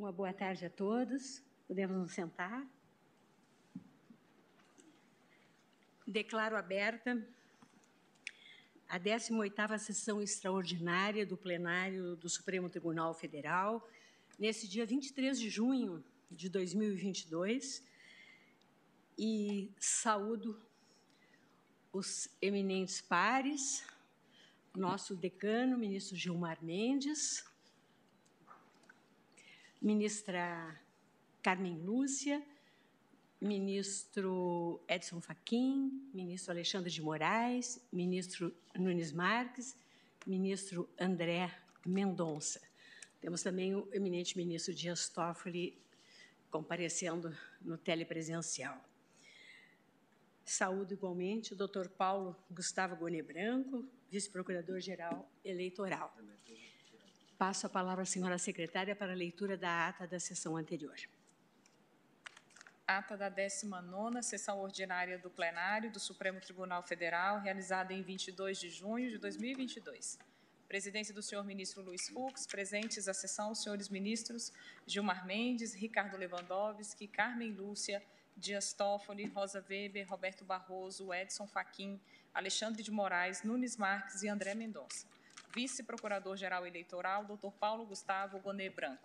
Uma boa tarde a todos. Podemos nos sentar. Declaro aberta a 18ª sessão extraordinária do plenário do Supremo Tribunal Federal, nesse dia 23 de junho de 2022, e saúdo os eminentes pares, nosso decano, ministro Gilmar Mendes, ministra Carmen Lúcia, ministro Edson Fachin, ministro Alexandre de Moraes, ministro Nunes Marques, ministro André Mendonça. Temos também o eminente ministro Dias Toffoli comparecendo no telepresencial. Saúdo igualmente o doutor Paulo Gustavo Gone Branco, vice-procurador-geral eleitoral. Passo a palavra à senhora secretária para a leitura da ata da sessão anterior. Ata da 19ª Sessão Ordinária do Plenário do Supremo Tribunal Federal, realizada em 22 de junho de 2022. Presidência do senhor ministro Luiz Fux, presentes à sessão os senhores ministros Gilmar Mendes, Ricardo Lewandowski, Carmen Lúcia, Dias Toffoli, Rosa Weber, Roberto Barroso, Edson Fachin, Alexandre de Moraes, Nunes Marques e André Mendonça. Vice-Procurador-Geral Eleitoral, Dr. Paulo Gustavo Gonet Branco.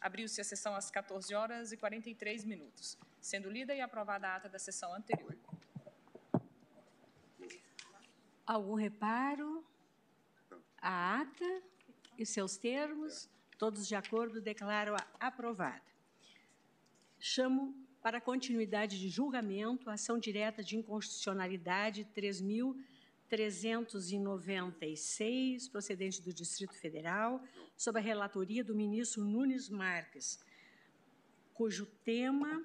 Abriu-se a sessão às 14 horas e 43 minutos sendo lida e aprovada a ata da sessão anterior. Algum reparo? A ata e seus termos, todos de acordo, declaro-a aprovada. Chamo para continuidade de julgamento a ação direta de inconstitucionalidade 3.396, procedente do Distrito Federal, sob a relatoria do ministro Nunes Marques, cujo tema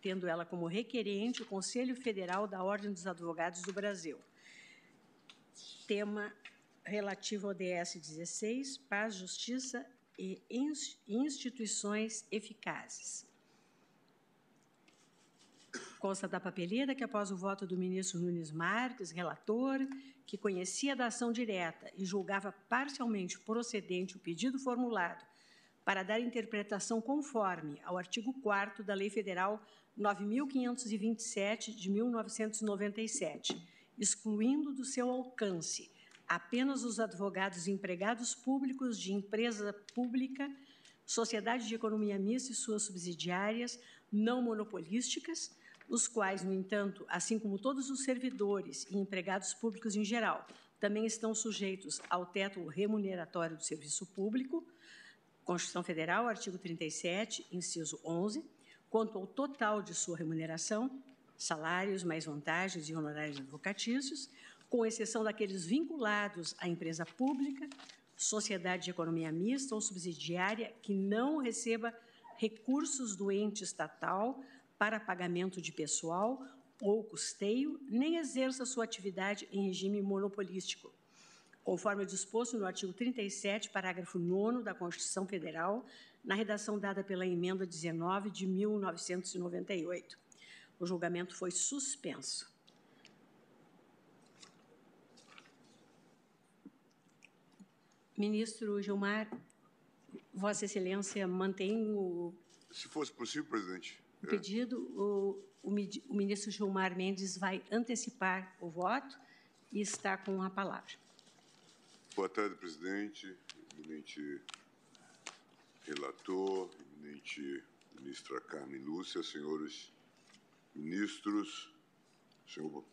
tendo ela como requerente o Conselho Federal da Ordem dos Advogados do Brasil. Tema relativo ao DS 16, Paz, Justiça e Instituições Eficazes. Consta da papeleta que, após o voto do ministro Nunes Marques, relator, que conhecia da ação direta e julgava parcialmente procedente o pedido formulado para dar interpretação conforme ao artigo 4 da Lei Federal 9.527 de 1997, excluindo do seu alcance apenas os advogados empregados públicos de empresa pública, sociedade de economia mista e suas subsidiárias não monopolísticas, os quais, no entanto, assim como todos os servidores e empregados públicos em geral, também estão sujeitos ao teto remuneratório do serviço público, Constituição Federal, artigo 37, inciso 11, quanto ao total de sua remuneração, salários mais vantagens e honorários advocatícios, com exceção daqueles vinculados à empresa pública, sociedade de economia mista ou subsidiária que não receba recursos do ente estatal para pagamento de pessoal ou custeio, nem exerça sua atividade em regime monopolístico, conforme disposto no artigo 37, parágrafo 9 da Constituição Federal, na redação dada pela emenda 19 de 1998. O julgamento foi suspenso. Ministro Gilmar, Vossa Excelência mantém o. Se fosse possível, presidente. O pedido, o, o, o ministro Gilmar Mendes vai antecipar o voto e está com a palavra. Boa tarde, presidente, eminente relator, eminente ministra Carmen Lúcia, senhores ministros, senhor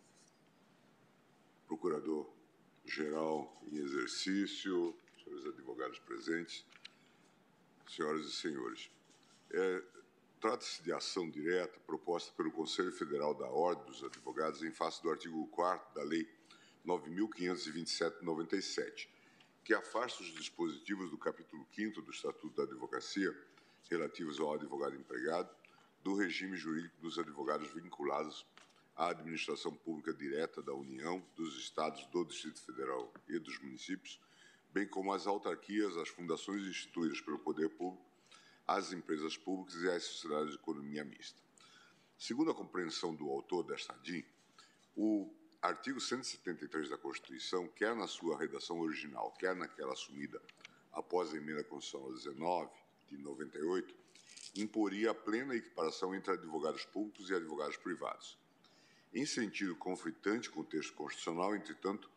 procurador-geral em exercício, senhores advogados presentes, senhoras e senhores. É, Trata-se de ação direta proposta pelo Conselho Federal da Ordem dos Advogados em face do artigo 4 da Lei 9.527-97, que afasta os dispositivos do capítulo 5 do Estatuto da Advocacia, relativos ao advogado empregado, do regime jurídico dos advogados vinculados à administração pública direta da União, dos Estados, do Distrito Federal e dos municípios, bem como as autarquias, as fundações instituídas pelo poder público, as empresas públicas e as sociedades de economia mista. Segundo a compreensão do autor desta ADIM, o artigo 173 da Constituição, quer na sua redação original, quer naquela assumida após a emenda constitucional 19, de 98, imporia a plena equiparação entre advogados públicos e advogados privados. Em sentido conflitante com o texto constitucional, entretanto,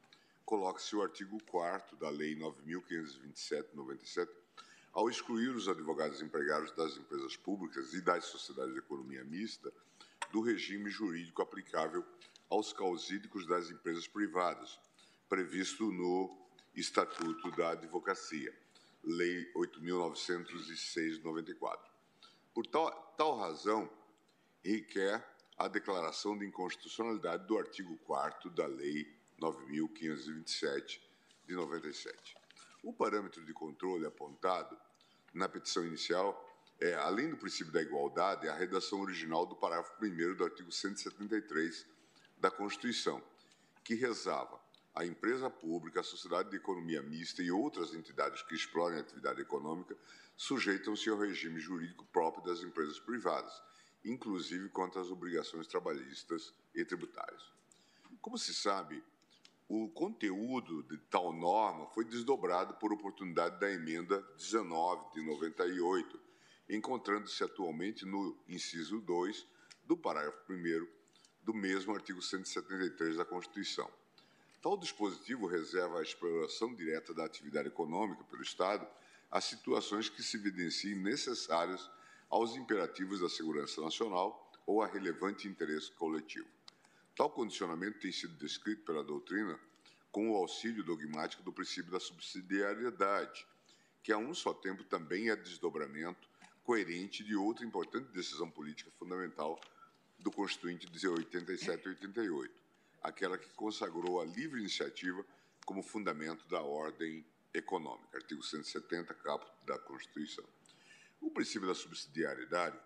coloca-se o artigo 4 da Lei 9.527-97, ao excluir os advogados empregados das empresas públicas e das sociedades de economia mista do regime jurídico aplicável aos causídicos das empresas privadas, previsto no Estatuto da Advocacia, Lei 8.906-94. Por tal, tal razão, requer a declaração de inconstitucionalidade do artigo 4 da Lei 9.527 de 97. O parâmetro de controle apontado na petição inicial é, além do princípio da igualdade, a redação original do parágrafo 1 do artigo 173 da Constituição, que rezava a empresa pública, a sociedade de economia mista e outras entidades que explorem a atividade econômica sujeitam-se ao regime jurídico próprio das empresas privadas, inclusive quanto às obrigações trabalhistas e tributárias. Como se sabe, o conteúdo de tal norma foi desdobrado por oportunidade da emenda 19 de 98, encontrando-se atualmente no inciso 2 do parágrafo 1 do mesmo artigo 173 da Constituição. Tal dispositivo reserva a exploração direta da atividade econômica pelo Estado as situações que se evidenciem necessárias aos imperativos da segurança nacional ou a relevante interesse coletivo. Tal condicionamento tem sido descrito pela doutrina com o auxílio dogmático do princípio da subsidiariedade, que a um só tempo também é desdobramento coerente de outra importante decisão política fundamental do Constituinte de 87 e 88, aquela que consagrou a livre iniciativa como fundamento da ordem econômica, artigo 170, caput da Constituição. O princípio da subsidiariedade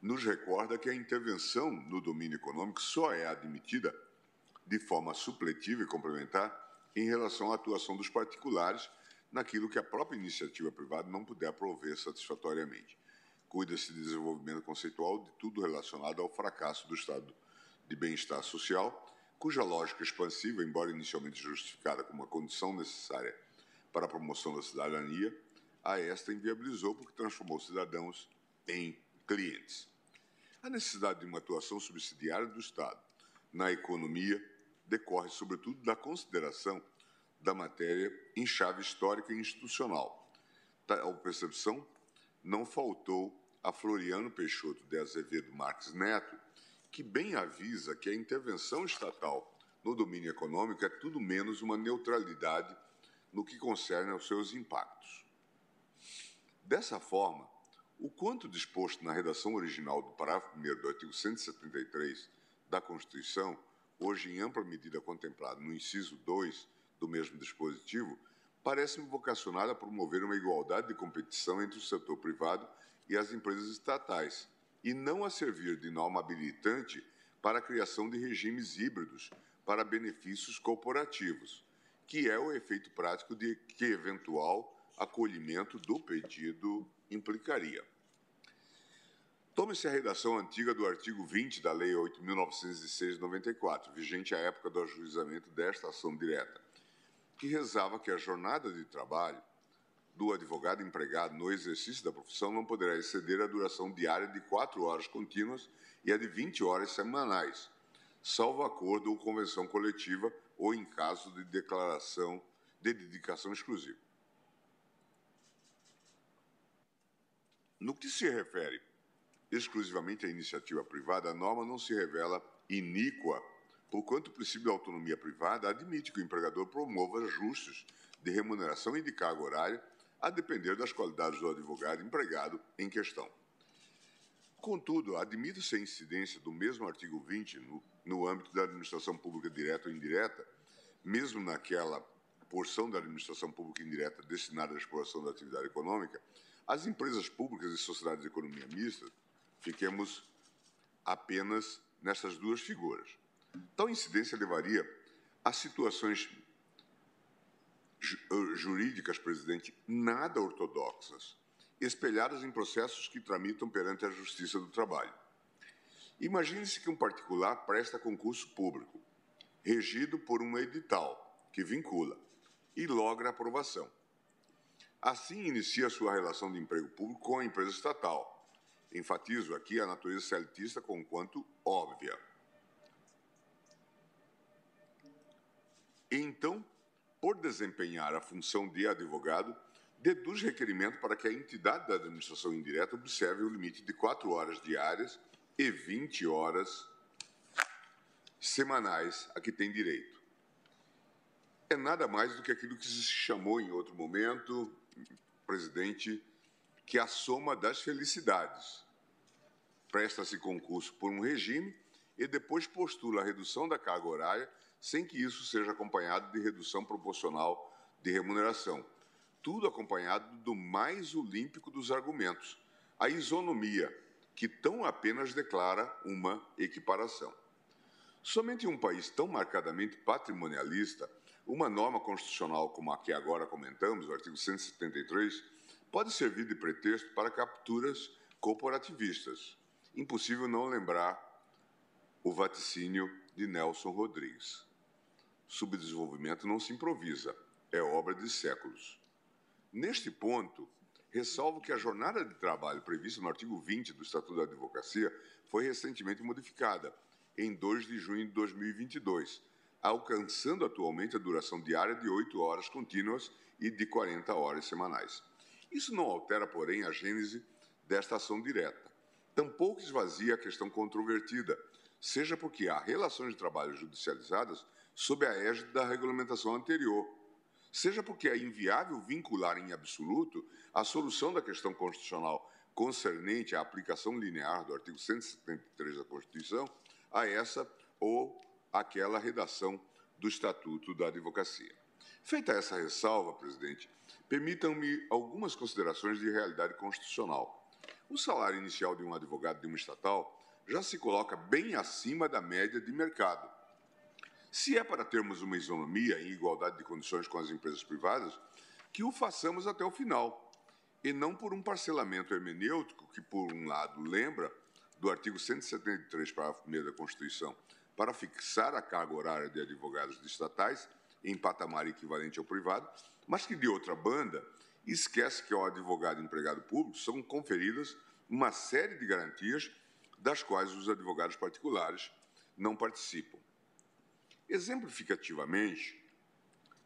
nos recorda que a intervenção no domínio econômico só é admitida de forma supletiva e complementar em relação à atuação dos particulares naquilo que a própria iniciativa privada não puder prover satisfatoriamente. Cuida-se de desenvolvimento conceitual de tudo relacionado ao fracasso do estado de bem-estar social, cuja lógica expansiva, embora inicialmente justificada como uma condição necessária para a promoção da cidadania, a esta inviabilizou porque transformou cidadãos em clientes. A necessidade de uma atuação subsidiária do Estado na economia decorre, sobretudo, da consideração da matéria em chave histórica e institucional. Tal percepção não faltou a Floriano Peixoto de Azevedo Marques Neto, que bem avisa que a intervenção estatal no domínio econômico é tudo menos uma neutralidade no que concerne aos seus impactos. Dessa forma, o quanto disposto na redação original do parágrafo 1 do artigo 173 da Constituição, hoje em ampla medida contemplado no inciso 2 do mesmo dispositivo, parece-me vocacionado a promover uma igualdade de competição entre o setor privado e as empresas estatais, e não a servir de norma habilitante para a criação de regimes híbridos para benefícios corporativos, que é o efeito prático de que eventual acolhimento do pedido implicaria. Tome-se a redação antiga do artigo 20 da Lei 8.906-94, vigente à época do ajuizamento desta ação direta, que rezava que a jornada de trabalho do advogado empregado no exercício da profissão não poderá exceder a duração diária de quatro horas contínuas e a de 20 horas semanais, salvo acordo ou convenção coletiva ou em caso de declaração de dedicação exclusiva. No que se refere exclusivamente à iniciativa privada, a norma não se revela iníqua, porquanto o princípio da autonomia privada admite que o empregador promova ajustes de remuneração e de carga horária, a depender das qualidades do advogado empregado em questão. Contudo, admite-se a incidência do mesmo artigo 20 no, no âmbito da administração pública direta ou indireta, mesmo naquela porção da administração pública indireta destinada à exploração da atividade econômica, as empresas públicas e sociedades de economia mista, fiquemos apenas nessas duas figuras. Tal incidência levaria a situações eh, jurídicas, presidente, nada ortodoxas, espelhadas em processos que tramitam perante a Justiça do Trabalho. Imagine-se que um particular presta concurso público, regido por um edital que vincula e logra aprovação. Assim, inicia sua relação de emprego público com a empresa estatal. Enfatizo aqui a natureza celetista com quanto óbvia. Então, por desempenhar a função de advogado, deduz requerimento para que a entidade da administração indireta observe o limite de quatro horas diárias e 20 horas semanais a que tem direito. É nada mais do que aquilo que se chamou em outro momento, presidente, que é a soma das felicidades. Presta-se concurso por um regime e depois postula a redução da carga horária sem que isso seja acompanhado de redução proporcional de remuneração. Tudo acompanhado do mais olímpico dos argumentos, a isonomia, que tão apenas declara uma equiparação. Somente um país tão marcadamente patrimonialista, uma norma constitucional como a que agora comentamos, o artigo 173, pode servir de pretexto para capturas corporativistas. Impossível não lembrar o vaticínio de Nelson Rodrigues. Subdesenvolvimento não se improvisa, é obra de séculos. Neste ponto, ressalvo que a jornada de trabalho prevista no artigo 20 do Estatuto da Advocacia foi recentemente modificada, em 2 de junho de 2022, alcançando atualmente a duração diária de 8 horas contínuas e de 40 horas semanais. Isso não altera, porém, a gênese desta ação direta. Tampouco esvazia a questão controvertida, seja porque há relações de trabalho judicializadas sob a égide da regulamentação anterior, seja porque é inviável vincular em absoluto a solução da questão constitucional concernente à aplicação linear do artigo 173 da Constituição a essa ou aquela redação do Estatuto da Advocacia. Feita essa ressalva, presidente, permitam-me algumas considerações de realidade constitucional. O salário inicial de um advogado de uma estatal já se coloca bem acima da média de mercado se é para termos uma isonomia em igualdade de condições com as empresas privadas, que o façamos até o final, e não por um parcelamento hermenêutico que, por um lado, lembra do artigo 173, parágrafo 1 da Constituição, para fixar a carga horária de advogados de estatais em patamar equivalente ao privado, mas que, de outra banda, esquece que ao advogado empregado público são conferidas uma série de garantias das quais os advogados particulares não participam. Exemplificativamente,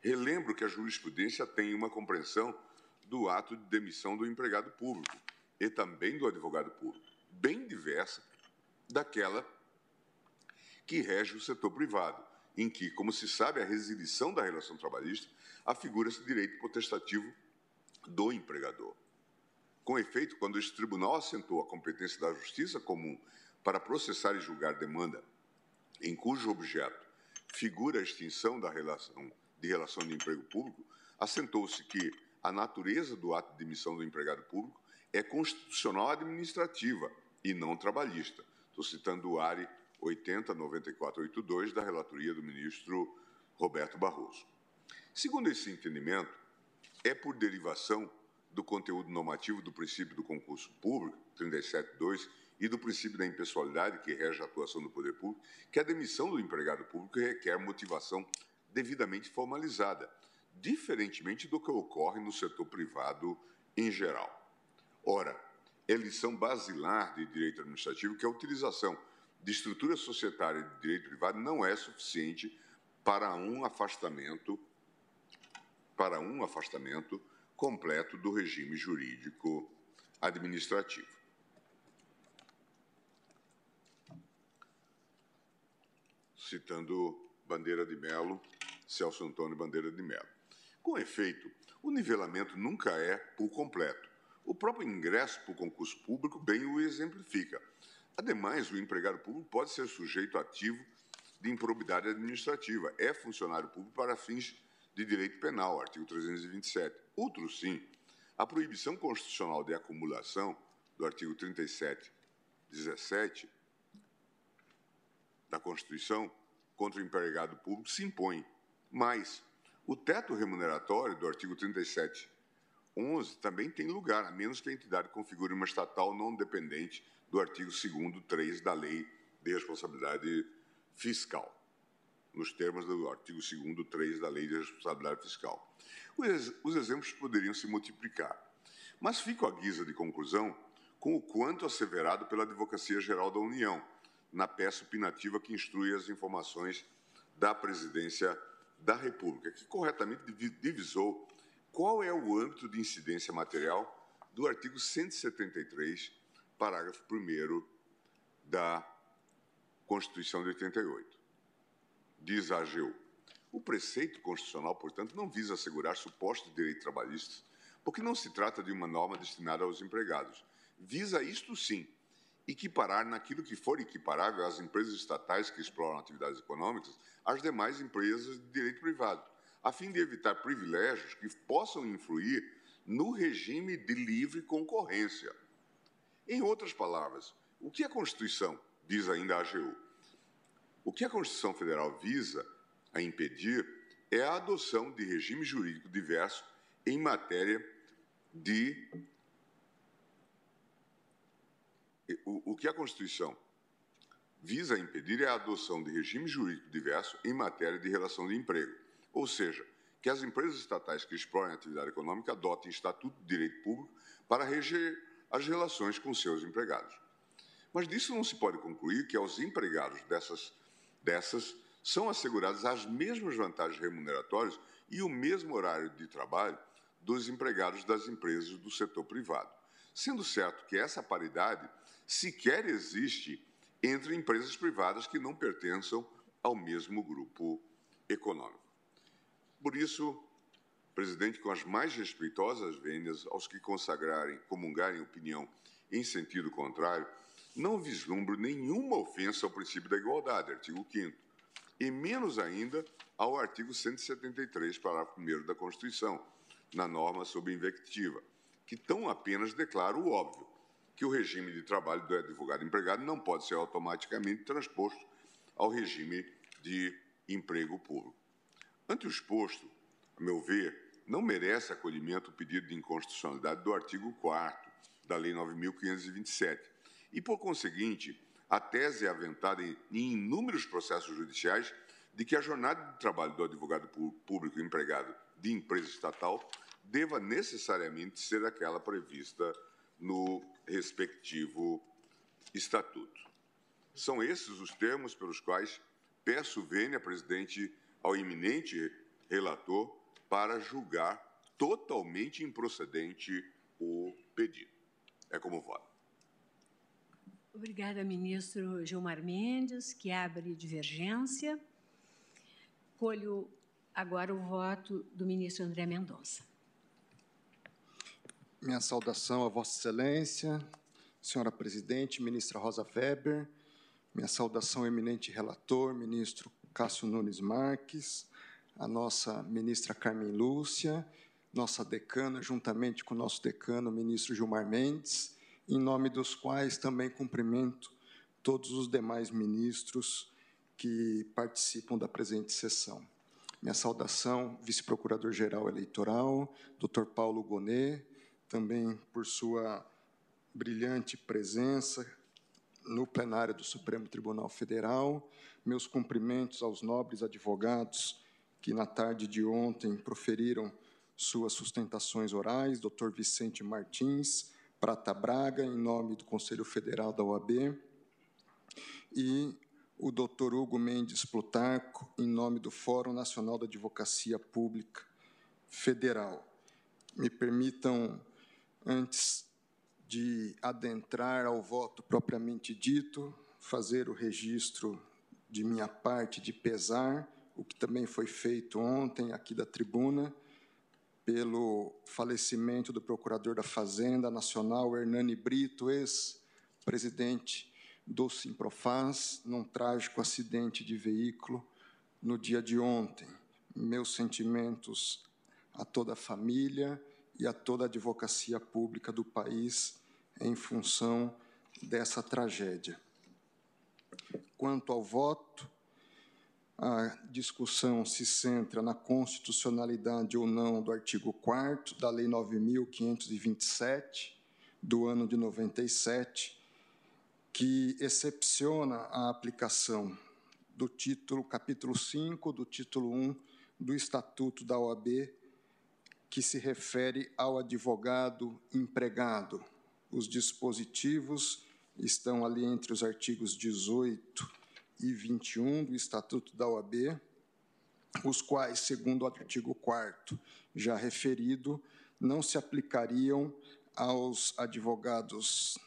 relembro que a jurisprudência tem uma compreensão do ato de demissão do empregado público e também do advogado público, bem diversa daquela que rege o setor privado, em que, como se sabe, a resilição da relação trabalhista afigura-se direito potestativo do empregador. Com efeito, quando este tribunal assentou a competência da justiça comum para processar e julgar demanda em cujo objeto figura a extinção da relação de relação de emprego público, assentou-se que a natureza do ato de demissão do empregado público é constitucional administrativa e não trabalhista. Estou citando o ARI 809482 da relatoria do ministro Roberto Barroso. Segundo esse entendimento, é por derivação do conteúdo normativo do princípio do concurso público, 372, e do princípio da impessoalidade que rege a atuação do poder público, que a demissão do empregado público requer motivação devidamente formalizada, diferentemente do que ocorre no setor privado em geral. Ora, é lição basilar de direito administrativo que a utilização de estrutura societária de direito privado não é suficiente para um afastamento para um afastamento completo do regime jurídico administrativo. citando Bandeira de Melo, Celso Antônio Bandeira de Melo. Com efeito, o nivelamento nunca é por completo. O próprio ingresso para o concurso público bem o exemplifica. Ademais, o empregado público pode ser sujeito ativo de improbidade administrativa, é funcionário público para fins de direito penal, artigo 327. Outro sim, a proibição constitucional de acumulação, do artigo 37, 17 da Constituição, contra o empregado público se impõe. Mas o teto remuneratório do artigo 37, 11 também tem lugar, a menos que a entidade configure uma estatal não dependente do artigo 2 3 da Lei de Responsabilidade Fiscal. nos termos do artigo 2 3 da Lei de Responsabilidade Fiscal. Os exemplos poderiam se multiplicar, mas fico à guisa de conclusão com o quanto asseverado pela Advocacia Geral da União, na peça opinativa que instrui as informações da Presidência da República, que corretamente divisou qual é o âmbito de incidência material do artigo 173, parágrafo 1 da Constituição de 88. Diz a AGU. O preceito constitucional, portanto, não visa assegurar supostos direitos trabalhistas, porque não se trata de uma norma destinada aos empregados. Visa isto sim, equiparar naquilo que for equiparável às empresas estatais que exploram atividades econômicas às demais empresas de direito privado, a fim de evitar privilégios que possam influir no regime de livre concorrência. Em outras palavras, o que a Constituição, diz ainda a AGU, o que a Constituição Federal visa a impedir é a adoção de regime jurídico diverso em matéria de. O, o que a Constituição visa impedir é a adoção de regime jurídico diverso em matéria de relação de emprego, ou seja, que as empresas estatais que exploram a atividade econômica adotem estatuto de direito público para reger as relações com seus empregados. Mas disso não se pode concluir que aos empregados dessas, dessas são asseguradas as mesmas vantagens remuneratórias e o mesmo horário de trabalho dos empregados das empresas do setor privado. Sendo certo que essa paridade sequer existe entre empresas privadas que não pertençam ao mesmo grupo econômico. Por isso, presidente, com as mais respeitosas vênias aos que consagrarem, comungarem opinião em sentido contrário, não vislumbro nenhuma ofensa ao princípio da igualdade, artigo 5 e menos ainda ao artigo 173, parágrafo 1 da Constituição, na norma sobre invectiva, que tão apenas declara o óbvio, que o regime de trabalho do advogado empregado não pode ser automaticamente transposto ao regime de emprego público. Ante o exposto, meu ver, não merece acolhimento o pedido de inconstitucionalidade do artigo 4 da Lei 9.527 e, por conseguinte, a tese é aventada em, inúmeros processos judiciais de que a jornada de trabalho do advogado público empregado de empresa estatal deva necessariamente ser aquela prevista no respectivo estatuto. São esses os termos pelos quais peço vênia, presidente, ao eminente relator para julgar totalmente improcedente o pedido. É como voto. Obrigada, ministro Gilmar Mendes, que abre divergência. Colho agora o voto do ministro André Mendonça. Minha saudação a Vossa Excelência, senhora presidente, ministra Rosa Weber, minha saudação ao eminente relator, ministro Cássio Nunes Marques, a nossa ministra Carmen Lúcia, nossa decana, juntamente com o nosso decano, ministro Gilmar Mendes, em nome dos quais também cumprimento todos os demais ministros que participam da presente sessão. Minha saudação, vice-procurador-geral eleitoral, Dr. Paulo Gonet, também por sua brilhante presença no plenário do Supremo Tribunal Federal. Meus cumprimentos aos nobres advogados que, na tarde de ontem, proferiram suas sustentações orais, Dr. Vicente Martins, Prata Braga, em nome do Conselho Federal da OAB, e o Dr. Hugo Mendes Plutarco, em nome do Fórum Nacional da Advocacia Pública Federal. Me permitam, antes de adentrar ao voto propriamente dito, fazer o registro de minha parte de pesar, o que também foi feito ontem aqui da tribuna, pelo falecimento do procurador da Fazenda Nacional, Hernani Brito, ex-presidente do Simprofaz, num trágico acidente de veículo no dia de ontem. Meus sentimentos a toda a família e a toda a advocacia pública do país em função dessa tragédia. Quanto ao voto, a discussão se centra na constitucionalidade ou não do artigo 4 da Lei 9.527, do ano de 97, que excepciona a aplicação do título, capítulo 5 do título 1 do Estatuto da OAB, que se refere ao advogado empregado. Os dispositivos estão ali entre os artigos 18 e 21 do Estatuto da OAB, os quais, segundo o artigo 4 já referido, não se aplicariam aos advogados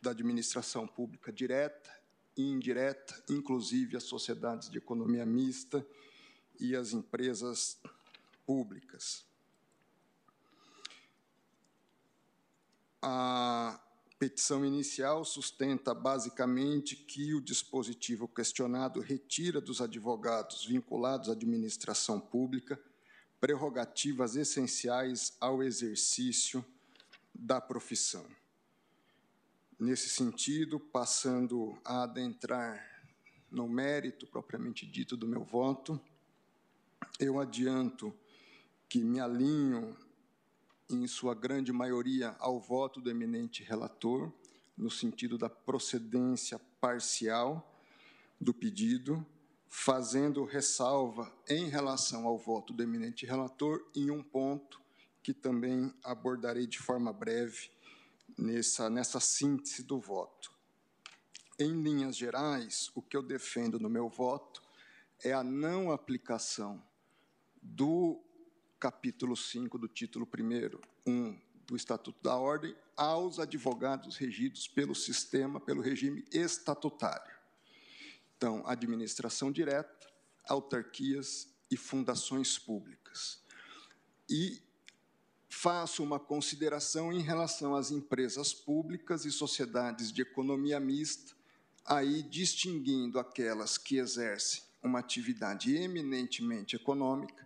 da administração pública direta e indireta, inclusive as sociedades de economia mista e as empresas públicas. A petição inicial sustenta basicamente que o dispositivo questionado retira dos advogados vinculados à administração pública prerrogativas essenciais ao exercício da profissão. Nesse sentido, passando a adentrar no mérito propriamente dito do meu voto, eu adianto que me alinho em sua grande maioria, ao voto do eminente relator, no sentido da procedência parcial do pedido, fazendo ressalva em relação ao voto do eminente relator em um ponto que também abordarei de forma breve nessa, nessa síntese do voto. Em linhas gerais, o que eu defendo no meu voto é a não aplicação do capítulo 5 do título 1 1 do Estatuto da Ordem aos advogados regidos pelo sistema, pelo regime estatutário. Então, administração direta, autarquias e fundações públicas. E faço uma consideração em relação às empresas públicas e sociedades de economia mista, aí distinguindo aquelas que exercem uma atividade eminentemente econômica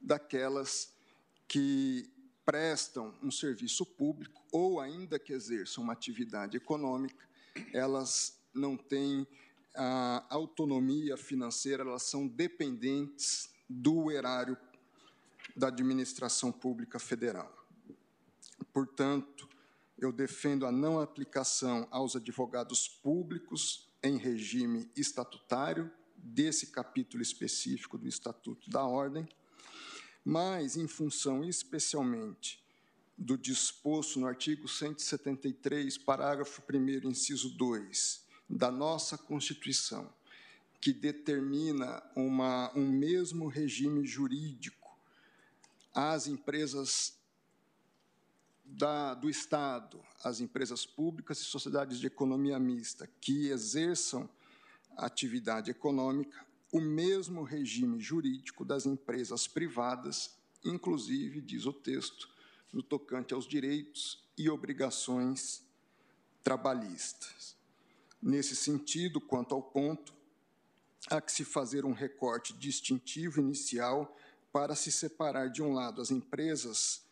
daquelas que prestam um serviço público ou ainda que exerçam uma atividade econômica, elas não têm a autonomia financeira, elas são dependentes do erário da administração pública federal. Portanto, eu defendo a não aplicação aos advogados públicos em regime estatutário desse capítulo específico do Estatuto da Ordem, mas em função especialmente do disposto no artigo 173, parágrafo 1 inciso 2 da nossa Constituição, que determina uma, um mesmo regime jurídico às empresas da, do Estado, às empresas públicas e sociedades de economia mista que exerçam atividade econômica, o mesmo regime jurídico das empresas privadas, inclusive, diz o texto, no tocante aos direitos e obrigações trabalhistas. Nesse sentido, quanto ao ponto, há que se fazer um recorte distintivo inicial para se separar, de um lado, as empresas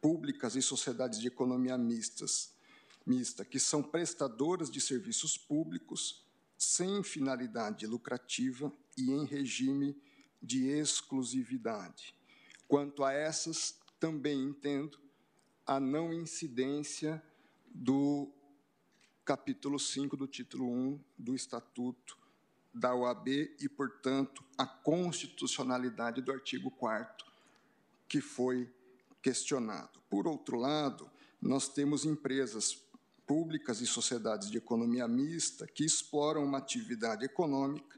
públicas e sociedades de economia mistas, mista, que são prestadoras de serviços públicos sem finalidade lucrativa e em regime de exclusividade. Quanto a essas, também entendo a não incidência do capítulo 5 do título 1 do Estatuto da OAB e, portanto, a constitucionalidade do artigo 4 que foi questionado. Por outro lado, nós temos empresas públicas e sociedades de economia mista que exploram uma atividade econômica,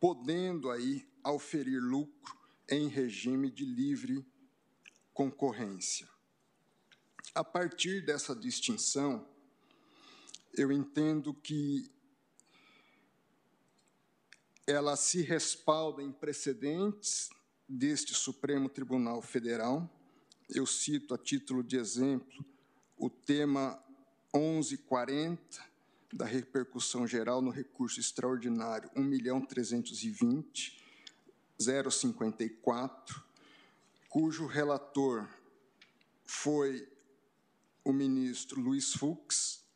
podendo aí auferir lucro em regime de livre concorrência. A partir dessa distinção, eu entendo que ela se respalda em precedentes deste Supremo Tribunal Federal. Eu cito a título de exemplo o tema 1140 da repercussão geral no recurso extraordinário 1.320 054, cujo relator foi o ministro Luiz Fux,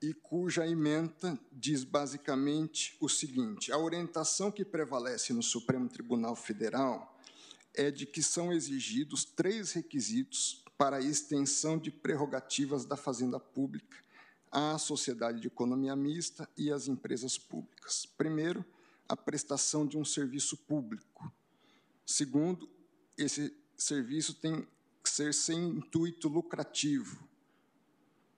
e cuja emenda diz basicamente o seguinte: a orientação que prevalece no Supremo Tribunal Federal é de que são exigidos três requisitos para a extensão de prerrogativas da Fazenda Pública à sociedade de economia mista e às empresas públicas. Primeiro, a prestação de um serviço público. Segundo, esse serviço tem que ser sem intuito lucrativo,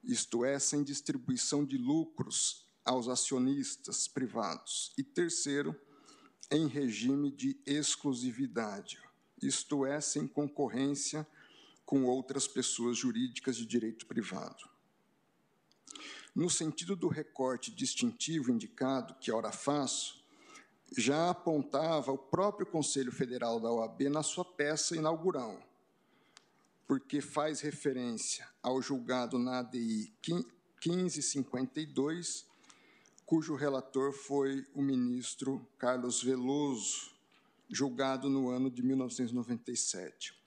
isto é, sem distribuição de lucros aos acionistas privados. E terceiro, em regime de exclusividade, isto é, sem concorrência com outras pessoas jurídicas de direito privado. No sentido do recorte distintivo indicado, que ora faço, já apontava o próprio Conselho Federal da OAB na sua peça inaugural, porque faz referência ao julgado na ADI 1552, cujo relator foi o ministro Carlos Veloso, julgado no ano de 1997.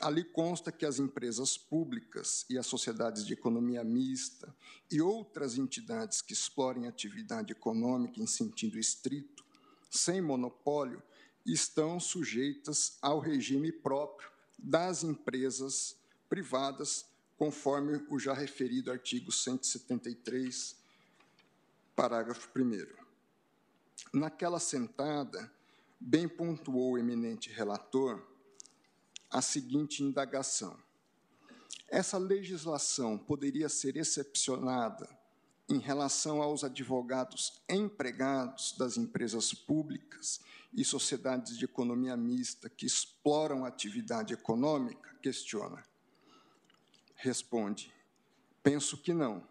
Ali consta que as empresas públicas e as sociedades de economia mista e outras entidades que explorem atividade econômica em sentido estrito, sem monopólio, estão sujeitas ao regime próprio das empresas privadas, conforme o já referido artigo 173, parágrafo 1. Naquela sentada, bem pontuou o eminente relator a seguinte indagação: essa legislação poderia ser excepcionada em relação aos advogados empregados das empresas públicas e sociedades de economia mista que exploram atividade econômica? Questiona. Responde: penso que não.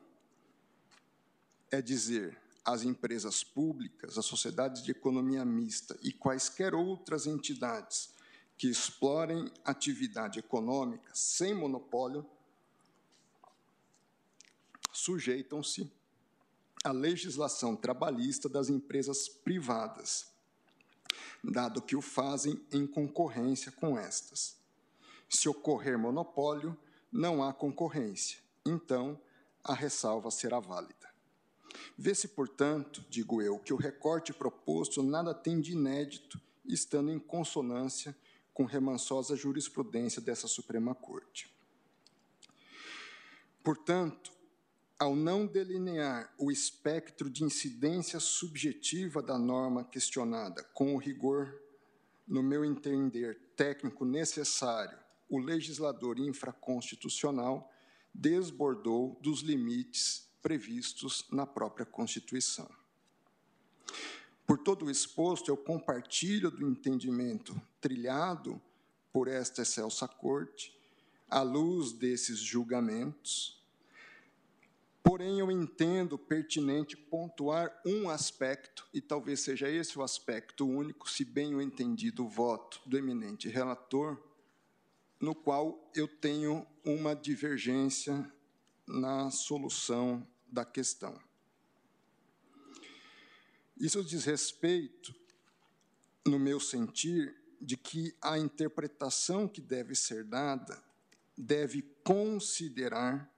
É dizer, as empresas públicas, as sociedades de economia mista e quaisquer outras entidades que explorem atividade econômica sem monopólio sujeitam-se à legislação trabalhista das empresas privadas, dado que o fazem em concorrência com estas. Se ocorrer monopólio, não há concorrência, então a ressalva será válida. Vê-se, portanto, digo eu, que o recorte proposto nada tem de inédito, estando em consonância com remansosa jurisprudência dessa Suprema Corte. Portanto, ao não delinear o espectro de incidência subjetiva da norma questionada com o rigor, no meu entender, técnico necessário, o legislador infraconstitucional desbordou dos limites previstos na própria Constituição. Por todo o exposto, eu compartilho do entendimento trilhado por esta excelsa corte, à luz desses julgamentos. Porém, eu entendo pertinente pontuar um aspecto, e talvez seja esse o aspecto único, se bem eu entendido o voto do eminente relator, no qual eu tenho uma divergência na solução da questão. Isso diz respeito, no meu sentir, de que a interpretação que deve ser dada deve considerar,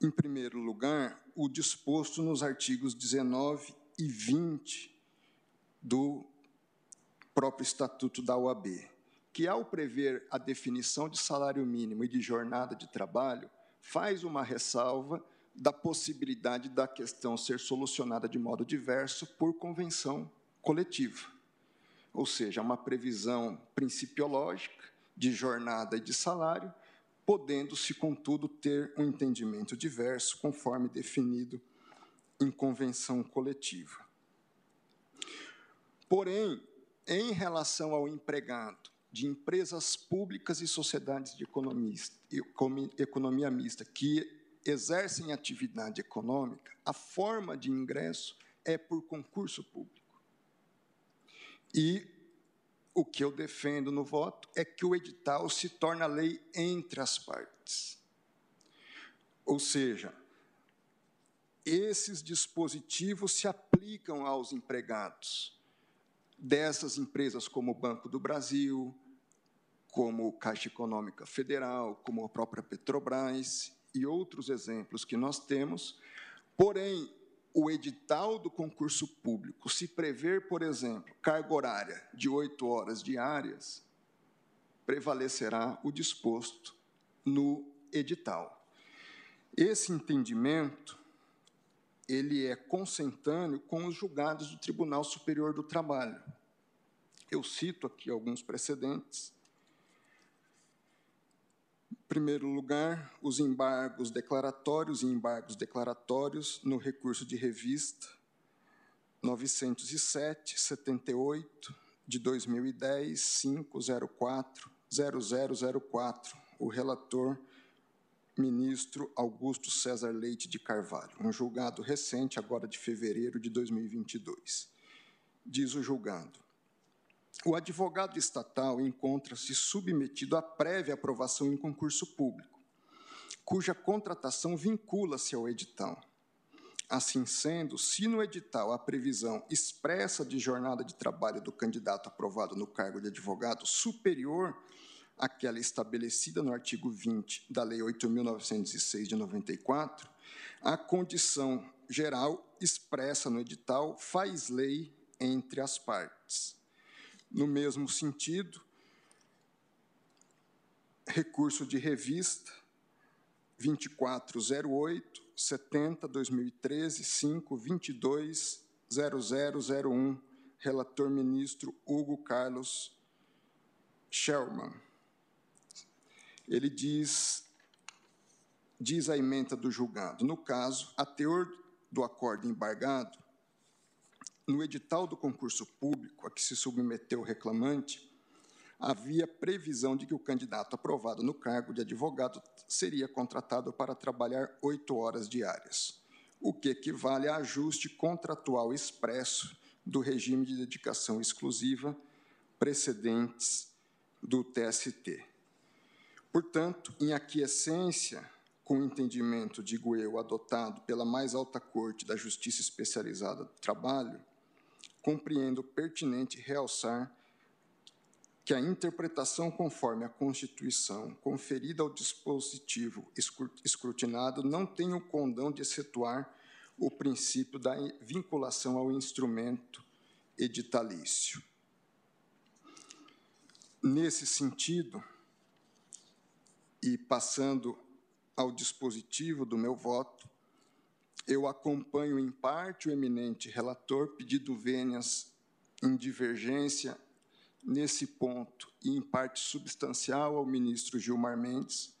em primeiro lugar, o disposto nos artigos 19 e 20 do próprio Estatuto da OAB, que, ao prever a definição de salário mínimo e de jornada de trabalho, faz uma ressalva da possibilidade da questão ser solucionada de modo diverso por convenção coletiva. Ou seja, uma previsão principiológica de jornada e de salário, podendo-se, contudo, ter um entendimento diverso, conforme definido em convenção coletiva. Porém, em relação ao empregado de empresas públicas e sociedades de economia mista que exercem atividade econômica, a forma de ingresso é por concurso público. E o que eu defendo no voto é que o edital se torna lei entre as partes. Ou seja, esses dispositivos se aplicam aos empregados dessas empresas como o Banco do Brasil, como Caixa Econômica Federal, como a própria Petrobras e outros exemplos que nós temos, porém, o edital do concurso público, se prever, por exemplo, carga horária de oito horas diárias, prevalecerá o disposto no edital. Esse entendimento ele é consentâneo com os julgados do Tribunal Superior do Trabalho. Eu cito aqui alguns precedentes. Em primeiro lugar, os embargos declaratórios e embargos declaratórios no recurso de revista 907 78 de 2010 504 0004. O relator ministro Augusto César Leite de Carvalho, um julgado recente, agora de fevereiro de 2022. Diz o julgado: o advogado estatal encontra-se submetido à prévia aprovação em concurso público, cuja contratação vincula-se ao edital. Assim sendo, se no edital a previsão expressa de jornada de trabalho do candidato aprovado no cargo de advogado superior aquela estabelecida no artigo 20 da Lei 8.906 de 94, a condição geral expressa no edital faz lei entre as partes. No mesmo sentido, recurso de revista 2408 70 2013 5 22 0001, relator ministro Hugo Carlos Sherman ele diz, diz a emenda do julgado, no caso, a teor do acordo embargado, no edital do concurso público a que se submeteu o reclamante, havia previsão de que o candidato aprovado no cargo de advogado seria contratado para trabalhar oito horas diárias, o que equivale a ajuste contratual expresso do regime de dedicação exclusiva precedentes do TST. Portanto, em aquiescência com o entendimento, digo eu, adotado pela mais alta corte da Justiça Especializada do Trabalho, compreendo pertinente realçar que a interpretação conforme a Constituição conferida ao dispositivo escrutinado não tem o condão de excetuar o princípio da vinculação ao instrumento editalício. Nesse sentido, e passando ao dispositivo do meu voto, eu acompanho em parte o eminente relator, pedido vênias em divergência nesse ponto e em parte substancial ao ministro Gilmar Mendes,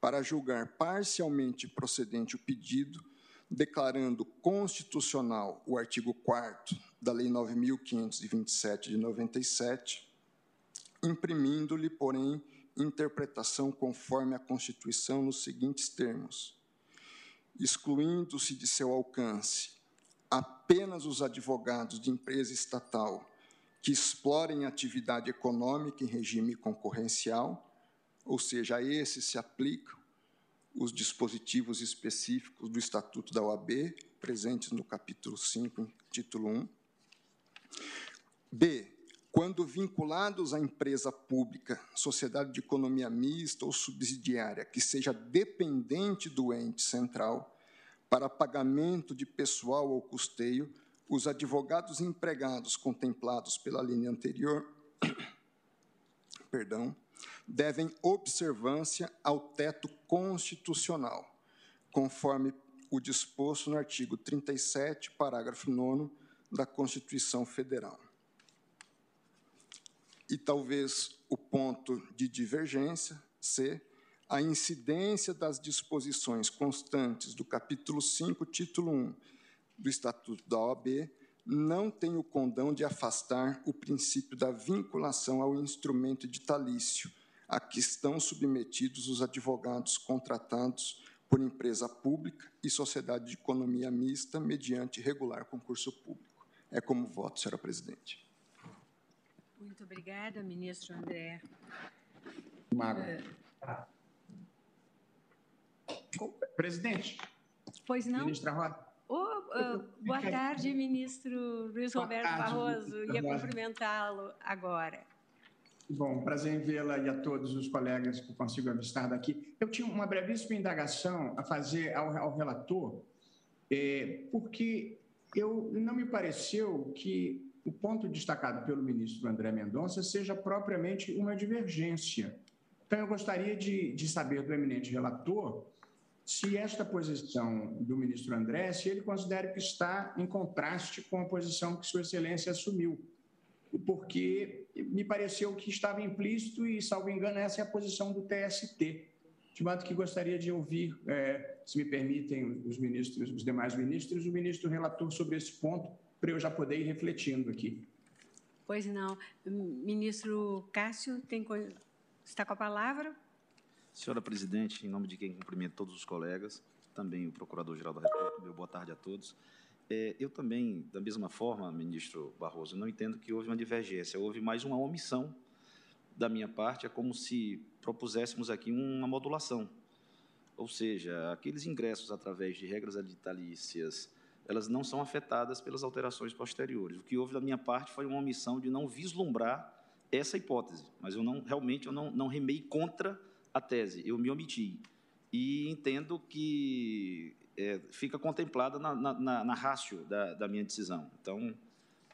para julgar parcialmente procedente o pedido, declarando constitucional o artigo 4 da Lei 9.527 de 97, imprimindo-lhe, porém, interpretação conforme a Constituição nos seguintes termos: excluindo-se de seu alcance apenas os advogados de empresa estatal que explorem atividade econômica em regime concorrencial, ou seja, a esses se aplicam os dispositivos específicos do Estatuto da OAB, presentes no capítulo 5, título 1. B quando vinculados à empresa pública, sociedade de economia mista ou subsidiária, que seja dependente do ente central, para pagamento de pessoal ou custeio, os advogados empregados contemplados pela linha anterior, perdão, devem observância ao teto constitucional, conforme o disposto no artigo 37, parágrafo 9 da Constituição Federal e talvez o ponto de divergência, C, a incidência das disposições constantes do capítulo 5, título 1 do Estatuto da OAB não tem o condão de afastar o princípio da vinculação ao instrumento editalício a que estão submetidos os advogados contratados por empresa pública e sociedade de economia mista mediante regular concurso público. É como voto, senhora presidente. Muito obrigada, ministro André. Uh, Presidente. Pois não? Ministra Rosa. Oh, uh, boa tarde, ministro Luiz boa Roberto tarde, Barroso. Ia cumprimentá-lo agora. Bom, prazer em vê-la e a todos os colegas que consigo avistar daqui. Eu tinha uma brevíssima indagação a fazer ao, ao relator, é, porque eu não me pareceu que o ponto destacado pelo ministro André Mendonça seja propriamente uma divergência Então, eu gostaria de, de saber do eminente relator se esta posição do ministro André, se ele considera que está em contraste com a posição que Sua Excelência assumiu, porque me pareceu que estava implícito e, salvo engano, essa é a posição do TST. De modo que gostaria de ouvir, é, se me permitem, os ministros, os demais ministros, o ministro relator sobre esse ponto, para eu já poder ir refletindo aqui. Pois não. Ministro Cássio tem, está com a palavra. Senhora Presidente, em nome de quem cumprimento todos os colegas, também o Procurador-Geral da República, meu boa tarde a todos. É, eu também, da mesma forma, ministro Barroso, não entendo que houve uma divergência, houve mais uma omissão da minha parte, é como se propuséssemos aqui uma modulação. Ou seja, aqueles ingressos através de regras editalícias, elas não são afetadas pelas alterações posteriores. O que houve da minha parte foi uma omissão de não vislumbrar essa hipótese, mas eu não realmente eu não, não remei contra a tese, eu me omiti. E entendo que é, fica contemplada na, na, na rácio da, da, minha decisão. Então,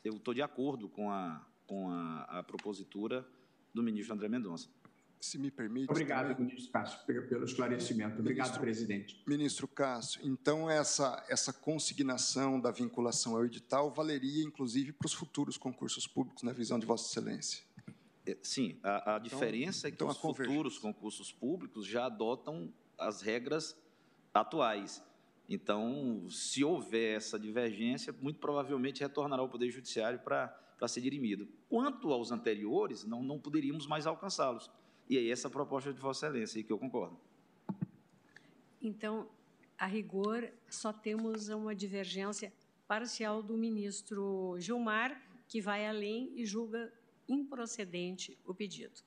eu estou de acordo com a, com a, a, propositura do ministro André Mendonça. Se me permite. Obrigado, também... ministro Cássio, pelo esclarecimento. Obrigado, ministro, presidente. Ministro Cássio, então essa, essa consignação da vinculação ao edital valeria, inclusive, para os futuros concursos públicos, na visão de Vossa Excelência? É, sim, a, a então, diferença é que então os futuros concursos públicos já adotam as regras atuais. Então, se houver essa divergência, muito provavelmente retornará ao Poder Judiciário para ser dirimido. Quanto aos anteriores, não, não poderíamos mais alcançá-los. E aí, essa proposta de Vossa Excelência, que eu concordo. Então, a rigor, só temos uma divergência parcial do ministro Gilmar, que vai além e julga improcedente o pedido.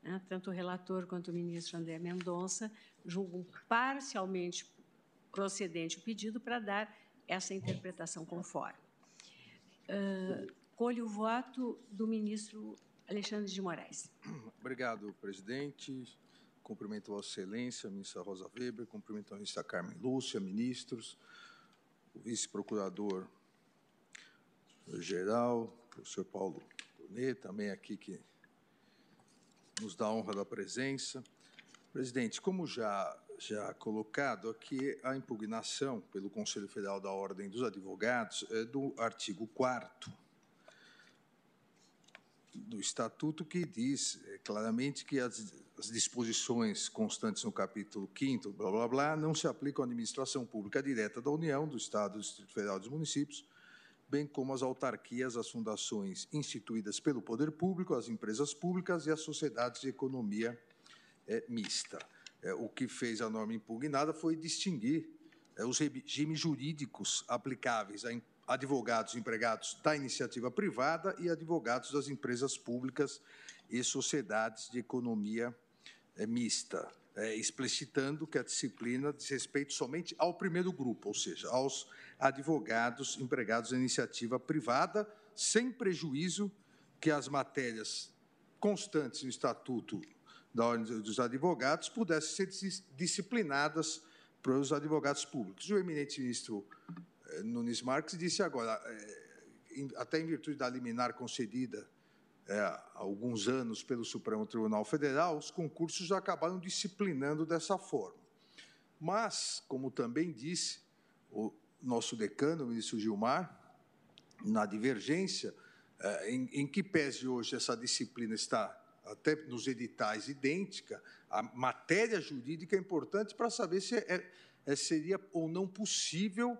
Né? Tanto o relator quanto o ministro André Mendonça julgam parcialmente procedente o pedido para dar essa interpretação conforme. Uh, colho o voto do ministro Alexandre de Moraes. Obrigado, presidente. Cumprimento Vossa Excelência, a ministra Rosa Weber, cumprimento a ministra Carmen Lúcia, ministros, o vice-procurador-geral, professor Paulo também aqui que nos dá a honra da presença. Presidente, como já, já colocado aqui, a impugnação pelo Conselho Federal da Ordem dos Advogados é do artigo 4 do Estatuto, que diz é, claramente que as, as disposições constantes no capítulo 5 blá, blá, blá, não se aplicam à administração pública direta da União, do Estado, do Distrito Federal e dos municípios, bem como as autarquias, as fundações instituídas pelo poder público, as empresas públicas e as sociedades de economia é, mista. É, o que fez a norma impugnada foi distinguir é, os regimes jurídicos aplicáveis a advogados empregados da iniciativa privada e advogados das empresas públicas e sociedades de economia é, mista é, explicitando que a disciplina diz respeito somente ao primeiro grupo, ou seja, aos advogados empregados na iniciativa privada, sem prejuízo que as matérias constantes no Estatuto da Ordem dos Advogados pudessem ser disciplinadas para os advogados públicos. O eminente ministro Nunes Marques disse agora, eh, até em virtude da liminar concedida é, há alguns anos pelo Supremo Tribunal Federal, os concursos acabaram disciplinando dessa forma. Mas, como também disse o nosso decano, o ministro Gilmar, na divergência, é, em, em que pese hoje essa disciplina está até nos editais idêntica, a matéria jurídica é importante para saber se é, é, seria ou não possível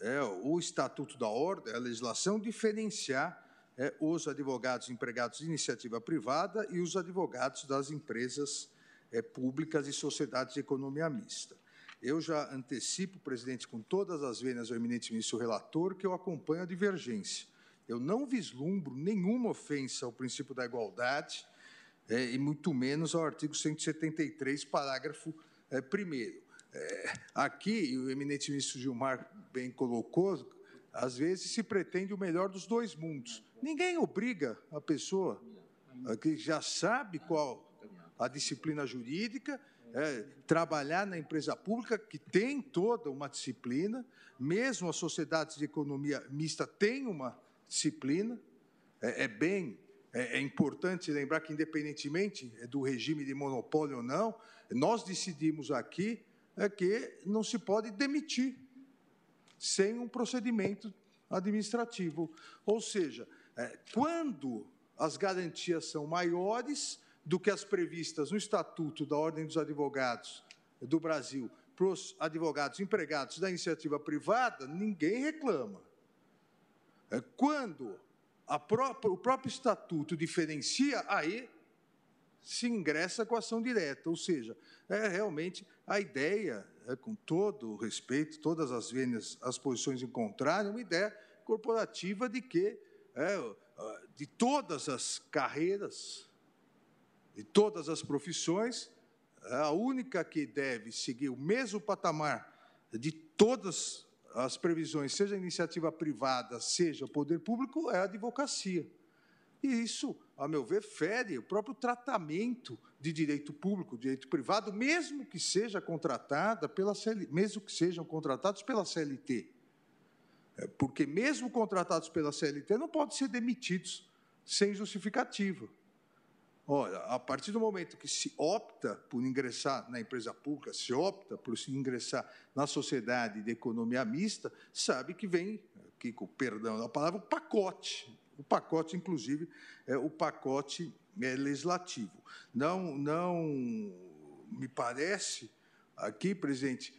é, o Estatuto da Ordem, a legislação, diferenciar é, os advogados empregados de iniciativa privada e os advogados das empresas é, públicas e sociedades de economia mista. Eu já antecipo, presidente, com todas as vênias ao eminente ministro relator, que eu acompanho a divergência. Eu não vislumbro nenhuma ofensa ao princípio da igualdade, é, e muito menos ao artigo 173, parágrafo é, 1. É, aqui, o eminente ministro Gilmar bem colocou, às vezes se pretende o melhor dos dois mundos. Ninguém obriga a pessoa que já sabe qual a disciplina jurídica, é, trabalhar na empresa pública, que tem toda uma disciplina, mesmo as sociedades de economia mista têm uma disciplina, é, é bem é, é importante lembrar que, independentemente do regime de monopólio ou não, nós decidimos aqui é que não se pode demitir sem um procedimento administrativo. Ou seja, é, quando as garantias são maiores do que as previstas no Estatuto da Ordem dos Advogados do Brasil para os advogados empregados da iniciativa privada, ninguém reclama. É, quando própria, o próprio estatuto diferencia, aí se ingressa com ação direta. Ou seja, é realmente a ideia, é, com todo o respeito, todas as vênias, as posições em contrário, uma ideia corporativa de que é, de todas as carreiras, de todas as profissões, a única que deve seguir o mesmo patamar de todas as previsões, seja iniciativa privada, seja poder público, é a advocacia. E isso, a meu ver, fere o próprio tratamento de direito público, direito privado, mesmo que seja contratada pela CLT, mesmo que sejam contratados pela CLT. É, porque mesmo contratados pela CLT não podem ser demitidos sem justificativa. Olha, a partir do momento que se opta por ingressar na empresa pública, se opta por se ingressar na sociedade de economia mista, sabe que vem, aqui com o perdão da palavra, o pacote. O pacote, inclusive, é o pacote é, legislativo. Não, não me parece aqui, presidente,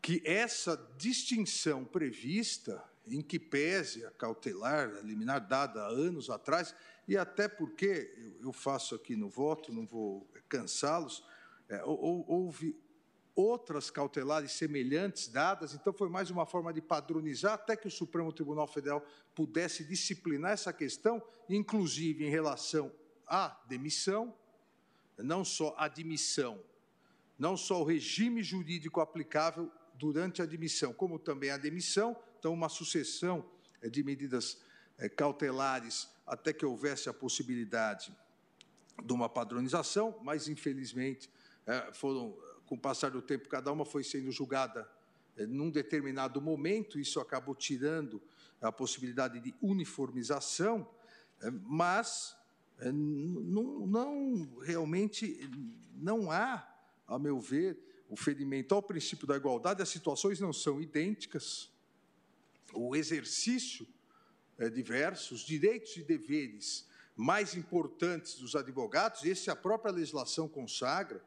que essa distinção prevista, em que pese a cautelar, a liminar dada anos atrás, e até porque eu faço aqui no voto, não vou cansá-los, é, houve outras cautelares semelhantes dadas, então foi mais uma forma de padronizar até que o Supremo Tribunal Federal pudesse disciplinar essa questão, inclusive em relação à demissão, não só a admissão, não só o regime jurídico aplicável durante a admissão, como também a demissão, então uma sucessão é, de medidas é, cautelares até que houvesse a possibilidade de uma padronização, mas infelizmente é, foram, com o passar do tempo, cada uma foi sendo julgada é, num determinado momento, isso acabou tirando a possibilidade de uniformização, mas não, não realmente não há, a meu ver, o ferimento ao princípio da igualdade, as situações não são idênticas, o exercício é diverso, os direitos e deveres mais importantes dos advogados, esse a própria legislação consagra,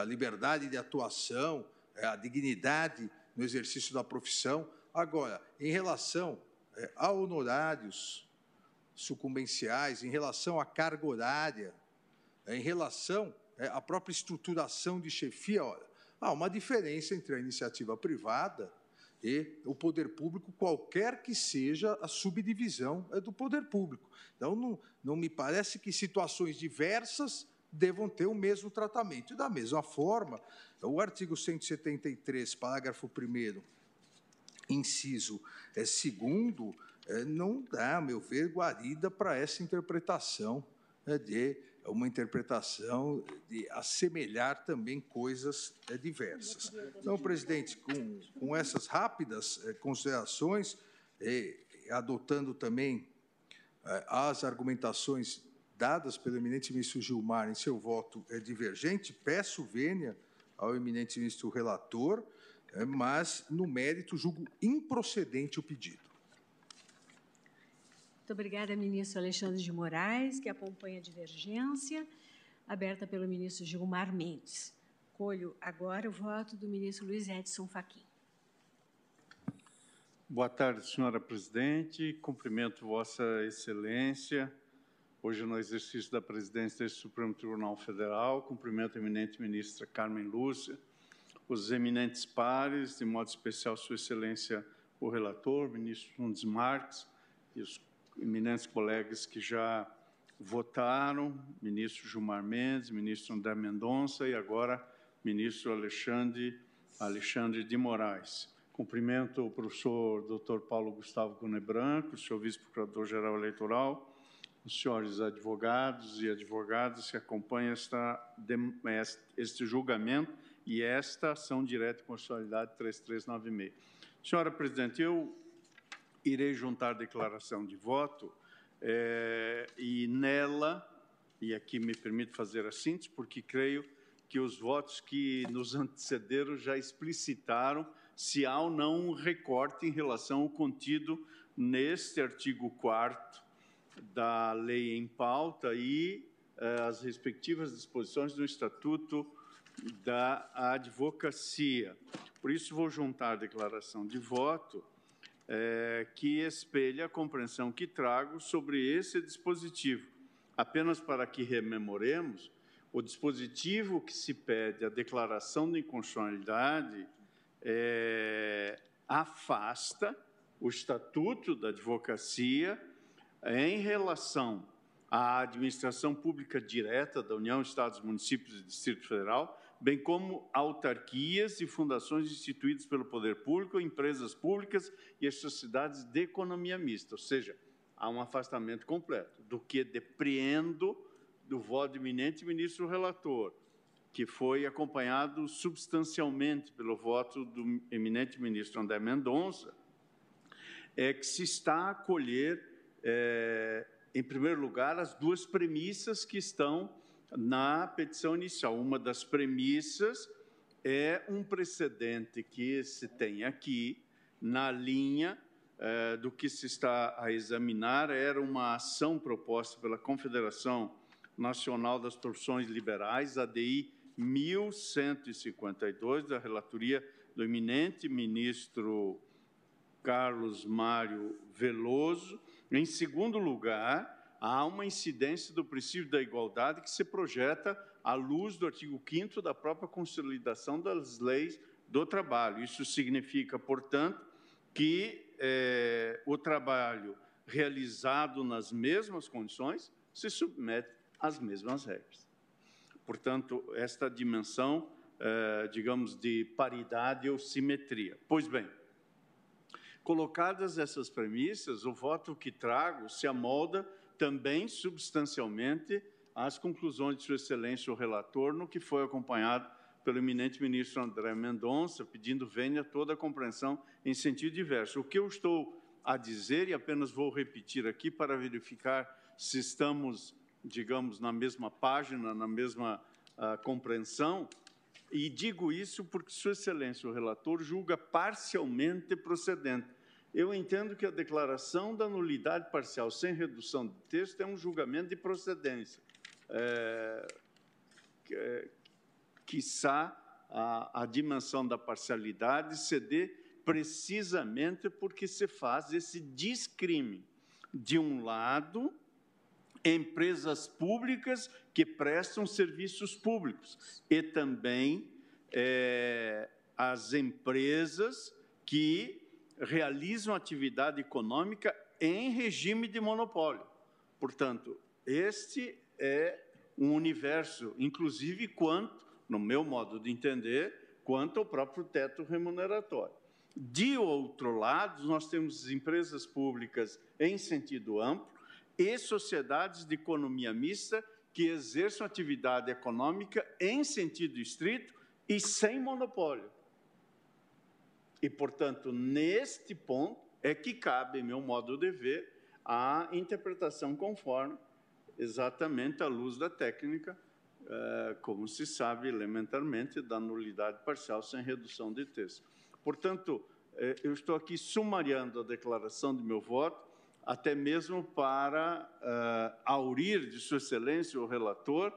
a liberdade de atuação, é a dignidade no exercício da profissão. Agora, em relação é, a honorários sucumbenciais, em relação à carga horária, em relação à própria estruturação de chefia, olha, há uma diferença entre a iniciativa privada e o poder público, qualquer que seja a subdivisão é do poder público. Então, não, não me parece que situações diversas devam ter o mesmo tratamento. E, da mesma forma, o artigo 173, parágrafo 1, inciso é, segundo, é, não dá, a meu ver, guarida para essa interpretação é, de uma interpretação de assemelhar também coisas diversas. Então, presidente, com, com essas rápidas considerações, adotando também as argumentações dadas pelo eminente ministro Gilmar em seu voto é, divergente, peço vênia ao eminente ministro relator, é, mas, no mérito, julgo improcedente o pedido. Muito obrigada, ministro Alexandre de Moraes, que acompanha a divergência, aberta pelo ministro Gilmar Mendes. Colho agora o voto do ministro Luiz Edson Fachin. Boa tarde, senhora presidente. Cumprimento Vossa Excelência, hoje no exercício da presidência do Supremo Tribunal Federal. Cumprimento a eminente ministra Carmen Lúcia, os eminentes pares, de modo especial Sua Excelência, o relator, ministro Nunes Marques, e os eminentes colegas que já votaram, ministro Gilmar Mendes, ministro André Mendonça e agora ministro Alexandre, Alexandre de Moraes. Cumprimento o professor Dr. Paulo Gustavo Cune Branco, o senhor vice-procurador-geral eleitoral, os senhores advogados e advogadas que acompanham esta, este julgamento e esta ação direta de constitucionalidade 3396. Senhora Presidente, eu irei juntar declaração de voto É, e nela, e aqui me permito fazer a síntese, porque creio que os votos que nos antecederam já explicitaram se há ou não um recorte em relação ao contido neste artigo 4 da lei em pauta e eh, as respectivas disposições do Estatuto da Advocacia. Por isso, vou juntar a declaração de voto eh, que espelha a compreensão que trago sobre esse dispositivo. Apenas para que rememoremos, o dispositivo que se pede a declaração de inconstitucionalidade é, afasta o Estatuto da Advocacia em relação à administração pública direta da União, Estados, Municípios e Distrito Federal, bem como autarquias e fundações instituídas pelo poder público, empresas públicas e as sociedades de economia mista, ou seja, há um afastamento completo do que depreendo do voto eminente ministro relator, que foi acompanhado substancialmente pelo voto do eminente ministro André Mendonça, é que se está a acolher, é, em primeiro lugar, as duas premissas que estão na petição inicial. Uma das premissas é um precedente que se tem aqui, na linha é, do que se está a examinar, era uma ação proposta pela Confederação Nacional das Profissões Liberais, ADI 1152, da relatoria do eminente ministro Carlos Mário Veloso. Em segundo lugar, há uma incidência do princípio da igualdade que se projeta à luz do artigo 5 da própria consolidação das leis do trabalho. Isso significa, portanto, que é, o trabalho realizado nas mesmas condições se submete às mesmas regras. Portanto, esta dimensão, eh, digamos, de paridade ou simetria. Pois bem, colocadas essas premissas, o voto que trago se amolda também substancialmente às conclusões de Sua Excelência o relator, no que foi acompanhado pelo eminente ministro André Mendonça, pedindo venha toda a compreensão em sentido diverso. O que eu estou a dizer, e apenas vou repetir aqui para verificar se estamos digamos, na mesma página, na mesma uh, compreensão, e digo isso porque Sua Excelência, o relator, julga parcialmente procedente. Eu entendo que a declaração da nulidade parcial sem redução de texto é um julgamento de procedência. É, que, quiçá a, a dimensão da parcialidade ceder precisamente porque se faz esse discrime. De um lado, empresas públicas que prestam serviços públicos e também é, as empresas que realizam atividade econômica em regime de monopólio. Portanto, este é um universo, inclusive quanto, no meu modo de entender, quanto ao próprio teto remuneratório. De outro lado, nós temos empresas públicas em sentido amplo, e sociedades de economia mista que exerçam atividade econômica em sentido estrito e sem monopólio. E, portanto, neste ponto é que cabe, meu modo de ver, a interpretação conforme exatamente à luz da técnica, eh, como se sabe elementarmente, da nulidade parcial sem redução de texto. Portanto, eh, eu estou aqui sumariando a declaração de meu voto, até mesmo para uh, aurir de Sua Excelência o relator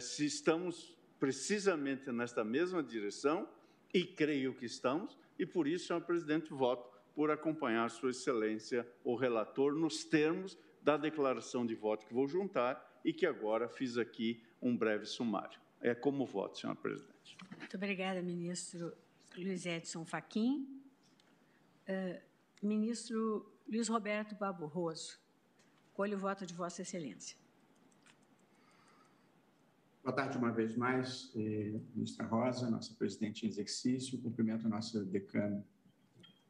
se estamos precisamente nesta mesma direção, e creio que estamos, e por isso, senhor presidente, voto por acompanhar Sua Excelência o relator nos termos da declaração de voto que vou juntar e que agora fiz aqui um breve sumário. É como voto, senhor presidente. Muito obrigada, ministro Luiz Edson Fachin. Uh, ministro Luiz Roberto Barroso. Colho o voto de Vossa Excelência. Boa tarde uma vez mais, eh, ministra Rosa, nossa presidente em exercício. Cumprimento a nossa decana,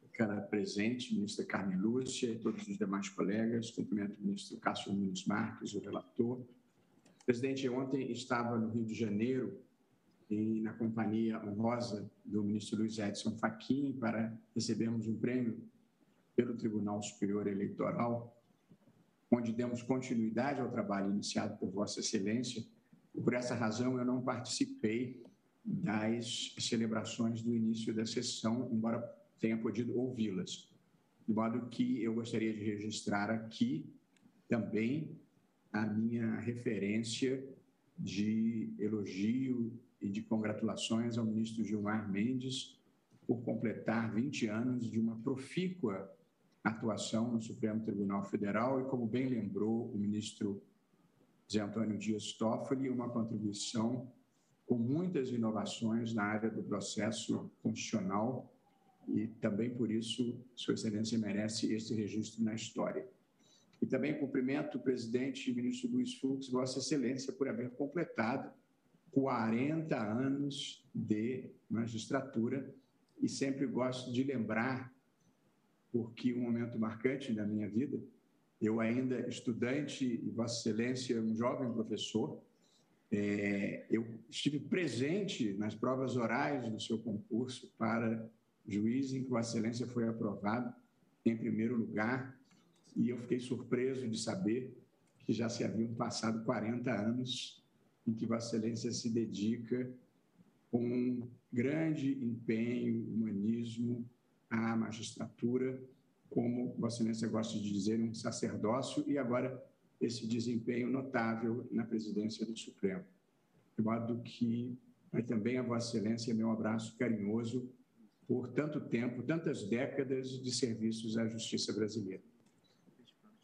decana presente, ministra Carmen Lúcia e todos os demais colegas. Cumprimento o ministro Cássio Nunes Marques, o relator. Presidente, ontem estava no Rio de Janeiro e na companhia honrosa do ministro Luiz Edson Fachin para recebermos um prêmio pelo Tribunal Superior Eleitoral onde demos continuidade ao trabalho iniciado por Vossa Excelência. Por essa razão, eu não participei das celebrações do início da sessão, embora tenha podido ouvi-las. De modo que eu gostaria de registrar aqui também a minha referência de elogio e de congratulações ao ministro Gilmar Mendes por completar 20 anos de uma profícua atuação no Supremo Tribunal Federal e, como bem lembrou o ministro Zé Antônio Dias Toffoli, uma contribuição com muitas inovações na área do processo constitucional e também por isso Sua Excelência merece esse registro na história. E também cumprimento o presidente e ministro Luiz Fux, Vossa Excelência, por haver completado 40 anos de magistratura e sempre gosto de lembrar, porque um momento marcante da minha vida, eu ainda estudante e Vossa Excelência um jovem professor, é, eu estive presente nas provas orais do seu concurso para juiz, em que Vossa Excelência foi aprovado em primeiro lugar, e eu fiquei surpreso de saber que já se haviam passado 40 anos em que Vossa Excelência se dedica com grande empenho, humanismo à magistratura, como Vossa Excelência gosta de dizer, um sacerdócio, e agora esse desempenho notável na presidência do Supremo. De modo que vai também a Vossa Excelência meu abraço carinhoso por tanto tempo, tantas décadas de serviços à justiça brasileira.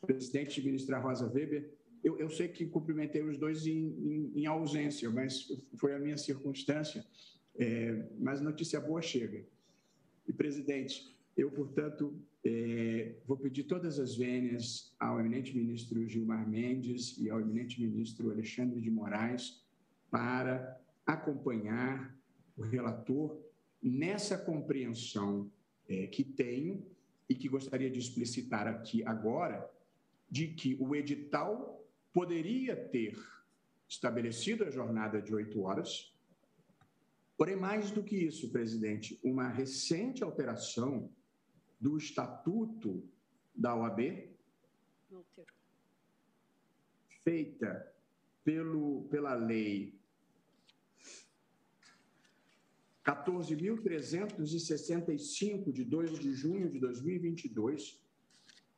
Presidente ministra Rosa Weber, eu, eu sei que cumprimentei os dois em, em, em, ausência, mas foi a minha circunstância. É, mas notícia boa chega. E, presidente, eu, portanto, é, vou pedir todas as vênias ao eminente ministro Gilmar Mendes e ao eminente ministro Alexandre de Moraes para acompanhar o relator nessa compreensão é, que tenho e que gostaria de explicitar aqui agora, de que o edital poderia ter estabelecido a jornada de oito horas, porém, mais do que isso, presidente, uma recente alteração do estatuto da OAB, feita pelo, pela lei 14.365, de 2 de junho de 2022,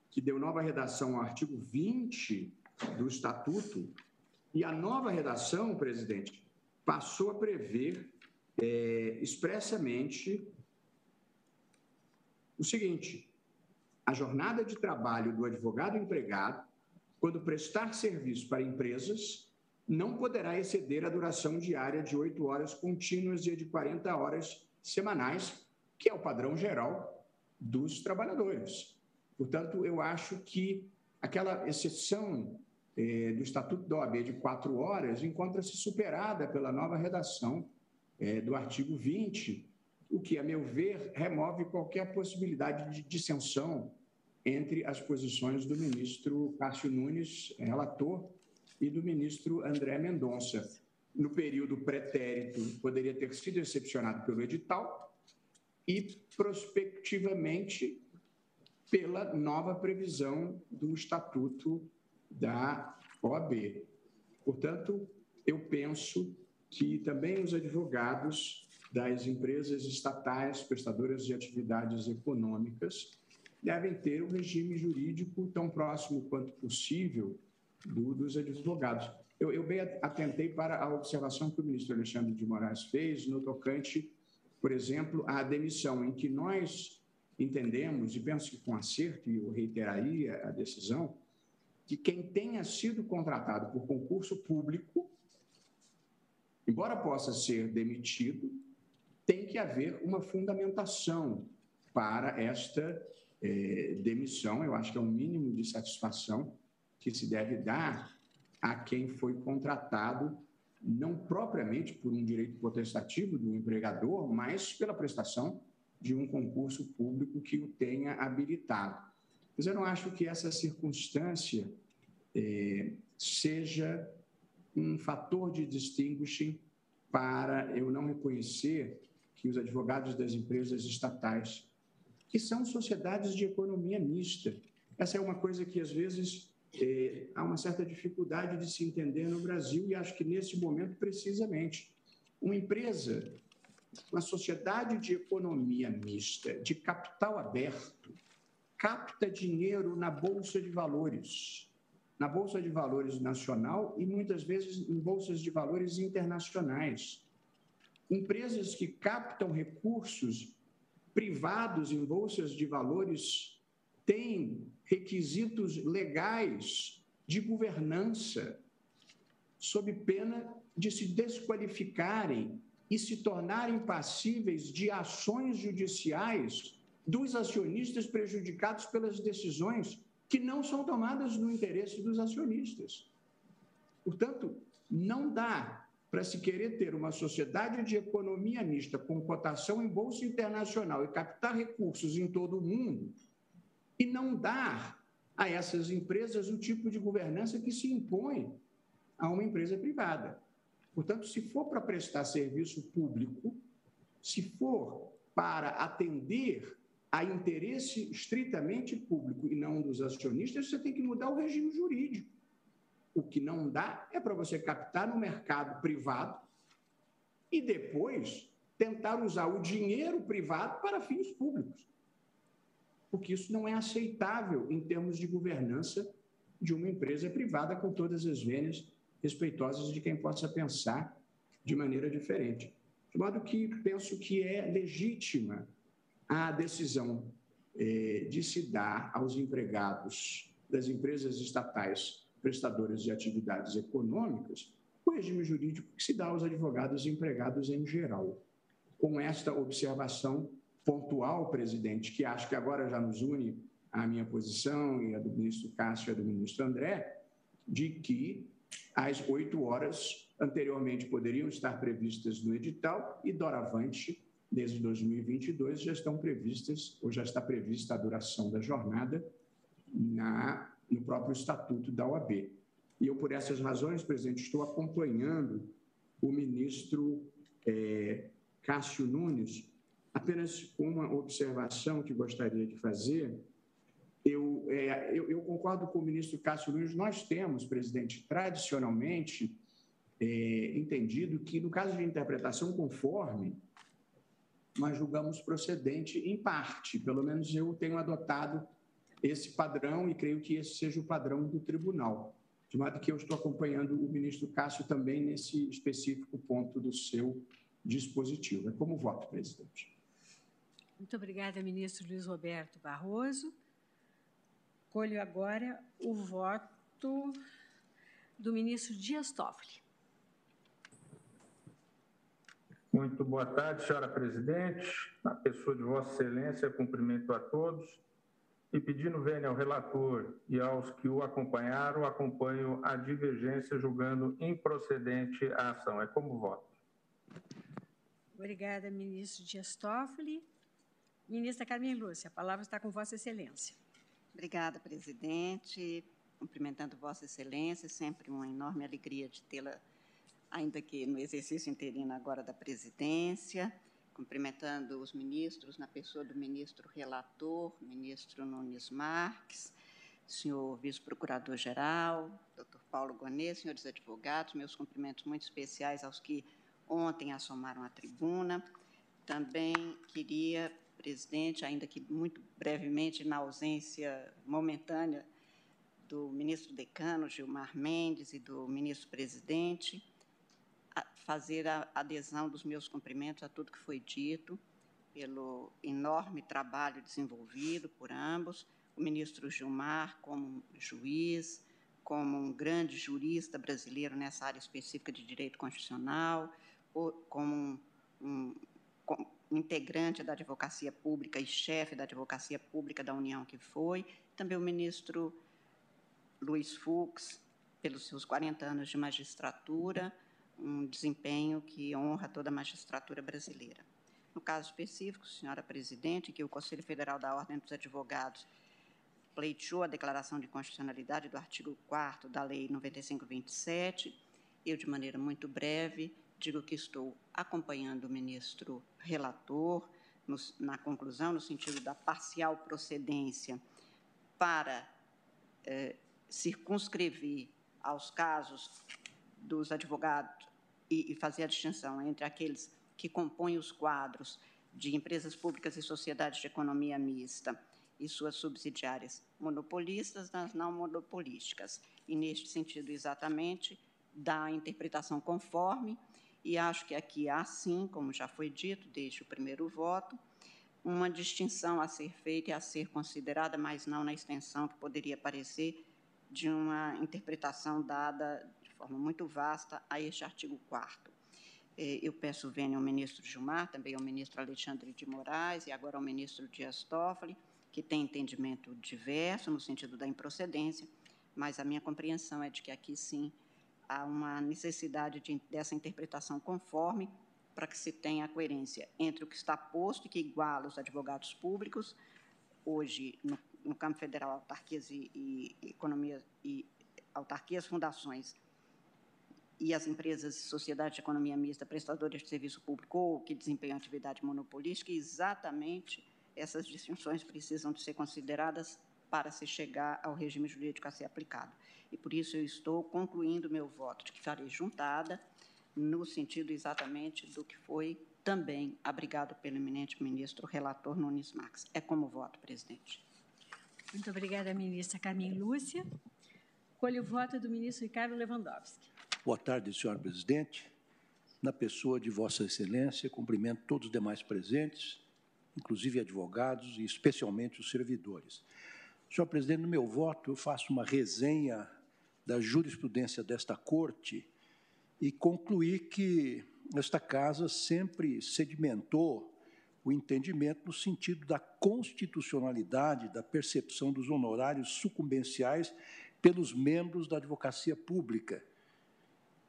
que deu nova redação ao artigo 20 do Estatuto, e a nova redação, presidente, passou a prever é, expressamente o seguinte: a jornada de trabalho do advogado empregado, quando prestar serviço para empresas, não poderá exceder a duração diária de oito horas contínuas e de 40 horas semanais, que é o padrão geral dos trabalhadores. Portanto, eu acho que aquela exceção eh, do Estatuto da OAB de quatro horas encontra-se superada pela nova redação eh, do artigo 20, o que, a meu ver, remove qualquer possibilidade de dissensão entre as posições do ministro Cássio Nunes, relator, e do ministro André Mendonça. No período pretérito, poderia ter sido excepcionado pelo edital e, prospectivamente, pela nova previsão do Estatuto da OAB. Portanto, eu penso que também os advogados das empresas estatais prestadoras de atividades econômicas devem ter um regime jurídico tão próximo quanto possível do, dos advogados. Eu, eu, bem atentei para a observação que o ministro Alexandre de Moraes fez no tocante, por exemplo, à demissão, em que nós entendemos, e penso que com acerto, e eu reiteraria a decisão, que quem tenha sido contratado por concurso público, embora possa ser demitido, tem que haver uma fundamentação para esta eh, demissão. Eu acho que é um mínimo de satisfação que se deve dar a quem foi contratado, não propriamente por um direito potestativo do empregador, mas pela prestação de um concurso público que o tenha habilitado. Mas eu não acho que essa circunstância é, seja um fator de distinguishing para eu não reconhecer que os advogados das empresas estatais, que são sociedades de economia mista, essa é uma coisa que às vezes é, há uma certa dificuldade de se entender no Brasil e acho que nesse momento, precisamente, uma empresa, uma sociedade de economia mista, de capital aberto, capta dinheiro na Bolsa de Valores, na Bolsa de Valores nacional e muitas vezes em bolsas de valores internacionais. Empresas que captam recursos privados em bolsas de valores têm requisitos legais de governança, sob pena de se desqualificarem e se tornarem passíveis de ações judiciais dos acionistas prejudicados pelas decisões que não são tomadas no interesse dos acionistas. Portanto, não dá para se querer ter uma sociedade de economia mista com cotação em bolsa internacional e captar recursos em todo o mundo e não dar a essas empresas o tipo de governança que se impõe a uma empresa privada. Portanto, se for para prestar serviço público, se for para atender a interesse estritamente público e não dos acionistas, você tem que mudar o regime jurídico. O que não dá é para você captar no mercado privado e depois tentar usar o dinheiro privado para fins públicos porque isso não é aceitável em termos de governança de uma empresa privada com todas as vênias respeitosas de quem possa pensar de maneira diferente. De modo que penso que é legítima a decisão eh, de se dar aos empregados das empresas estatais prestadoras de atividades econômicas o regime jurídico que se dá aos advogados e empregados em geral. Com esta observação, pontual, presidente, que acho que agora já nos une a minha posição e a do ministro Cássio e a do ministro André, de que as oito horas anteriormente poderiam estar previstas no edital e, doravante, desde 2022, já estão previstas, ou já está prevista a duração da jornada na, no próprio estatuto da OAB. E eu, por essas razões, presidente, estou acompanhando o ministro é, Cássio Nunes Apenas uma observação que gostaria de fazer. Eu, é, eu, eu, concordo com o ministro Cássio Nunes. Nós temos, presidente, tradicionalmente é, entendido que, no caso de interpretação conforme, nós julgamos procedente em parte. Pelo menos eu tenho adotado esse padrão e creio que esse seja o padrão do tribunal. De modo que eu estou acompanhando o ministro Cássio também nesse específico ponto do seu dispositivo. É como voto, presidente. Muito obrigada, ministro Luiz Roberto Barroso. Colho agora o voto do ministro Dias Toffoli. Muito boa tarde, senhora presidente. Na pessoa de Vossa Excelência, cumprimento a todos e pedindo vênia ao relator e aos que o acompanharam, acompanho a divergência, julgando improcedente a ação. É como voto. Obrigada, ministro Dias Toffoli. Ministra Carmen Lúcia, a palavra está com Vossa Excelência. Obrigada, presidente. Cumprimentando Vossa Excelência, sempre uma enorme alegria de tê-la, ainda que no exercício interino agora da presidência. Cumprimentando os ministros, na pessoa do ministro relator, ministro Nunes Marques, senhor vice-procurador-geral, doutor Paulo Gonê, senhores advogados, meus cumprimentos muito especiais aos que ontem assomaram à tribuna. Também queria presidente, ainda que muito brevemente, na ausência momentânea do ministro decano Gilmar Mendes e do ministro presidente, fazer a adesão dos meus cumprimentos a tudo que foi dito, pelo enorme trabalho desenvolvido por ambos, o ministro Gilmar como juiz, como um grande jurista brasileiro nessa área específica de direito constitucional, como um, um integrante da advocacia pública e chefe da advocacia pública da União que foi, também o ministro Luiz Fux, pelos seus 40 anos de magistratura, um desempenho que honra toda a magistratura brasileira. No caso específico, senhora presidente, que o Conselho Federal da Ordem dos Advogados pleiteou a declaração de constitucionalidade do artigo 4 da Lei 9527, eu, de maneira muito breve, digo que estou acompanhando o ministro relator no, na conclusão, no sentido da parcial procedência para eh, circunscrever aos casos dos advogados e, e fazer a distinção entre aqueles que compõem os quadros de empresas públicas e sociedades de economia mista e suas subsidiárias monopolistas das não monopolísticas. E, neste sentido, exatamente, da interpretação conforme, e acho que aqui há, sim, como já foi dito desde o primeiro voto, uma distinção a ser feita e a ser considerada, mas não na extensão que poderia parecer de uma interpretação dada forma muito vasta a este artigo 4 é, eu peço vênia ao ministro Gilmar, também ao ministro Alexandre de Moraes e agora ao ministro Dias Toffoli, que tem entendimento diverso no sentido da improcedência, mas a minha compreensão é de que aqui sim há uma necessidade de, dessa interpretação conforme para que se tenha a coerência entre o que está posto e que iguala os advogados públicos, hoje no, no campo federal, autarquias e, e economia e autarquias, fundações e as empresas e sociedades de economia mista prestadoras de serviço público ou que desempenham atividade monopolística, exatamente essas distinções precisam de ser consideradas para se chegar ao regime jurídico a ser aplicado. E por isso eu estou concluindo meu voto de que farei juntada, no sentido exatamente do que foi também abrigado pelo eminente ministro relator Nunes Marques. É como voto, presidente. Muito obrigada, ministra Carmen Lúcia. Colho o voto do ministro Ricardo Lewandowski. Boa tarde, senhor presidente. Na pessoa de Vossa Excelência, cumprimento todos os demais presentes, inclusive advogados e especialmente os servidores. Senhor presidente, no meu voto, eu faço uma resenha da jurisprudência desta Corte e concluir que esta casa sempre sedimentou o entendimento no sentido da constitucionalidade da percepção dos honorários sucumbenciais pelos membros da advocacia pública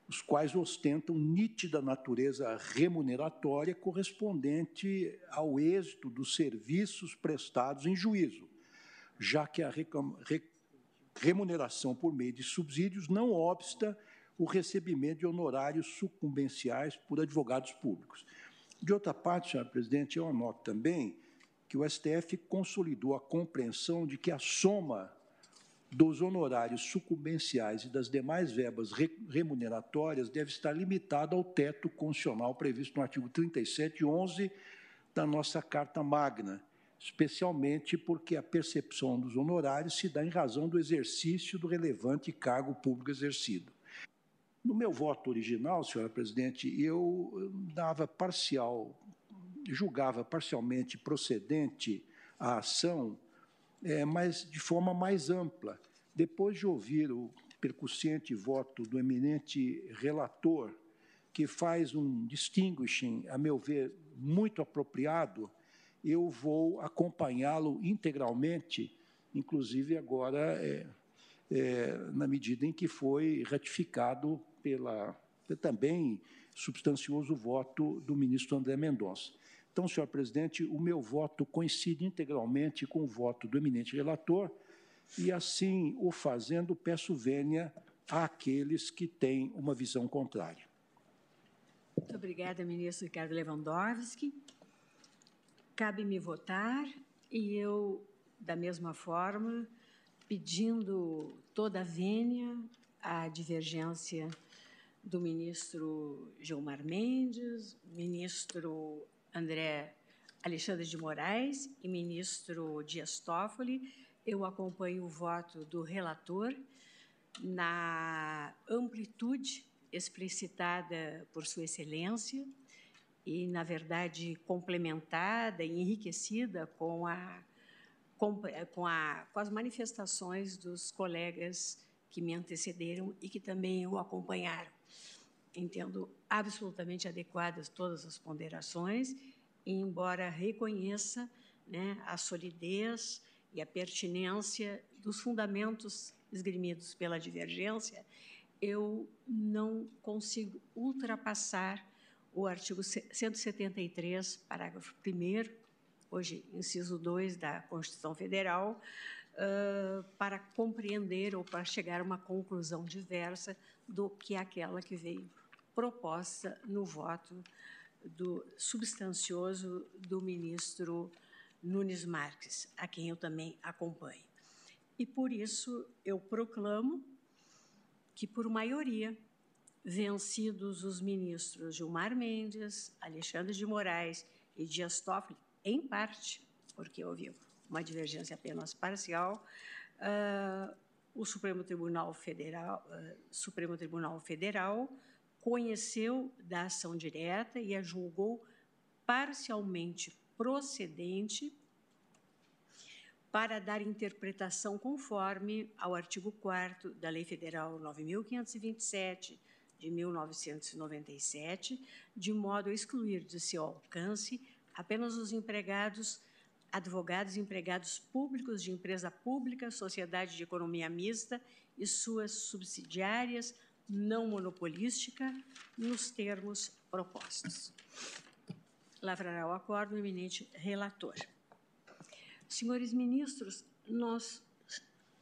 os quais ostentam nítida natureza remuneratória correspondente ao êxito dos serviços prestados em juízo, já que a remuneração por meio de subsídios não obsta o recebimento de honorários sucumbenciais por advogados públicos. De outra parte, senhor presidente, eu anoto também que o STF consolidou a compreensão de que a soma dos honorários sucumbenciais e das demais verbas remuneratórias deve estar limitada ao teto constitucional previsto no artigo 37 e 11 da nossa Carta Magna, especialmente porque a percepção dos honorários se dá em razão do exercício do relevante cargo público exercido. No meu voto original, senhora presidente, eu dava parcial, julgava parcialmente procedente a ação é, mas de forma mais ampla. Depois de ouvir o percussiente voto do eminente relator, que faz um distinguishing, a meu ver, muito apropriado, eu vou acompanhá-lo integralmente, inclusive agora, é, é, na medida em que foi ratificado pela também substancioso voto do ministro André Mendonça. Então, senhor presidente, o meu voto coincide integralmente com o voto do eminente relator, e assim o fazendo, peço vênia àqueles que têm uma visão contrária. Muito obrigada, ministro Ricardo Lewandowski. Cabe-me votar e eu, da mesma forma, pedindo toda a vênia à divergência do ministro Gilmar Mendes, ministro André Alexandre de Moraes e ministro Dias Toffoli. Eu acompanho o voto do relator na amplitude explicitada por Sua Excelência e, na verdade, complementada e enriquecida com, a, com, com, a, com as manifestações dos colegas que me antecederam e que também o acompanharam entendo absolutamente adequadas todas as ponderações, e embora reconheça né, a solidez e a pertinência dos fundamentos esgrimidos pela divergência, eu não consigo ultrapassar o artigo 173, parágrafo 1 hoje inciso 2 da Constituição Federal, uh, para compreender ou para chegar a uma conclusão diversa do que aquela que veio proposta no voto do substancioso do ministro Nunes Marques, a quem eu também acompanho. E por isso eu proclamo que, por maioria, vencidos os ministros Gilmar Mendes, Alexandre de Moraes e Dias Toffoli, em parte, porque houve uma divergência apenas parcial, uh, o Supremo Tribunal Federal, uh, Supremo Tribunal Federal conheceu da ação direta e a julgou parcialmente procedente para dar interpretação conforme ao artigo 4 da Lei Federal 9527 de 1997, de modo a excluir de seu alcance apenas os empregados, advogados e empregados públicos de empresa pública, sociedade de economia mista e suas subsidiárias não monopolística nos termos propostos. Lavrará o acordo o eminente relator. Senhores ministros, nós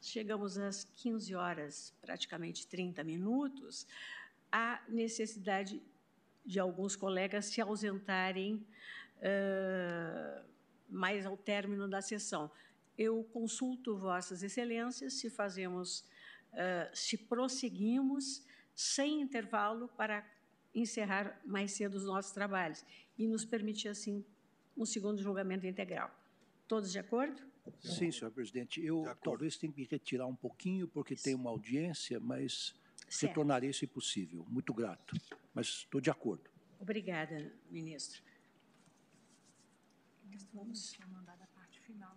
chegamos às 15 horas, praticamente 30 minutos, há necessidade de alguns colegas se ausentarem uh, mais ao término da sessão. Eu consulto Vossas Excelências se fazemos, uh, se prosseguimos sem intervalo para encerrar mais cedo os nossos trabalhos e nos permitir, assim, um segundo julgamento integral. Todos de acordo? Sim, senhor presidente. Eu talvez tenha que me retirar um pouquinho, porque tem uma audiência, mas certo. retornarei se possível. Muito grato. Mas estou de acordo. Obrigada, ministro. Vamos mandar a parte final.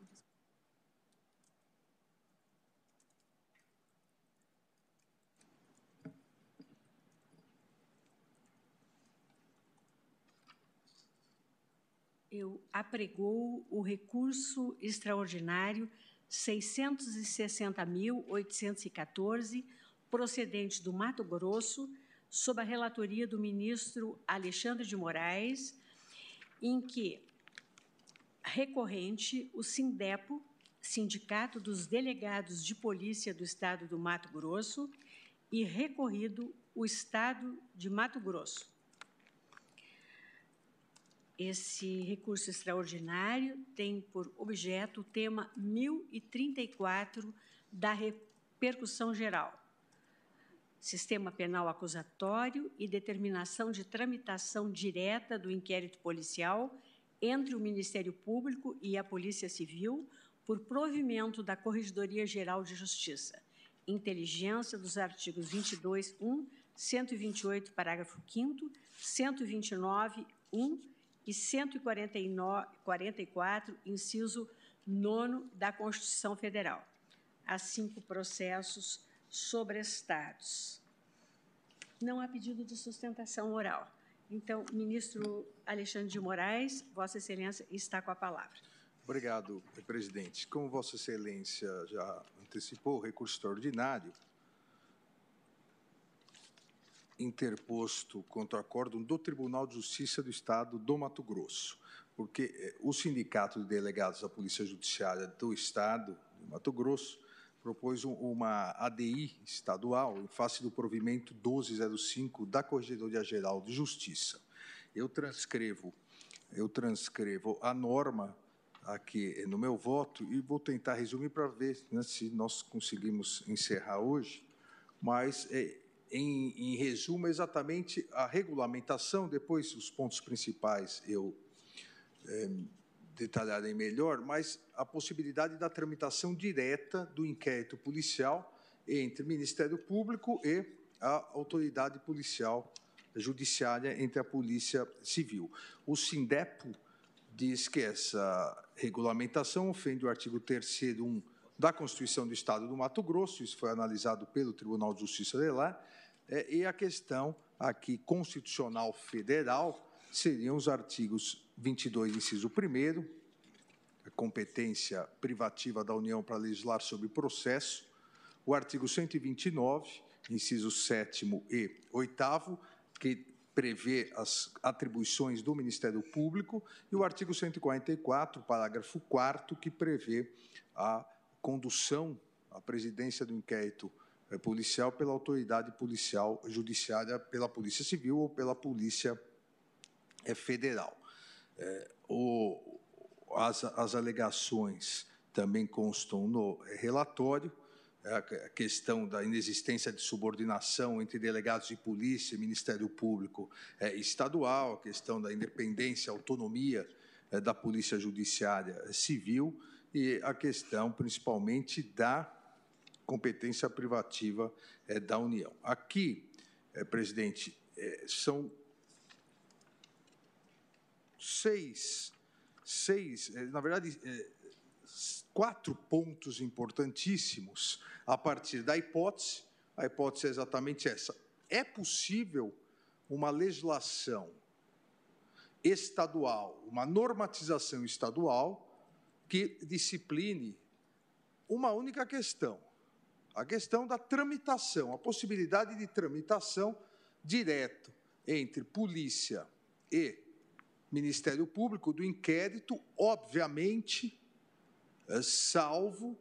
Apregou o recurso extraordinário 660.814, procedente do Mato Grosso, sob a relatoria do ministro Alexandre de Moraes, em que recorrente o SINDEPO, Sindicato dos Delegados de Polícia do Estado do Mato Grosso, e recorrido o Estado de Mato Grosso esse recurso extraordinário tem por objeto o tema 1034 da repercussão geral. Sistema penal acusatório e determinação de tramitação direta do inquérito policial entre o Ministério Público e a Polícia Civil por provimento da Corregedoria Geral de Justiça. Inteligência dos artigos 22, 1, 128, parágrafo 5º, 129, 1 e 144, inciso 9 da Constituição Federal. Há cinco processos sobrestados. Não há pedido de sustentação oral. Então, ministro Alexandre de Moraes, Vossa Excelência está com a palavra. Obrigado, presidente. Como Vossa Excelência já antecipou, o recurso extraordinário interposto contra o acórdão do Tribunal de Justiça do Estado do Mato Grosso, porque eh, o Sindicato de Delegados da Polícia Judiciária do Estado do Mato Grosso propôs uma ADI estadual em face do provimento 1205 da Corregedoria Geral de Justiça. Eu transcrevo, eu transcrevo a norma aqui no meu voto e vou tentar resumir para ver né, se nós conseguimos encerrar hoje, mas é, em, em resumo, exatamente a regulamentação, depois os pontos principais eu é, detalharei melhor, mas a possibilidade da tramitação direta do inquérito policial entre Ministério Público e a autoridade policial judiciária entre a Polícia Civil. O SINDEPO diz que essa regulamentação ofende o artigo 3 1 da Constituição do Estado do Mato Grosso, isso foi analisado pelo Tribunal de Justiça de lá, é, e a questão aqui constitucional federal seriam os artigos 22, inciso 1 a competência privativa da União para legislar sobre processo, o artigo 129, inciso 7 e 8 que prevê as atribuições do Ministério Público, e o artigo 144, parágrafo 4 que prevê a condução, a presidência do inquérito é, policial pela autoridade policial judiciária, pela Polícia Civil ou pela Polícia é, Federal. É, o, as, as alegações também constam no relatório, é a questão da inexistência de subordinação entre delegados de polícia e Ministério Público é, estadual, a questão da independência, autonomia é, da Polícia Judiciária Civil e a questão, principalmente, da competência privativa é, da União. Aqui, é, presidente, é, são seis, seis, é, na verdade, é, quatro pontos importantíssimos a partir da hipótese. A hipótese é exatamente essa. É possível uma legislação estadual, uma normatização estadual que discipline uma única questão, a questão da tramitação, a possibilidade de tramitação direto entre polícia e Ministério Público do inquérito, obviamente, eh, salvo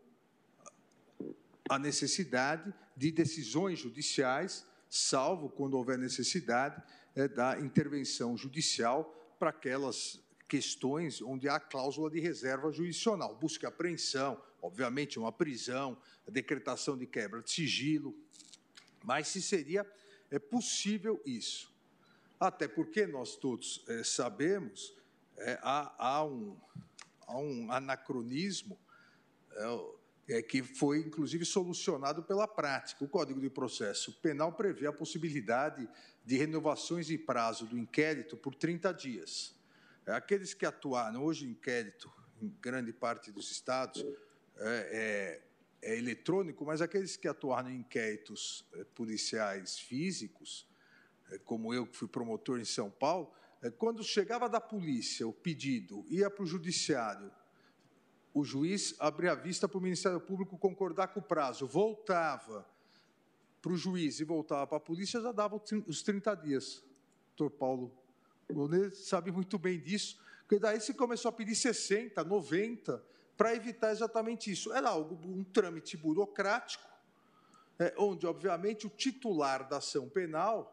a necessidade de decisões judiciais, salvo quando houver necessidade é, da intervenção judicial para aquelas questões onde há cláusula de reserva jurisdicional, busca e apreensão, obviamente uma prisão, a decretação de quebra de sigilo, mas se seria é possível isso. Até porque nós todos é, sabemos, é, há, há, um, há um anacronismo é, é, que foi, inclusive, solucionado pela prática. O Código de Processo Penal prevê a possibilidade de renovações de prazo do inquérito por 30 dias. É, aqueles que atuaram hoje, inquérito, em grande parte dos estados, é, é, é eletrônico, mas aqueles que atuaram em inquéritos é, policiais físicos, é, como eu que fui promotor em São Paulo, quando chegava da polícia o pedido, ia para o judiciário, o juiz abria a vista para o Ministério Público concordar com o prazo, voltava para o juiz e voltava para a polícia, já dava os 30 dias. Doutor Paulo Bonet sabe muito bem disso, porque daí se começou a pedir 60, 90, para evitar exatamente isso. Era algo, um trâmite burocrático, é, onde, obviamente, o titular da ação penal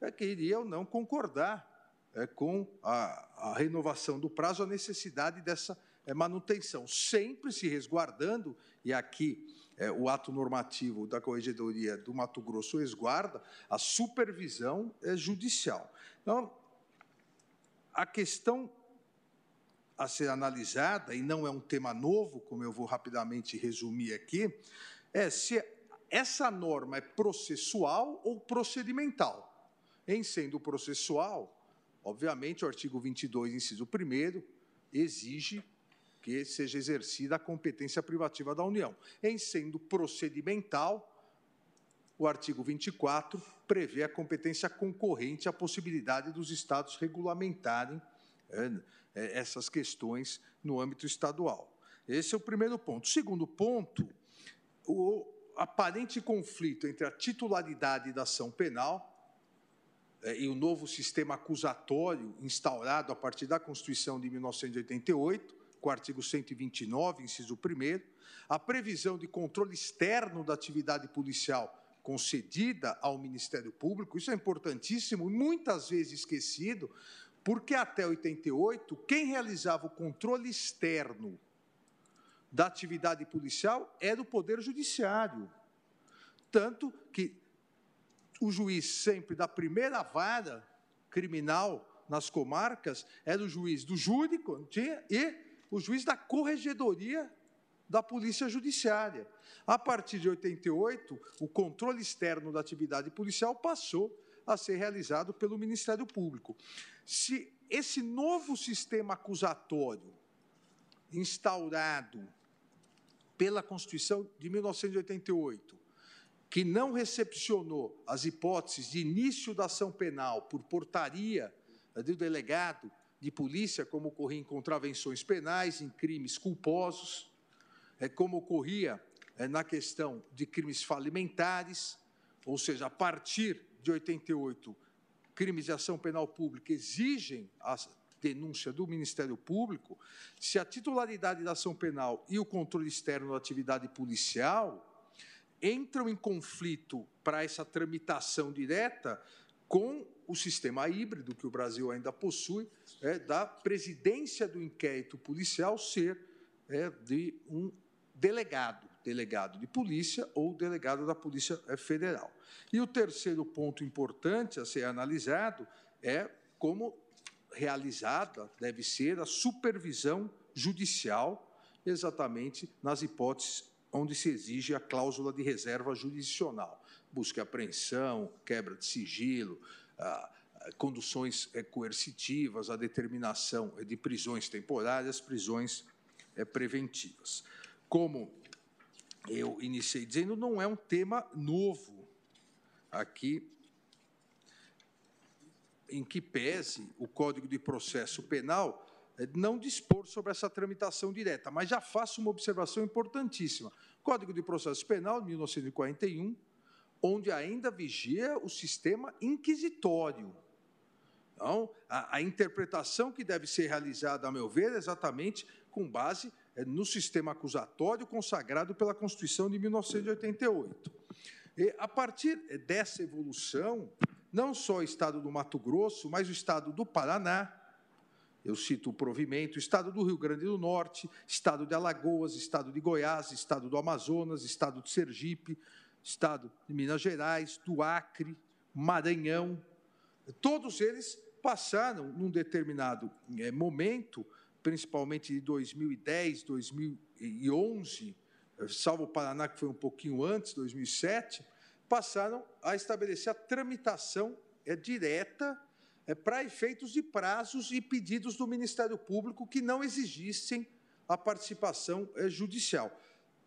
é, queria ou não concordar é, com a, a, renovação do prazo, a necessidade dessa é, manutenção, sempre se resguardando, e aqui é, o ato normativo da Corregedoria do Mato Grosso resguarda a supervisão é, judicial. Então, a questão a ser analisada, e não é um tema novo, como eu vou rapidamente resumir aqui, é se essa norma é processual ou procedimental. Em sendo processual, obviamente, o artigo 22, inciso 1, exige que seja exercida a competência privativa da União. Em sendo procedimental, o artigo 24 prevê a competência concorrente à possibilidade dos estados regulamentarem é, essas questões no âmbito estadual. Esse é o primeiro ponto. Segundo ponto, o aparente conflito entre a titularidade da ação penal é, e o novo sistema acusatório instaurado a partir da Constituição de 1988, com o artigo 129, inciso 1, a previsão de controle externo da atividade policial concedida ao Ministério Público, isso é importantíssimo e muitas vezes esquecido, porque até 88, quem realizava o controle externo da atividade policial era o Poder Judiciário. Tanto que o juiz sempre da primeira vara criminal nas comarcas era o juiz do júri, tinha, e o juiz da corregedoria da Polícia Judiciária. A partir de 88, o controle externo da atividade policial passou a ser realizado pelo Ministério Público. Se esse novo sistema acusatório instaurado pela Constituição de 1988, que não recepcionou as hipóteses de início da ação penal por portaria do delegado de polícia, como ocorria em contravenções penais, em crimes culposos, é como ocorria é, na questão de crimes falimentares, ou seja, a partir de 88, crimes de ação penal pública exigem a denúncia do Ministério Público, se a titularidade da ação penal e o controle externo da atividade policial entram em conflito para essa tramitação direta com o sistema híbrido que o Brasil ainda possui, é, da presidência do inquérito policial ser é, de um delegado, delegado de polícia ou delegado da Polícia é, Federal. E o terceiro ponto importante a ser analisado é como realizada deve ser a supervisão judicial, exatamente nas hipóteses onde se exige a cláusula de reserva jurisdicional, busca e apreensão, quebra de sigilo, ah, conduções é, coercitivas, a determinação é, de prisões temporárias, prisões preventivas. Como eu iniciei dizendo, não é um tema novo aqui, em que pese o Código de Processo Penal não dispor sobre essa tramitação direta, mas já faço uma observação importantíssima. Código de Processo Penal, de 1941, onde ainda vigia o sistema inquisitório. Então, a, a, interpretação que deve ser realizada, a meu ver, é exatamente com base no sistema acusatório consagrado pela Constituição de 1988. E, a partir dessa evolução, não só o Estado do Mato Grosso, mas o Estado do Paraná, eu cito o provimento, Estado do Rio Grande do Norte, Estado de Alagoas, Estado de Goiás, Estado do Amazonas, Estado de Sergipe, Estado de Minas Gerais, do Acre, Maranhão, todos eles passaram, num determinado é, momento, principalmente de 2010, 2011, salvo o Paraná, que foi um pouquinho antes, 2007, passaram a estabelecer a tramitação é, direta é, para efeitos de prazos e pedidos do Ministério Público que não exigissem a participação é, judicial.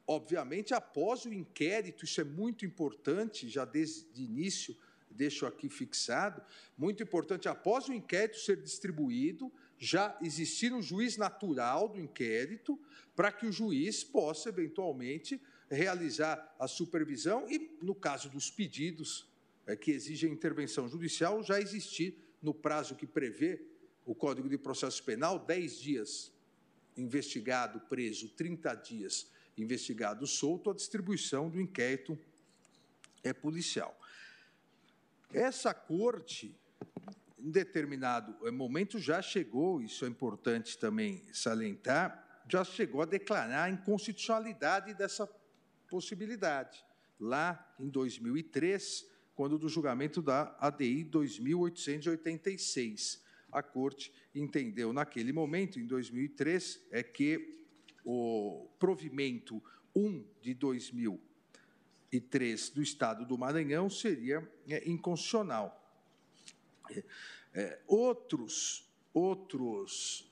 Obviamente, após o inquérito, isso é muito importante, já desde o início deixo aqui fixado, muito importante, após o inquérito ser distribuído, já existir um juiz natural do inquérito, para que o juiz possa, eventualmente, realizar a supervisão e, no caso dos pedidos é, que exigem intervenção judicial, já existir, no prazo que prevê o Código de Processo Penal, 10 dias investigado, preso, 30 dias investigado, solto, a distribuição do inquérito é policial. Essa corte, em determinado eh, momento, já chegou, isso é importante também salientar, já chegou a declarar a inconstitucionalidade dessa possibilidade, lá em 2003, quando do julgamento da ADI 2886. A Corte entendeu naquele momento, em 2003, é que o provimento 1 de 2000 e 3 do Estado do Maranhão seria é, inconstitucional. É, outros, outros,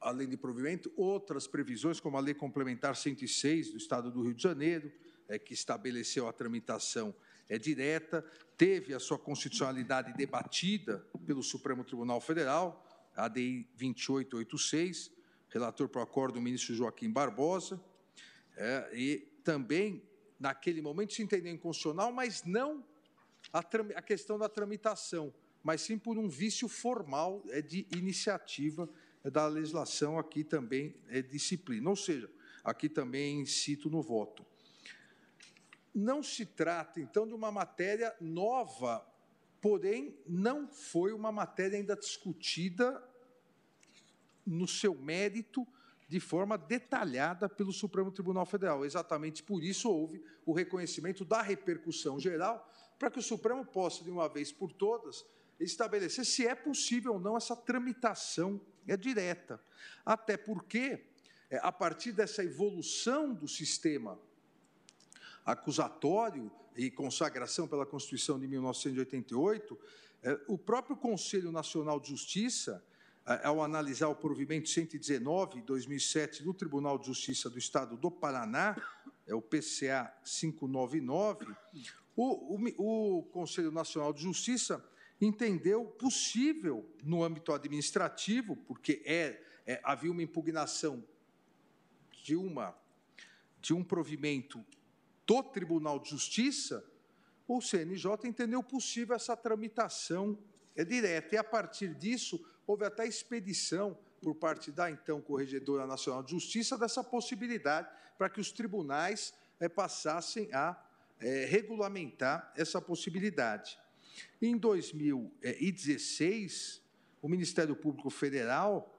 além de provimento, outras previsões, como a Lei Complementar 106 do Estado do Rio de Janeiro, é, que estabeleceu a tramitação é, direta, teve a sua constitucionalidade debatida pelo Supremo Tribunal Federal, ADI 2886, relator para o acordo, o ministro Joaquim Barbosa, é, e também naquele momento se entendeu inconstitucional, mas não a, a, questão da tramitação, mas sim por um vício formal é, de iniciativa é, da legislação, aqui também é disciplina. Ou seja, aqui também cito no voto. Não se trata, então, de uma matéria nova, porém, não foi uma matéria ainda discutida no seu mérito de forma detalhada pelo Supremo Tribunal Federal. Exatamente por isso houve o reconhecimento da repercussão geral, para que o Supremo possa, de uma vez por todas, estabelecer se é possível ou não essa tramitação é direta. Até porque, é, a partir dessa evolução do sistema acusatório e consagração pela Constituição de 1988, é, o próprio Conselho Nacional de Justiça ao analisar o provimento 119, 2007, do Tribunal de Justiça do Estado do Paraná, é o PCA 599, o, o, o Conselho Nacional de Justiça entendeu possível, no âmbito administrativo, porque é, é, havia uma impugnação de, uma, de um provimento do Tribunal de Justiça, o CNJ entendeu possível essa tramitação é direta. E, a partir disso, houve até expedição por parte da então Corregedora Nacional de Justiça dessa possibilidade para que os tribunais é, passassem a é, regulamentar essa possibilidade. Em 2016, o Ministério Público Federal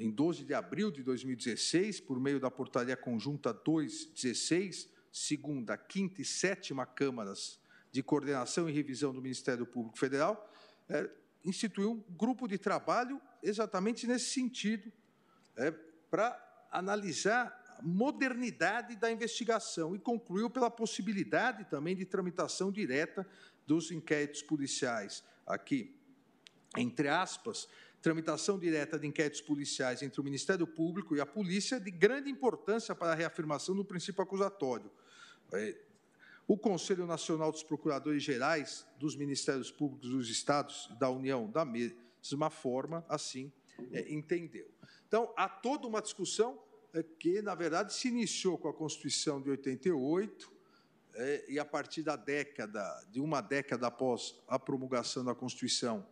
em 12 de abril de 2016, por meio da portaria conjunta 216, segunda, quinta e sétima câmaras de coordenação e revisão do Ministério Público Federal, é, instituiu um grupo de trabalho exatamente nesse sentido, é, para analisar a modernidade da investigação e concluiu pela possibilidade também de tramitação direta dos inquéritos policiais. Aqui, entre aspas, tramitação direta de inquéritos policiais entre o Ministério Público e a polícia de grande importância para a reafirmação do princípio acusatório. É, o Conselho Nacional dos Procuradores Gerais dos Ministérios Públicos dos Estados da União, da mesma forma, assim é, entendeu. Então, há toda uma discussão é, que, na verdade, se iniciou com a Constituição de 88, é, e a partir da década, de uma década após a promulgação da Constituição,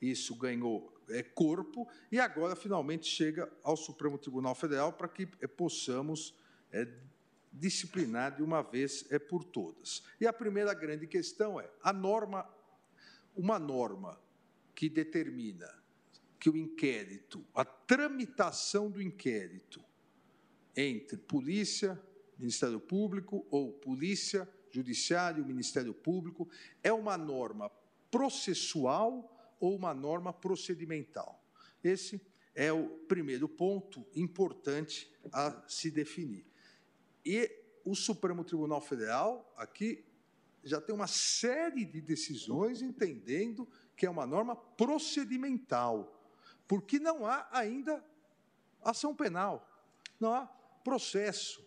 isso ganhou é, corpo e agora finalmente chega ao Supremo Tribunal Federal para que é, possamos é, disciplinar de uma vez é por todas. E a primeira grande questão é a norma, uma norma que determina que o inquérito, a tramitação do inquérito entre polícia, Ministério Público ou polícia, judiciário, Ministério Público, é uma norma processual ou uma norma procedimental. Esse é o primeiro ponto importante a se definir. E o Supremo Tribunal Federal, aqui, já tem uma série de decisões entendendo que é uma norma procedimental, porque não há ainda ação penal, não há processo.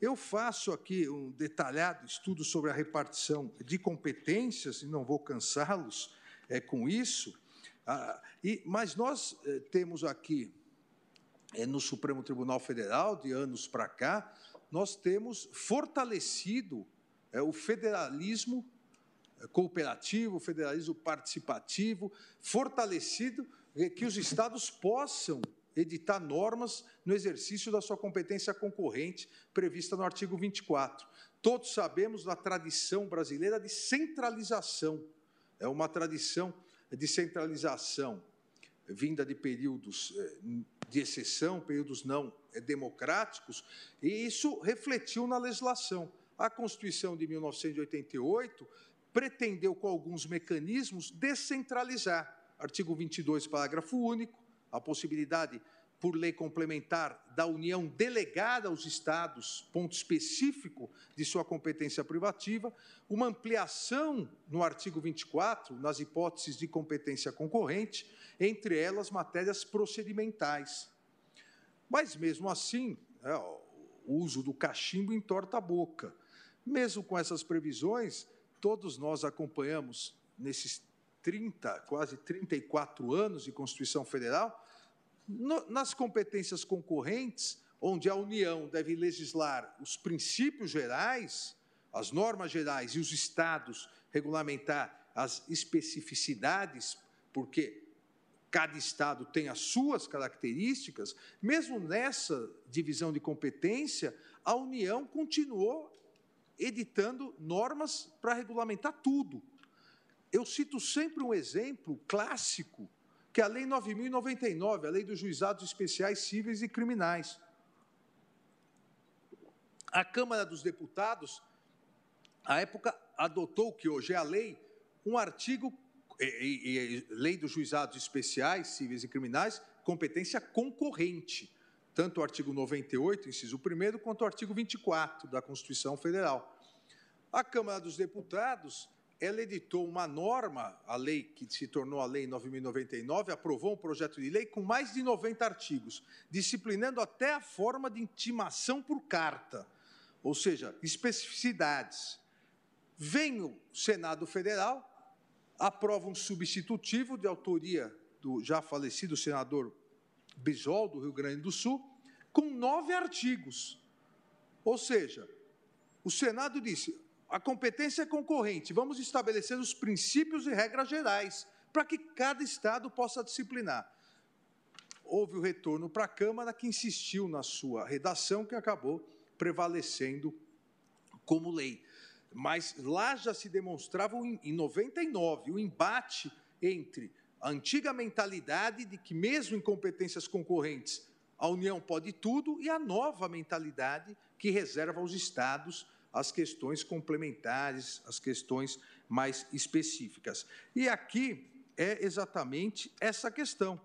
Eu faço aqui um detalhado estudo sobre a repartição de competências, e não vou cansá-los, é, com isso. Ah, e, mas nós eh, temos aqui, é, no Supremo Tribunal Federal, de anos para cá, nós temos fortalecido é, o federalismo cooperativo, o federalismo participativo, fortalecido que os estados possam editar normas no exercício da sua competência concorrente prevista no artigo 24. Todos sabemos da tradição brasileira de centralização é uma tradição de centralização vinda de períodos eh, de exceção, períodos não eh, democráticos, e isso refletiu na legislação. A Constituição de 1988 pretendeu, com alguns mecanismos, descentralizar. Artigo 22, parágrafo único, a possibilidade por lei complementar da União delegada aos Estados, ponto específico de sua competência privativa, uma ampliação no artigo 24, nas hipóteses de competência concorrente, entre elas matérias procedimentais. Mas, mesmo assim, é, o uso do cachimbo entorta a boca. Mesmo com essas previsões, todos nós acompanhamos nesses 30, quase 34 anos de Constituição Federal, no, nas competências concorrentes, onde a União deve legislar os princípios gerais, as normas gerais e os estados regulamentar as especificidades, porque cada estado tem as suas características, mesmo nessa divisão de competência, a União continuou editando normas para regulamentar tudo. Eu cito sempre um exemplo clássico que é a Lei 9.099, a Lei dos Juizados Especiais Cíveis e Criminais. A Câmara dos Deputados, à época, adotou, que hoje é a lei, um artigo, e, e, Lei dos Juizados Especiais Cíveis e Criminais, competência concorrente, tanto o artigo 98, inciso 1, quanto o artigo 24 da Constituição Federal. A Câmara dos Deputados ela editou uma norma, a lei que se tornou a Lei 9.099, aprovou um projeto de lei com mais de 90 artigos, disciplinando até a forma de intimação por carta, ou seja, especificidades. Vem o Senado Federal, aprova um substitutivo de autoria do já falecido senador Bisol, do Rio Grande do Sul, com nove artigos. Ou seja, o Senado disse: a competência é concorrente. Vamos estabelecer os princípios e regras gerais para que cada Estado possa disciplinar. Houve o retorno para a Câmara, que insistiu na sua redação, que acabou prevalecendo como lei. Mas lá já se demonstrava, em 99, o embate entre a antiga mentalidade de que, mesmo em competências concorrentes, a União pode tudo e a nova mentalidade que reserva aos Estados as questões complementares, as questões mais específicas. E aqui é exatamente essa questão.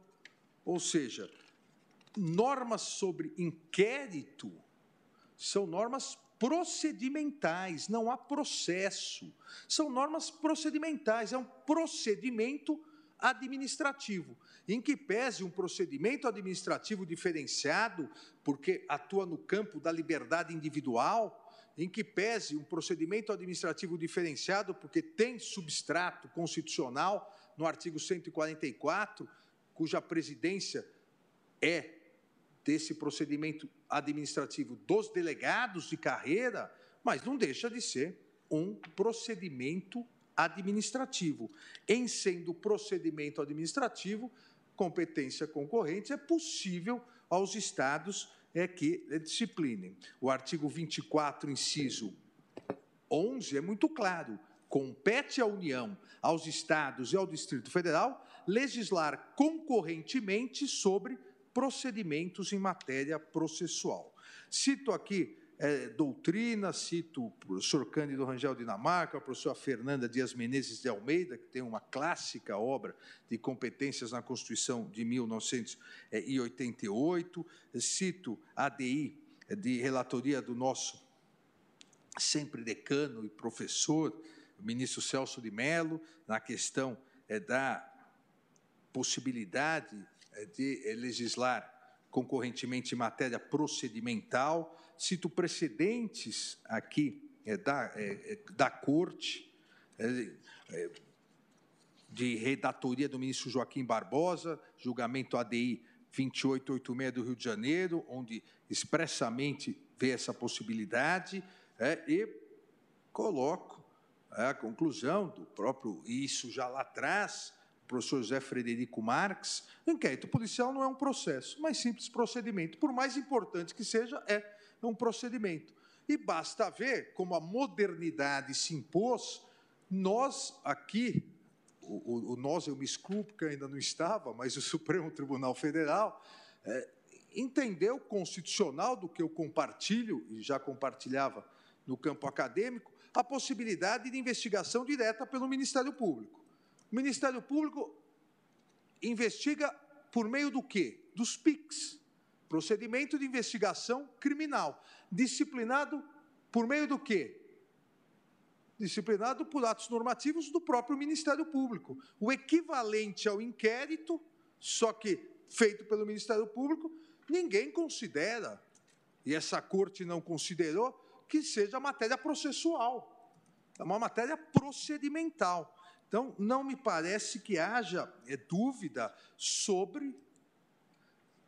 Ou seja, normas sobre inquérito são normas procedimentais, não há processo. São normas procedimentais, é um procedimento administrativo, em que pese um procedimento administrativo diferenciado, porque atua no campo da liberdade individual, em que pese um procedimento administrativo diferenciado, porque tem substrato constitucional no artigo 144, cuja presidência é desse procedimento administrativo dos delegados de carreira, mas não deixa de ser um procedimento administrativo. Em sendo procedimento administrativo, competência concorrente, é possível aos estados é que disciplinem. O artigo 24, inciso 11, é muito claro. Compete à União, aos estados e ao Distrito Federal legislar concorrentemente sobre procedimentos em matéria processual. Cito aqui é, doutrina, cito o professor Cândido Rangel Dinamarca, a professora Fernanda Dias Menezes de Almeida, que tem uma clássica obra de competências na Constituição de 1988, cito a ADI de relatoria do nosso sempre decano e professor, o ministro Celso de Mello, na questão é, da possibilidade é, de é, legislar concorrentemente em matéria procedimental, Cito precedentes aqui é, da, é, é da Corte, é, é, de redatoria do ministro Joaquim Barbosa, julgamento ADI 2886 do Rio de Janeiro, onde expressamente vê essa possibilidade, é, e coloco a conclusão do próprio, isso já lá atrás, professor José Frederico Marx, inquérito policial não é um processo, mas simples procedimento. Por mais importante que seja, é um procedimento. E basta ver como a modernidade se impôs, nós aqui, o, o, o nós eu me excluo porque ainda não estava, mas o Supremo Tribunal Federal é, entendeu constitucional do que eu compartilho, e já compartilhava no campo acadêmico, a possibilidade de investigação direta pelo Ministério Público. O Ministério Público investiga por meio do quê? Dos PICs, procedimento de investigação criminal, disciplinado por meio do quê? Disciplinado por atos normativos do próprio Ministério Público. O equivalente ao inquérito, só que feito pelo Ministério Público, ninguém considera, e essa corte não considerou, que seja matéria processual. É uma matéria procedimental. Então, não me parece que haja é, dúvida sobre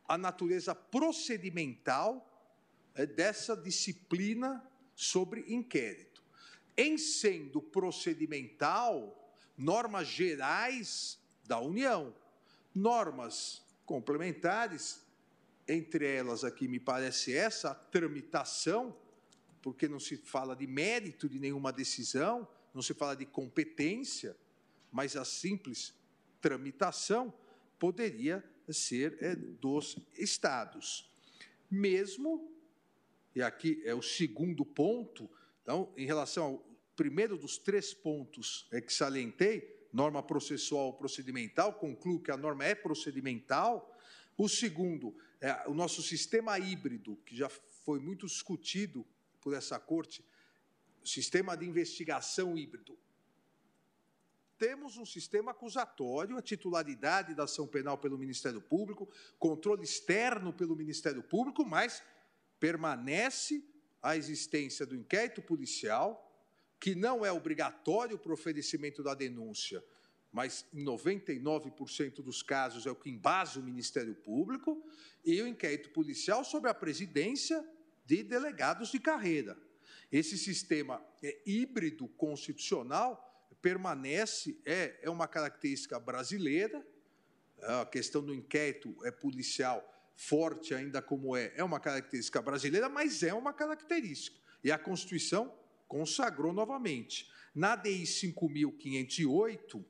a natureza procedimental é, dessa disciplina sobre inquérito. Em sendo procedimental, normas gerais da União, normas complementares, entre elas aqui me parece essa, a tramitação, porque não se fala de mérito de nenhuma decisão, não se fala de competência, mas a simples tramitação poderia ser é, dos estados. Mesmo, e aqui é o segundo ponto, então, em relação ao primeiro dos três pontos é, que salientei, norma processual procedimental, concluo que a norma é procedimental. O segundo, é o nosso sistema híbrido, que já foi muito discutido por essa corte, sistema de investigação híbrido temos um sistema acusatório, a titularidade da ação penal pelo Ministério Público, controle externo pelo Ministério Público, mas permanece a existência do inquérito policial, que não é obrigatório para o oferecimento da denúncia, mas em 99% dos casos é o que embasa o Ministério Público, e o inquérito policial sobre a presidência de delegados de carreira. Esse sistema é híbrido constitucional permanece, é, é uma característica brasileira, a questão do inquérito é policial forte ainda como é, é uma característica brasileira, mas é uma característica. E a Constituição consagrou novamente. Na DI 5508,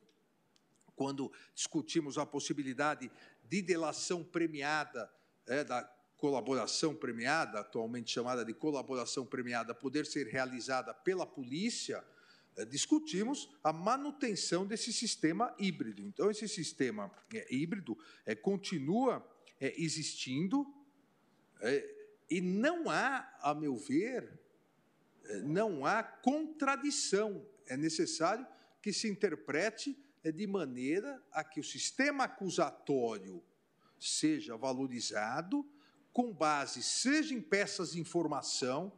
quando discutimos a possibilidade de delação premiada é, da colaboração premiada, atualmente chamada de colaboração premiada, poder ser realizada pela polícia, discutimos a manutenção desse sistema híbrido. Então, esse sistema é, híbrido é, continua existindo e não há, a meu ver, não há contradição. É necessário que se interprete de maneira a que o sistema acusatório seja valorizado com base seja em peças de informação,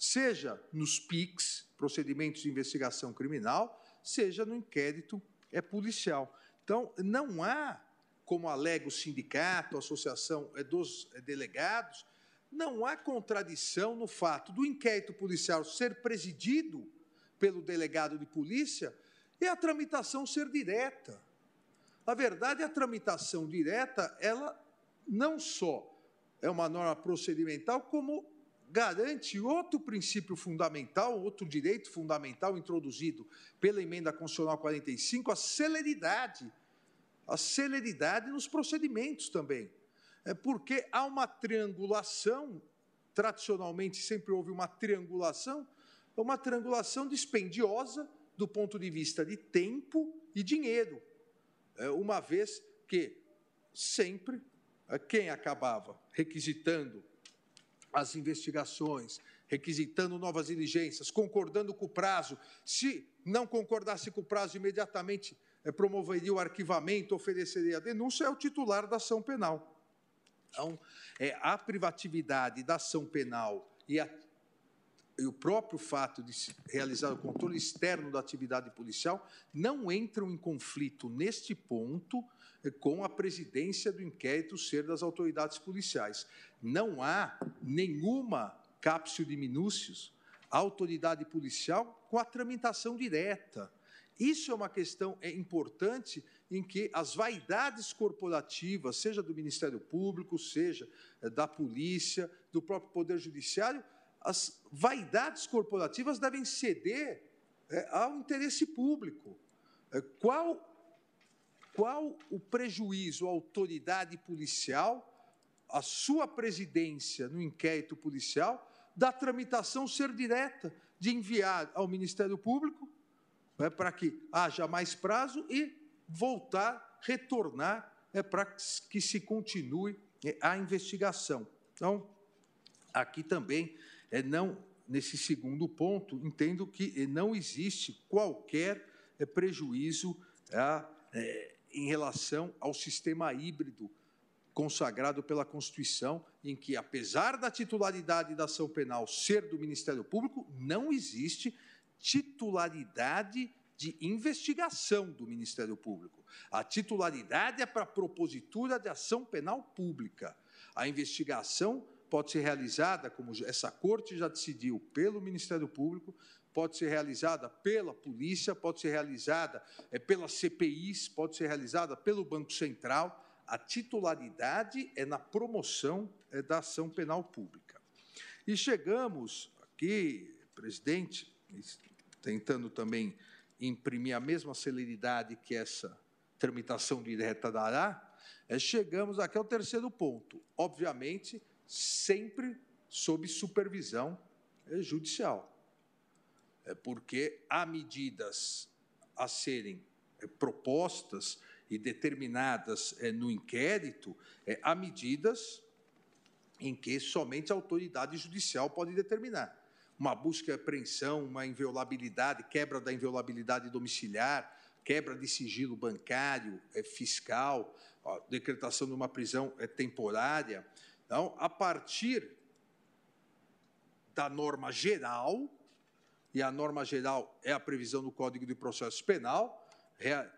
seja nos PICs, procedimentos de investigação criminal, seja no inquérito é policial. Então, não há, como alega o sindicato, a associação é, dos é, delegados, não há contradição no fato do inquérito policial ser presidido pelo delegado de polícia e a tramitação ser direta. Na verdade, a tramitação direta, ela não só é uma norma procedimental, como garante outro princípio fundamental, outro direito fundamental introduzido pela emenda constitucional 45, a celeridade. A celeridade nos procedimentos também. É porque há uma triangulação, tradicionalmente sempre houve uma triangulação, uma triangulação dispendiosa do ponto de vista de tempo e dinheiro, é, uma vez que sempre quem acabava requisitando as investigações, requisitando novas diligências, concordando com o prazo. Se não concordasse com o prazo, imediatamente é, promoveria o arquivamento, ofereceria a denúncia, é o titular da ação penal. Então, é, a privatividade da ação penal e, a, e o próprio fato de realizar o controle externo da atividade policial não entram em conflito neste ponto com a presidência do inquérito ser das autoridades policiais. Não há nenhuma cápsula de minúcios autoridade policial com a tramitação direta. Isso é uma questão é importante em que as vaidades corporativas, seja do Ministério Público, seja é, da polícia, do próprio Poder Judiciário, as vaidades corporativas devem ceder é, ao interesse público. É, qual qual o prejuízo à autoridade policial, à sua presidência no inquérito policial, da tramitação ser direta, de enviar ao Ministério Público é, para que haja mais prazo e voltar, retornar é, para que se continue é, a investigação. Então, aqui também, é, não, nesse segundo ponto, entendo que não existe qualquer é, prejuízo é, em relação ao sistema híbrido consagrado pela Constituição, em que, apesar da titularidade da ação penal ser do Ministério Público, não existe titularidade de investigação do Ministério Público. A titularidade é para a propositura de ação penal pública. A investigação pode ser realizada, como essa corte já decidiu, pelo Ministério Público, pode ser realizada pela polícia, pode ser realizada é, pelas CPIs, pode ser realizada pelo Banco Central. A titularidade é na promoção é, da ação penal pública. E chegamos aqui, presidente, tentando também imprimir a mesma celeridade que essa tramitação direta dará, é, chegamos aqui ao terceiro ponto. Obviamente, sempre sob supervisão é, judicial porque há medidas a serem é, propostas e determinadas é, no inquérito, há medidas em que somente a autoridade judicial pode determinar. Uma busca e apreensão, uma inviolabilidade, quebra da inviolabilidade domiciliar, quebra de sigilo bancário, fiscal, decretação de uma prisão temporária. Então, a partir da norma geral, e a norma geral é a previsão do Código de Processo Penal, é,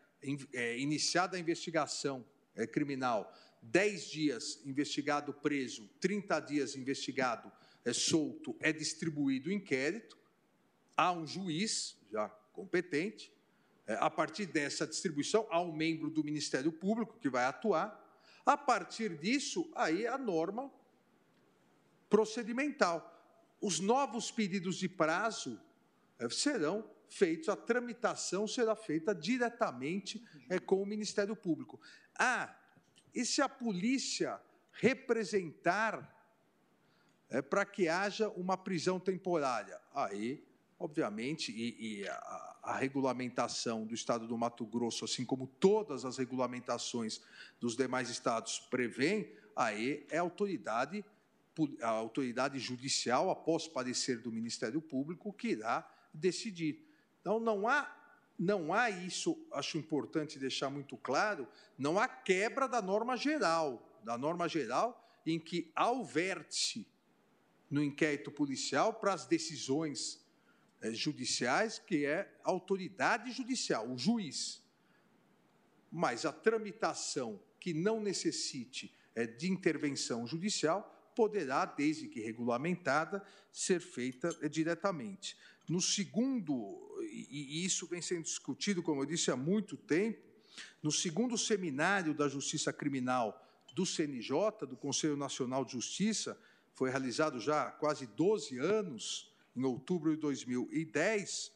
é, iniciada a investigação é, criminal, 10 dias investigado preso, 30 dias investigado é, solto, é distribuído o inquérito, há um juiz já competente, é, a partir dessa distribuição, há um membro do Ministério Público que vai atuar, a partir disso, aí a norma procedimental. Os novos pedidos de prazo serão feitos, a tramitação será feita diretamente é, com o Ministério Público. Ah, e se a polícia representar é, para que haja uma prisão temporária. Aí, obviamente, e, e a, a, regulamentação do Estado do Mato Grosso, assim como todas as regulamentações dos demais estados prevêem, aí é a autoridade, a autoridade judicial, após parecer do Ministério Público, que irá decidir. Então, não há não há isso, acho importante deixar muito claro, não há quebra da norma geral, da norma geral em que há o vértice no inquérito policial para as decisões é, judiciais, que é a autoridade judicial, o juiz. Mas a tramitação que não necessite é, de intervenção judicial poderá, desde que regulamentada, ser feita é, diretamente. No segundo, e isso vem sendo discutido, como eu disse, há muito tempo, no segundo seminário da Justiça Criminal do CNJ, do Conselho Nacional de Justiça, foi realizado já há quase 12 anos, em outubro de 2010,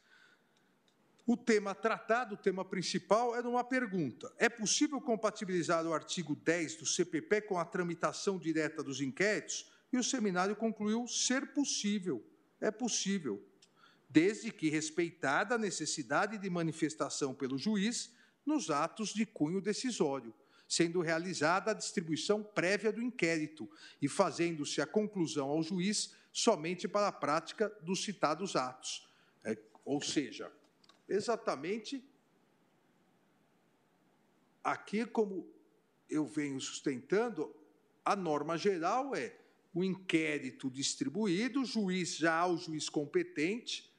o tema tratado, o tema principal, era uma pergunta: é possível compatibilizar o artigo 10 do CPP com a tramitação direta dos inquéritos? E o seminário concluiu ser possível, é possível, desde que respeitada a necessidade de manifestação pelo juiz nos atos de cunho decisório sendo realizada a distribuição prévia do inquérito e fazendo-se a conclusão ao juiz somente para a prática dos citados atos. É, ou seja, exatamente aqui, como eu venho sustentando, a norma geral é o inquérito distribuído, o juiz já há o juiz competente,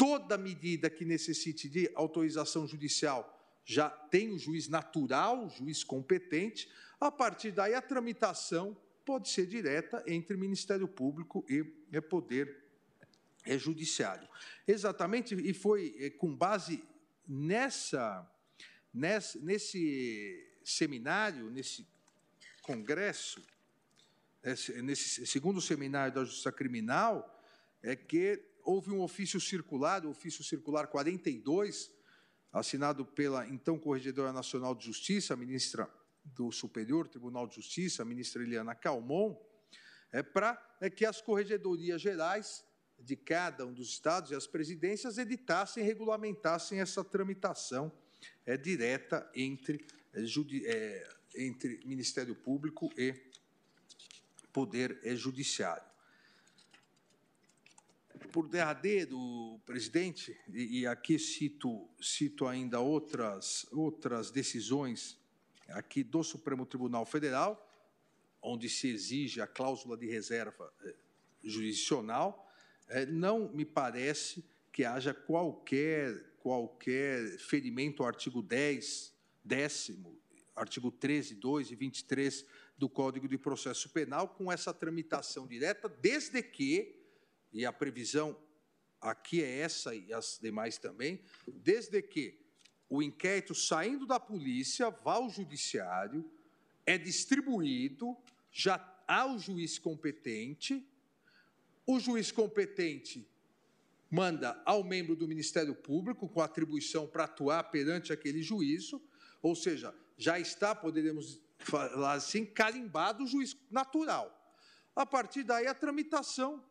toda medida que necessite de autorização judicial já tem o juiz natural, o juiz competente. A partir daí, a tramitação pode ser direta entre Ministério Público e Poder é, Judiciário. Exatamente, e foi é, com base nessa, nessa, nesse seminário, nesse congresso, nesse segundo seminário da Justiça Criminal, é que houve um ofício circular, o ofício circular 42, assinado pela então Corregedora Nacional de Justiça, ministra do Superior Tribunal de Justiça, a ministra Eliana Calmon, é para é que as corregedorias gerais de cada um dos estados e as presidências editassem regulamentassem essa tramitação é, direta entre, é, é, entre Ministério Público e Poder é, Judiciário por derradeiro, presidente, e, e aqui cito, cito ainda outras, outras decisões aqui do Supremo Tribunal Federal, onde se exige a cláusula de reserva eh, jurisdicional, eh, não me parece que haja qualquer, qualquer ferimento ao artigo 10, décimo, artigo 13, 2 e 23 do Código de Processo Penal, com essa tramitação direta, desde que e a previsão aqui é essa e as demais também, desde que o inquérito saindo da polícia vá ao judiciário, é distribuído, já há o juiz competente, o juiz competente manda ao membro do Ministério Público com atribuição para atuar perante aquele juízo, ou seja, já está, poderíamos falar assim, carimbado o juiz natural. A partir daí, a tramitação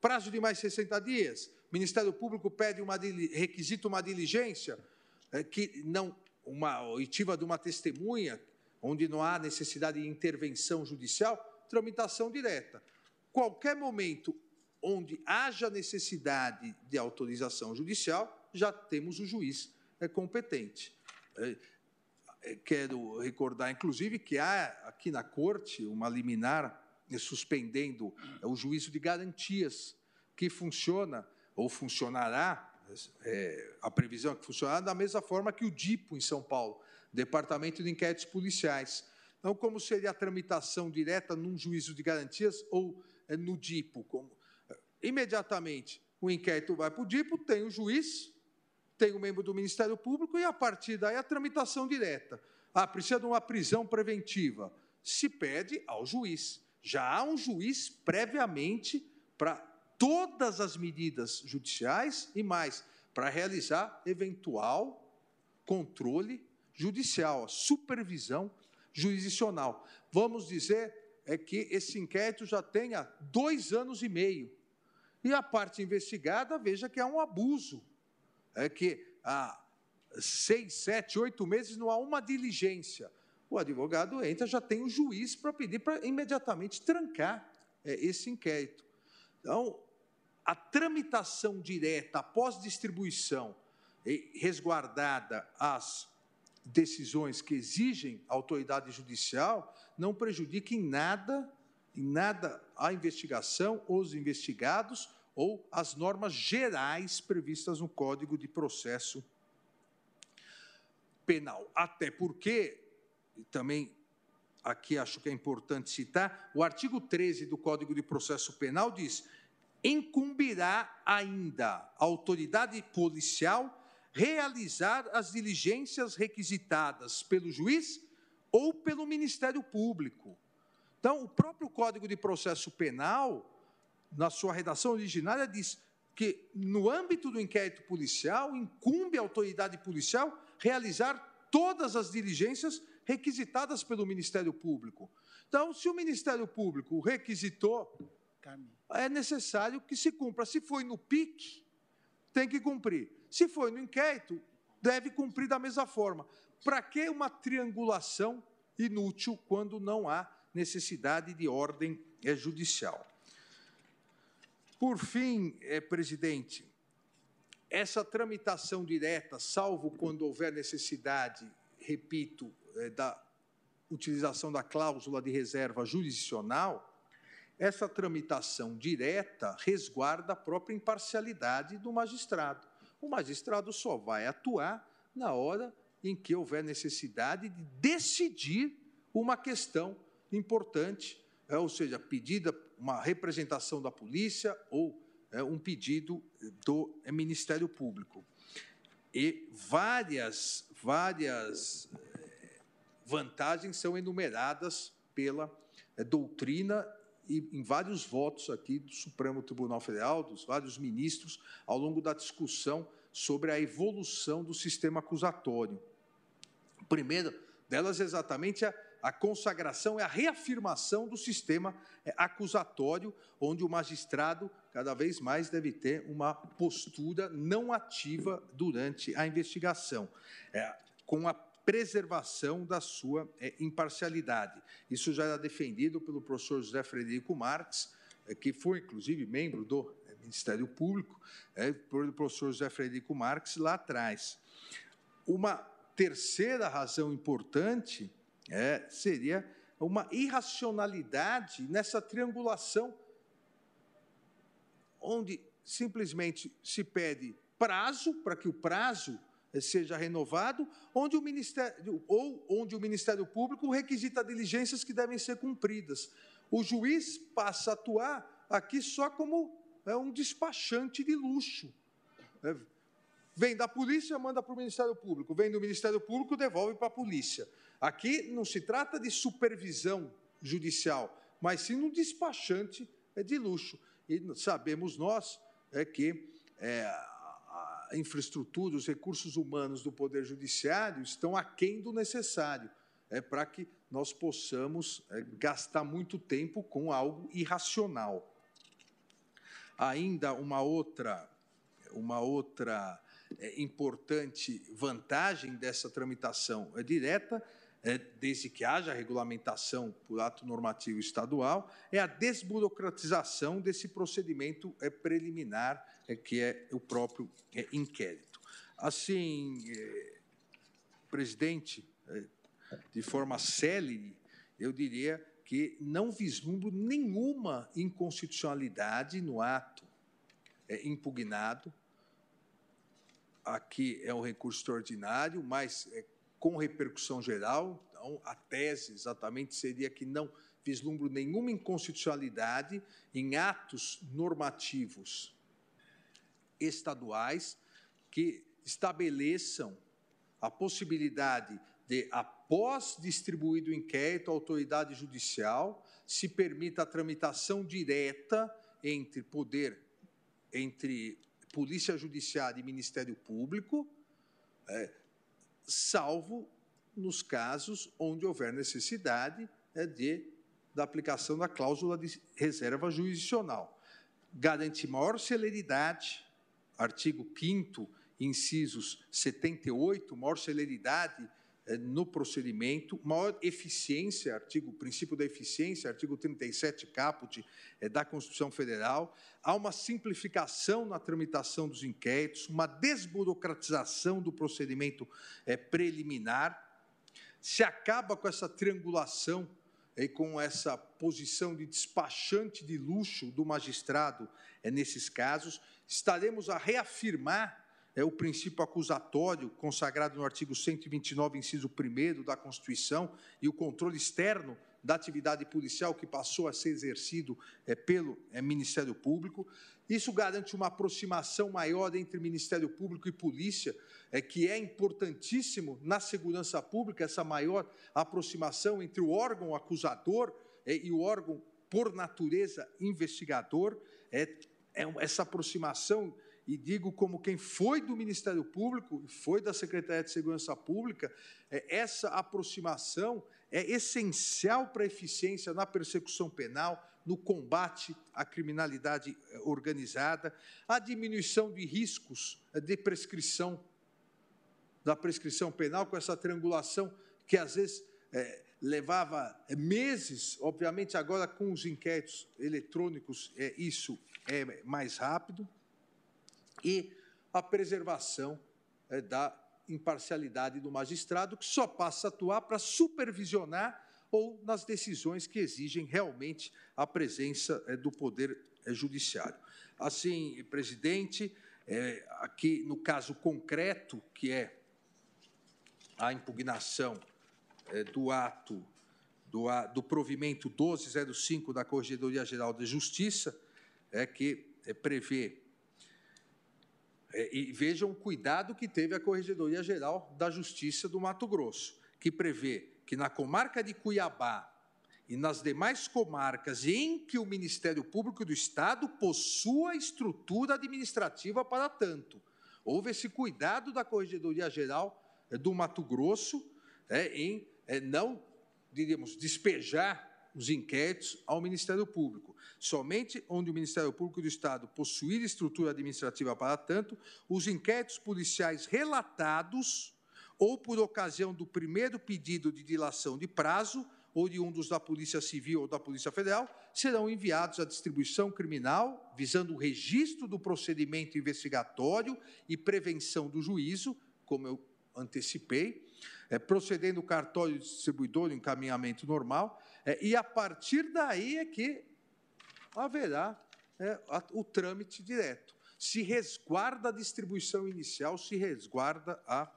prazo de mais 60 dias, o Ministério Público pede uma requisita uma diligência é, que não uma oitiva de uma testemunha, onde não há necessidade de intervenção judicial, tramitação direta. Qualquer momento onde haja necessidade de autorização judicial, já temos o juiz é, competente. É quero recordar, inclusive, que há aqui na Corte uma liminar suspendendo o juízo de garantias, que funciona ou funcionará, é, a previsão é que funcionará da mesma forma que o DIPO em São Paulo, Departamento de Inquéritos Policiais. Então, como seria a tramitação direta num juízo de garantias ou é, no DIPO? Como, imediatamente o inquérito vai para o DIPO, tem o juiz, tem o membro do Ministério Público e, a partir daí, a tramitação direta. Ah, precisa de uma prisão preventiva. Se pede ao juiz. Já há um juiz previamente para todas as medidas judiciais e mais, para realizar eventual controle judicial, supervisão jurisdicional. Vamos dizer, é que esse inquérito já tenha dois anos e meio. E a parte investigada veja que há um abuso, é que há seis, sete, oito meses não há uma diligência. O advogado entra, já tem o juiz para pedir para imediatamente trancar é, esse inquérito. Então, a tramitação direta após distribuição, resguardada as decisões que exigem autoridade judicial, não prejudica em nada, em nada a investigação, os investigados ou as normas gerais previstas no Código de Processo Penal. Até porque, também aqui acho que é importante citar, o artigo 13 do Código de Processo Penal diz: incumbirá ainda a autoridade policial realizar as diligências requisitadas pelo juiz ou pelo Ministério Público. Então, o próprio Código de Processo Penal, na sua redação originária, diz que, no âmbito do inquérito policial, incumbe à autoridade policial realizar todas as diligências requisitadas pelo Ministério Público. Então, se o Ministério Público requisitou, é necessário que se cumpra. Se foi no PIC, tem que cumprir. Se foi no inquérito, deve cumprir da mesma forma. Para que uma triangulação inútil quando não há necessidade de ordem judicial? Por fim, é, presidente, essa tramitação direta, salvo quando houver necessidade, repito, da utilização da cláusula de reserva jurisdicional, essa tramitação direta resguarda a própria imparcialidade do magistrado. O magistrado só vai atuar na hora em que houver necessidade de decidir uma questão importante, é, ou seja, pedida uma representação da polícia ou é, um pedido do é, Ministério Público. E várias, várias é, vantagens são enumeradas pela é, doutrina e em vários votos aqui do Supremo Tribunal Federal, dos vários ministros, ao longo da discussão sobre a evolução do sistema acusatório. A primeira delas é exatamente a, a consagração e a reafirmação do sistema é, acusatório, onde o magistrado cada vez mais deve ter uma postura não ativa durante a investigação, é, com a preservação da sua é, imparcialidade. Isso já era defendido pelo professor José Frederico Marques, é, que foi, inclusive, membro do é, Ministério Público, é, pelo professor José Frederico Marques, lá atrás. Uma terceira razão importante é, seria uma irracionalidade nessa triangulação, onde simplesmente se pede prazo para que o prazo seja renovado, onde o Ministério, ou onde o Ministério Público requisita diligências que devem ser cumpridas. O juiz passa a atuar aqui só como é, um despachante de luxo. É, vem da polícia, manda para o Ministério Público. Vem do Ministério Público, devolve para a polícia. Aqui não se trata de supervisão judicial, mas sim um despachante é, de luxo. E sabemos nós é, que é, a infraestrutura, os recursos humanos do Poder Judiciário estão aquém do necessário é, para que nós possamos é, gastar muito tempo com algo irracional. Ainda uma outra, uma outra é, importante vantagem dessa tramitação é direta, é, desde que haja regulamentação por ato normativo estadual, é a desburocratização desse procedimento é, preliminar é, que é o próprio é, inquérito. Assim, é, presidente, é, de forma célere, eu diria que não vislumbro nenhuma inconstitucionalidade no ato impugnado. Aqui é um recurso extraordinário, mas com repercussão geral. Então, a tese exatamente seria que não vislumbro nenhuma inconstitucionalidade em atos normativos estaduais que estabeleçam a possibilidade de, após distribuído o inquérito à autoridade judicial, se permita a tramitação direta entre poder, entre Polícia Judiciária e Ministério Público, é, salvo nos casos onde houver necessidade é, de da aplicação da cláusula de reserva jurisdicional. Garante maior celeridade, artigo 5 incisos 78, maior celeridade eh, no procedimento, maior eficiência, artigo, princípio da eficiência, artigo 37 caput é, da Constituição Federal, há uma simplificação na tramitação dos inquéritos, uma desburocratização do procedimento é, preliminar, se acaba com essa triangulação e com essa posição de despachante de luxo do magistrado é, nesses casos, estaremos a reafirmar é, o princípio acusatório consagrado no artigo 129, inciso 1 da Constituição, e o controle externo da atividade policial que passou a ser exercido é, pelo é, Ministério Público. Isso garante uma aproximação maior entre Ministério Público e polícia, é, que é importantíssimo na segurança pública, essa maior aproximação entre o órgão acusador é, e o órgão, por natureza, investigador. É, é essa aproximação e digo como quem foi do Ministério Público, foi da Secretaria de Segurança Pública, é, essa aproximação é essencial para a eficiência na persecução penal, no combate à criminalidade é, organizada, a diminuição de riscos é, de prescrição, da prescrição penal, com essa triangulação que às vezes é, levava meses, obviamente agora com os inquéritos eletrônicos é, isso é mais rápido e a preservação é, da imparcialidade do magistrado, que só passa a atuar para supervisionar ou nas decisões que exigem realmente a presença é, do Poder é, Judiciário. Assim, presidente, é, aqui no caso concreto, que é a impugnação do ato do, do provimento 1205 da Corregedoria Geral de Justiça, é que é, prevê é, e vejam o cuidado que teve a Corregedoria Geral da Justiça do Mato Grosso, que prevê que na comarca de Cuiabá e nas demais comarcas em que o Ministério Público do Estado possua estrutura administrativa para tanto. Houve esse cuidado da Corregedoria Geral do Mato Grosso é, em é, não, diríamos, despejar os inquéritos ao Ministério Público. Somente onde o Ministério Público do Estado possuir estrutura administrativa para tanto, os inquéritos policiais relatados ou por ocasião do primeiro pedido de dilação de prazo oriundos da Polícia Civil ou da Polícia Federal, serão enviados à distribuição criminal, visando o registro do procedimento investigatório e prevenção do juízo, como eu antecipei, é, procedendo o cartório distribuidor, encaminhamento normal, é, e a partir daí é que haverá é, a, o trâmite direto. Se resguarda a distribuição inicial, se resguarda a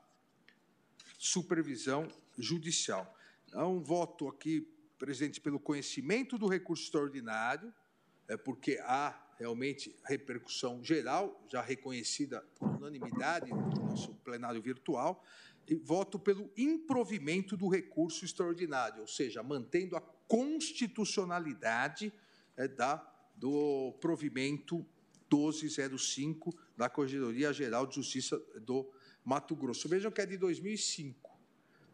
supervisão judicial. Então, voto aqui, presidente, pelo conhecimento do recurso extraordinário, é porque há realmente repercussão geral, já reconhecida por unanimidade no nosso plenário virtual, voto pelo improvimento do recurso extraordinário, ou seja, mantendo a constitucionalidade é, da, do provimento 1205 da Corregedoria Geral de Justiça do Mato Grosso. Vejam que é de 2005.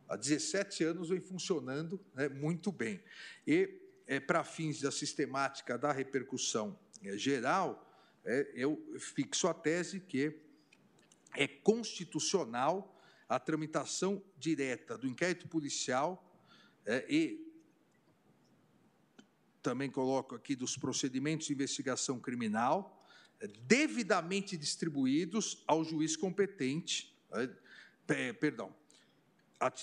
Há 17 anos vem funcionando né, muito bem. E, é, para fins da sistemática da repercussão é, geral, é, eu fixo a tese que é constitucional a tramitação direta do inquérito policial é, e também coloco aqui dos procedimentos de investigação criminal, é, devidamente distribuídos ao juiz competente, é, perdão,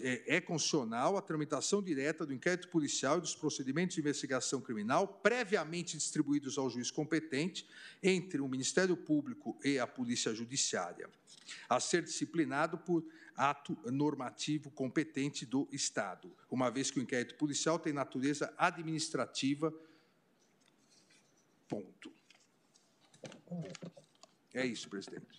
é, é constitucional a tramitação direta do inquérito policial e dos procedimentos de investigação criminal previamente distribuídos ao juiz competente entre o Ministério Público e a Polícia Judiciária, a ser disciplinado por ato normativo competente do Estado, uma vez que o inquérito policial tem natureza administrativa. Ponto. É isso, presidente.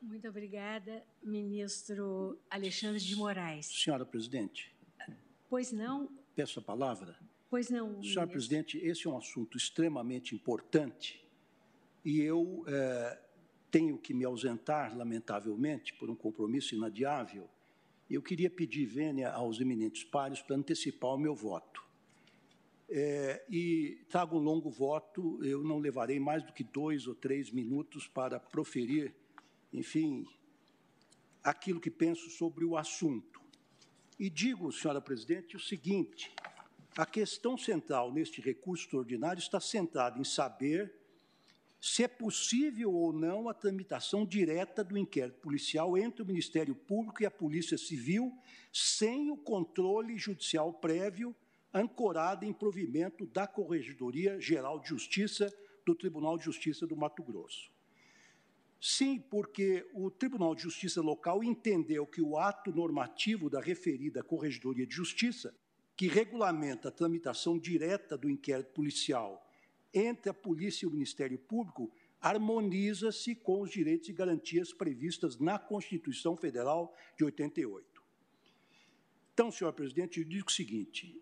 Muito obrigada, ministro Alexandre de Moraes. Senhora presidente. Pois não. Peço a palavra. Pois não. Senhora ministro. presidente, esse é um assunto extremamente importante e eu é, tenho que me ausentar, lamentavelmente, por um compromisso inadiável, eu queria pedir vênia aos eminentes pares para antecipar o meu voto. é, e trago um longo voto. Eu não levarei mais do que dois ou três minutos para proferir, enfim, aquilo que penso sobre o assunto. E digo, senhora presidente, o seguinte: a questão central neste recurso extraordinário está centrada em saber se é possível ou não a tramitação direta do inquérito policial entre o Ministério Público e a Polícia Civil, sem o controle judicial prévio, ancorado em provimento da Corregedoria Geral de Justiça do Tribunal de Justiça do Mato Grosso. Sim, porque o Tribunal de Justiça local entendeu que o ato normativo da referida Corregedoria de Justiça, que regulamenta a tramitação direta do inquérito policial entre a polícia e o Ministério Público harmoniza-se com os direitos e garantias previstas na Constituição Federal de 88. Então, senhor presidente, eu digo o seguinte: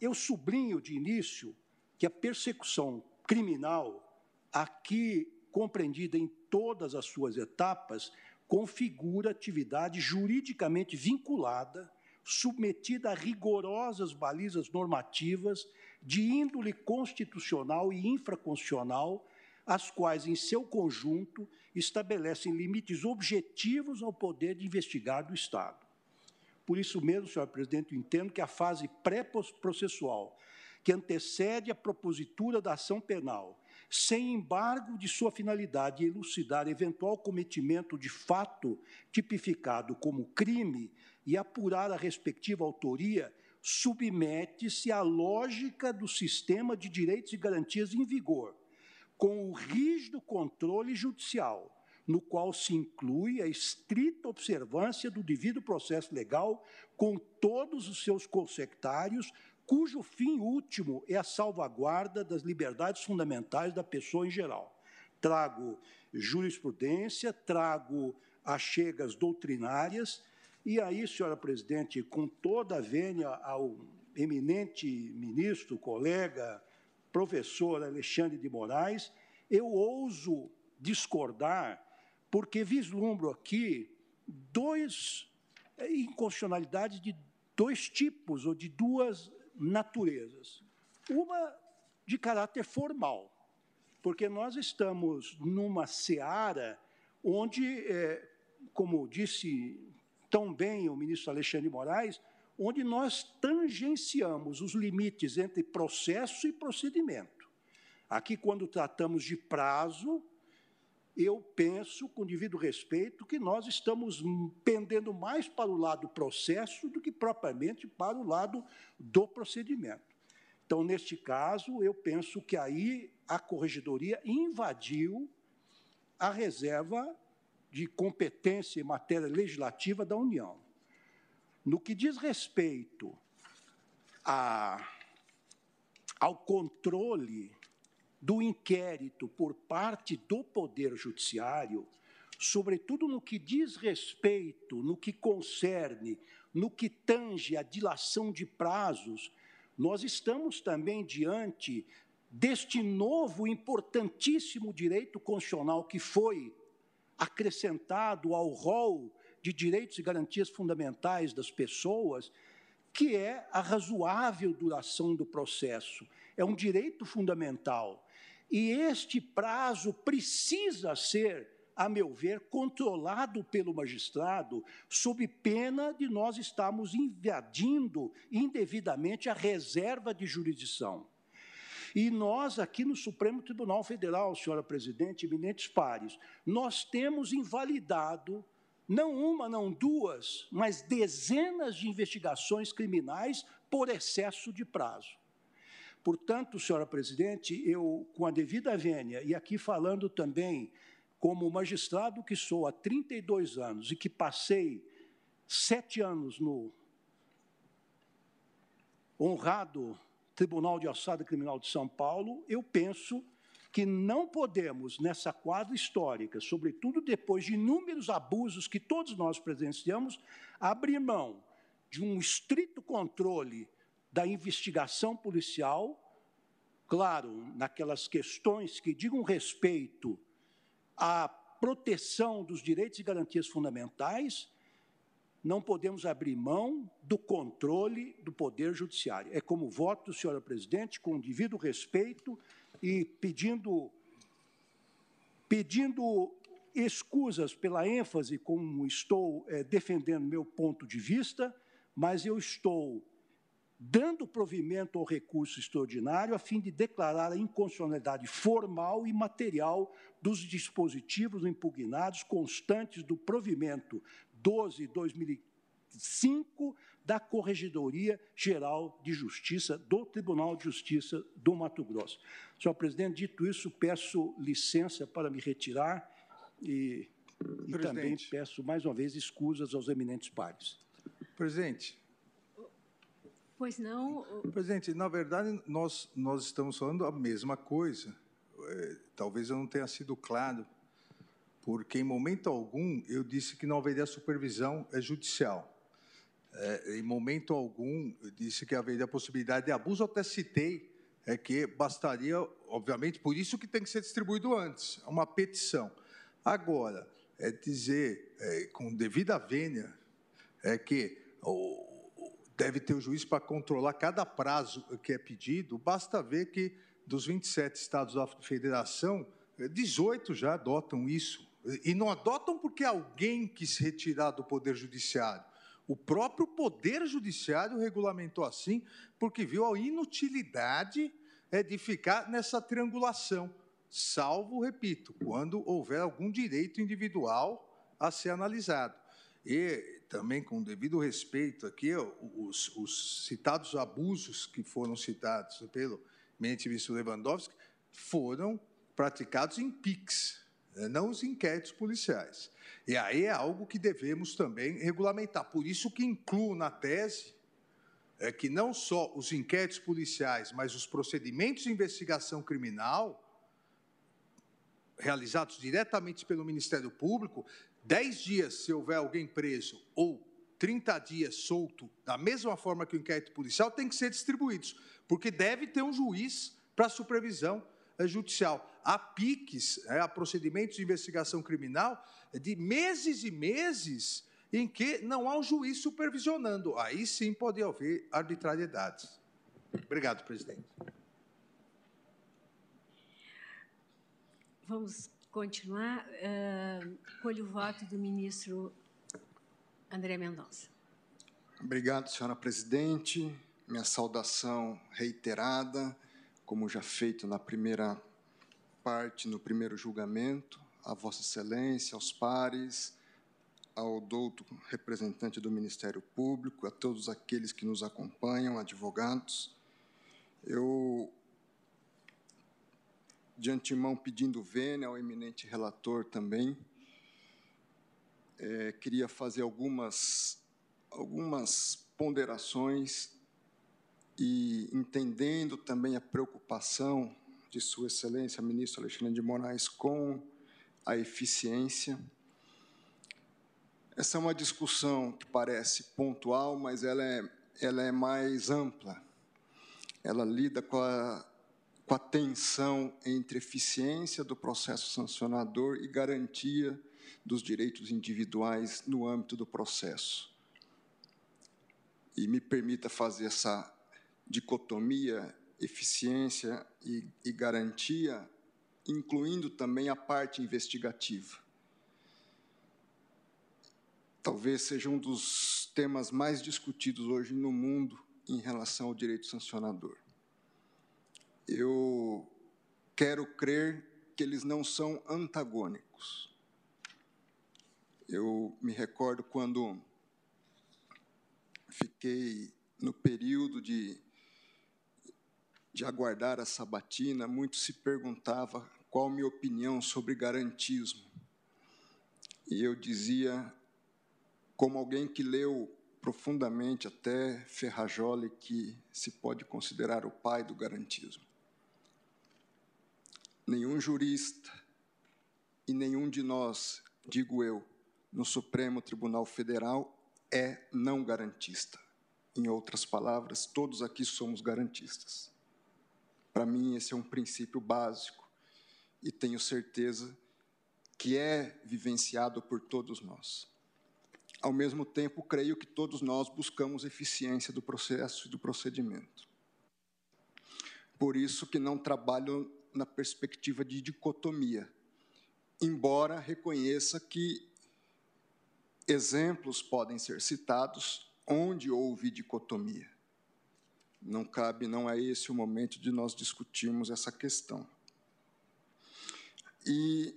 eu sublinho de início que a persecução criminal, aqui compreendida em todas as suas etapas, configura atividade juridicamente vinculada, submetida a rigorosas balizas normativas de índole constitucional e infraconstitucional, as quais, em seu conjunto, estabelecem limites objetivos ao poder de investigar do Estado. Por isso mesmo, senhor presidente, eu entendo que a fase pré-processual, que antecede a propositura da ação penal, sem embargo de sua finalidade elucidar eventual cometimento de fato tipificado como crime e apurar a respectiva autoria, submete-se à lógica do sistema de direitos e garantias em vigor, com o rígido controle judicial, no qual se inclui a estrita observância do devido processo legal com todos os seus consectários, cujo fim último é a salvaguarda das liberdades fundamentais da pessoa em geral. Trago jurisprudência, trago achegas doutrinárias e aí, senhora presidente, com toda a vênia ao eminente ministro, colega, professor Alexandre de Moraes, eu ouso discordar, porque vislumbro aqui dois é, inconstitucionalidades de dois tipos ou de duas naturezas. Uma de caráter formal, porque nós estamos numa seara onde, é, como disse tão bem o ministro Alexandre Moraes, onde nós tangenciamos os limites entre processo e procedimento. Aqui, quando tratamos de prazo, eu penso, com devido respeito, que nós estamos pendendo mais para o lado do processo do que propriamente para o lado do procedimento. Então, neste caso, eu penso que aí a corregedoria invadiu a reserva de competência em matéria legislativa da União. No que diz respeito a, ao controle do inquérito por parte do Poder Judiciário, sobretudo no que diz respeito, no que concerne, no que tange a dilação de prazos, nós estamos também diante deste novo importantíssimo direito constitucional que foi acrescentado ao rol de direitos e garantias fundamentais das pessoas, que é a razoável duração do processo. É um direito fundamental. E este prazo precisa ser, a meu ver, controlado pelo magistrado, sob pena de nós estarmos invadindo indevidamente a reserva de jurisdição. E nós, aqui no Supremo Tribunal Federal, senhora presidente, eminentes pares, nós temos invalidado não uma, não duas, mas dezenas de investigações criminais por excesso de prazo. Portanto, senhora presidente, eu, com a devida vênia, e aqui falando também como magistrado que sou há 32 anos e que passei sete anos no honrado Tribunal de Alçada Criminal de São Paulo, eu penso que não podemos, nessa quadra histórica, sobretudo depois de inúmeros abusos que todos nós presenciamos, abrir mão de um estrito controle da investigação policial, claro, naquelas questões que digam respeito à proteção dos direitos e garantias fundamentais, não podemos abrir mão do controle do Poder Judiciário. É como voto, senhora presidente, com devido respeito e pedindo, pedindo escusas pela ênfase como estou é, defendendo meu ponto de vista, mas eu estou dando provimento ao recurso extraordinário a fim de declarar a inconstitucionalidade formal e material dos dispositivos impugnados constantes do provimento 12/2005 da Corregedoria Geral de Justiça do Tribunal de Justiça do Mato Grosso. Senhor presidente, dito isso, peço licença para me retirar e, e também peço mais uma vez escusas aos eminentes pares. Presidente, Pois não. Presidente, na verdade, nós, nós estamos falando a mesma coisa. É, talvez eu não tenha sido claro, porque em momento algum eu disse que não haveria supervisão é, judicial. É, em momento algum eu disse que haveria possibilidade de abuso, até citei é que bastaria, obviamente, por isso que tem que ser distribuído antes, uma petição. Agora, é dizer é, com devida vênia é que o, deve ter o juiz para controlar cada prazo que é pedido. Basta ver que dos 27 estados da federação, 18 já adotam isso. E não adotam porque alguém quis retirar do Poder Judiciário. O próprio Poder Judiciário regulamentou assim, porque viu a inutilidade é, de ficar nessa triangulação, salvo, repito, quando houver algum direito individual a ser analisado. E também com devido respeito aqui, os, os citados abusos que foram citados pelo ministro Lewandowski foram praticados em né, não os inquéritos policiais. E aí é algo que devemos também regulamentar. Por isso que incluo na tese é que não só os inquéritos policiais, mas os procedimentos de investigação criminal realizados diretamente pelo Ministério Público 10 dias se houver alguém preso ou 30 dias solto, da mesma forma que o inquérito policial, tem que ser distribuídos, porque deve ter um juiz para supervisão eh, judicial. Há PICs, é, há procedimentos de investigação criminal de meses e meses em que não há um juiz supervisionando. Aí sim pode haver arbitrariedades. Obrigado, presidente. Vamos continuar, uh, colho o voto do ministro André Mendonça. Obrigado, senhora presidente. Minha saudação reiterada, como já feito na primeira parte, no primeiro julgamento, a Vossa Excelência, aos pares, ao douto representante do Ministério Público, a todos aqueles que nos acompanham, advogados. Eu de antemão pedindo vênia ao eminente relator também. É, queria fazer algumas, algumas ponderações e entendendo também a preocupação de Sua Excelência, ministro Alexandre de Moraes, com a eficiência. Essa é uma discussão que parece pontual, mas ela é, ela é mais ampla. Ela lida com a com a tensão entre eficiência do processo sancionador e garantia dos direitos individuais no âmbito do processo. E me permita fazer essa dicotomia eficiência e, e garantia, incluindo também a parte investigativa. Talvez seja um dos temas mais discutidos hoje no mundo em relação ao direito sancionador eu quero crer que eles não são antagônicos. Eu me recordo quando fiquei no período de, de aguardar a sabatina, muito se perguntava qual minha opinião sobre garantismo. E eu dizia, como alguém que leu profundamente até Ferrajoli, que se pode considerar o pai do garantismo nenhum jurista e nenhum de nós, digo eu, no Supremo Tribunal Federal é não garantista. Em outras palavras, todos aqui somos garantistas. Para mim, esse é um princípio básico e tenho certeza que é vivenciado por todos nós. ao mesmo tempo, creio que todos nós buscamos eficiência do processo e do procedimento. Por isso que não trabalho na perspectiva de dicotomia, embora reconheça que exemplos podem ser citados onde houve dicotomia. Não cabe, não é esse o momento de nós discutirmos essa questão. E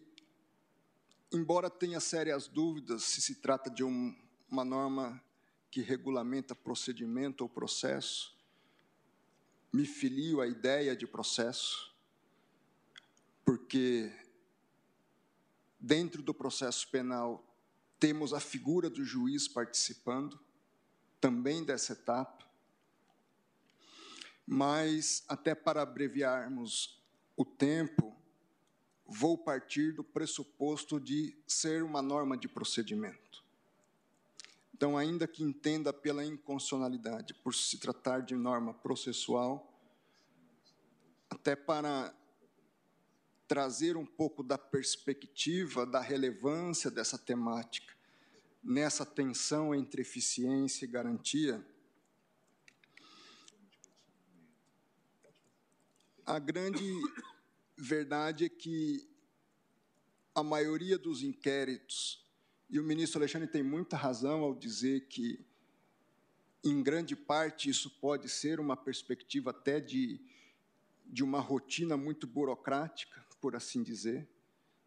embora tenha sérias dúvidas se se trata de um, uma norma que regulamenta procedimento ou processo, me filio à ideia de processo, porque dentro do processo penal temos a figura do juiz participando também dessa etapa, mas até para abreviarmos o tempo, vou partir do pressuposto de ser uma norma de procedimento. Então, ainda que entenda pela inconstitucionalidade, por se tratar de norma processual, até para trazer um pouco da perspectiva, da relevância dessa temática, nessa tensão entre eficiência e garantia, a grande verdade é que a maioria dos inquéritos, e o ministro Alexandre tem muita razão ao dizer que, em grande parte, isso pode ser uma perspectiva até de, de uma rotina muito burocrática, por assim dizer.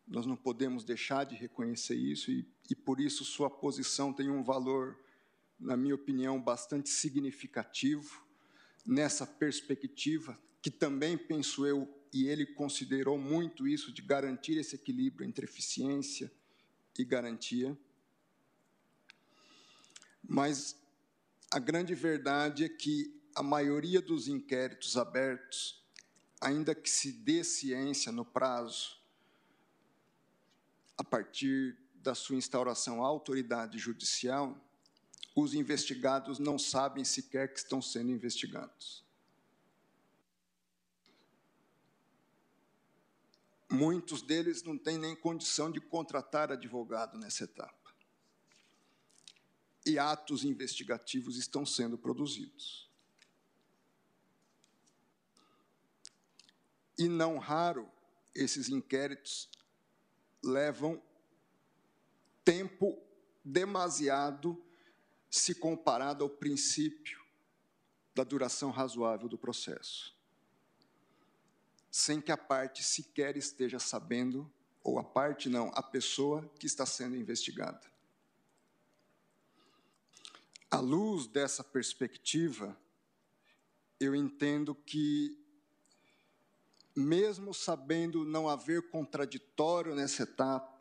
Nós não podemos deixar de reconhecer isso, e, e por isso sua posição tem um valor, na minha opinião, bastante significativo nessa perspectiva, que também, penso eu, e ele considerou muito isso de garantir esse equilíbrio entre eficiência e garantia. Mas a grande verdade é que a maioria dos inquéritos abertos, ainda que se dê ciência no prazo, a partir da sua instauração à autoridade judicial, os investigados não sabem sequer que estão sendo investigados. Muitos deles não têm nem condição de contratar advogado nessa etapa. E atos investigativos estão sendo produzidos. E não raro, esses inquéritos levam tempo demasiado se comparado ao princípio da duração razoável do processo sem que a parte sequer esteja sabendo, ou a parte não, a pessoa que está sendo investigada. À luz dessa perspectiva, eu entendo que, mesmo sabendo não haver contraditório nessa etapa,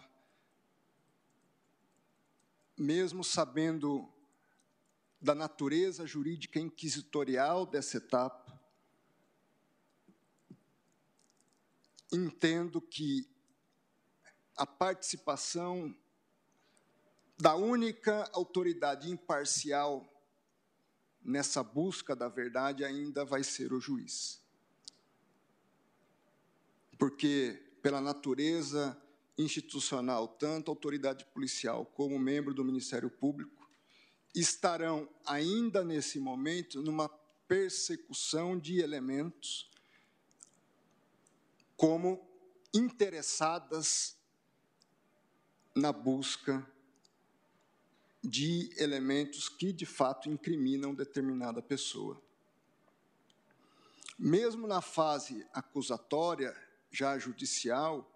mesmo sabendo da natureza jurídica inquisitorial dessa etapa, entendo que a participação da única autoridade imparcial nessa busca da verdade ainda vai ser o juiz. Porque, pela natureza institucional, tanto a autoridade policial como membro do Ministério Público estarão ainda nesse momento numa persecução de elementos como interessadas na busca de elementos que de fato incriminam determinada pessoa. Mesmo na fase acusatória, já judicial,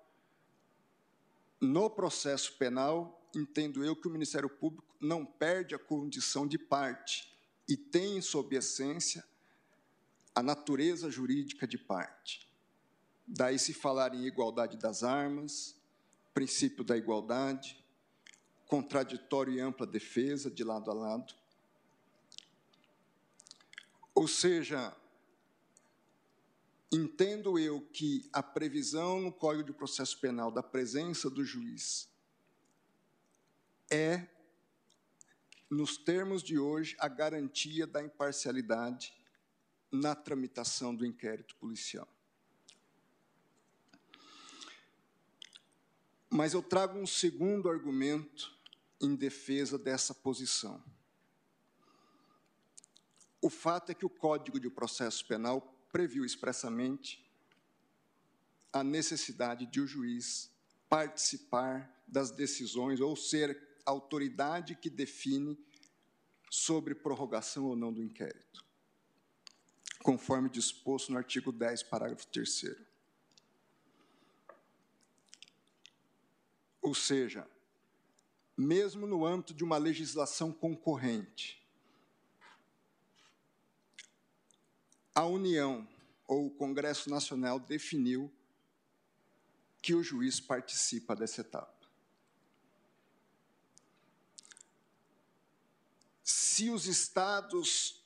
no processo penal, entendo eu que o Ministério Público não perde a condição de parte e tem, sob essência, a natureza jurídica de parte. Daí se falar em igualdade das armas, princípio da igualdade, contraditório e ampla defesa de lado a lado. Ou seja, entendo eu que a previsão no Código de Processo Penal da presença do juiz é, nos termos de hoje, a garantia da imparcialidade na tramitação do inquérito policial. Mas eu trago um segundo argumento em defesa dessa posição. O fato é que o Código de Processo Penal previu expressamente a necessidade de o juiz participar das decisões ou ser a autoridade que define sobre prorrogação ou não do inquérito, conforme disposto no artigo 10, parágrafo 3 Ou seja, mesmo no âmbito de uma legislação concorrente, a União ou o Congresso Nacional definiu que o juiz participa dessa etapa. Se os estados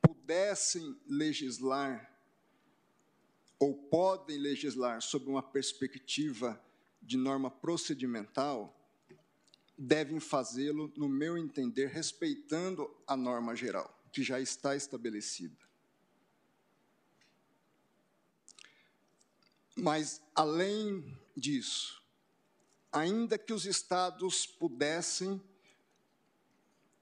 pudessem legislar ou podem legislar sob uma perspectiva de norma procedimental, devem fazê-lo, no meu entender, respeitando a norma geral, que já está estabelecida. Mas, além disso, ainda que os estados pudessem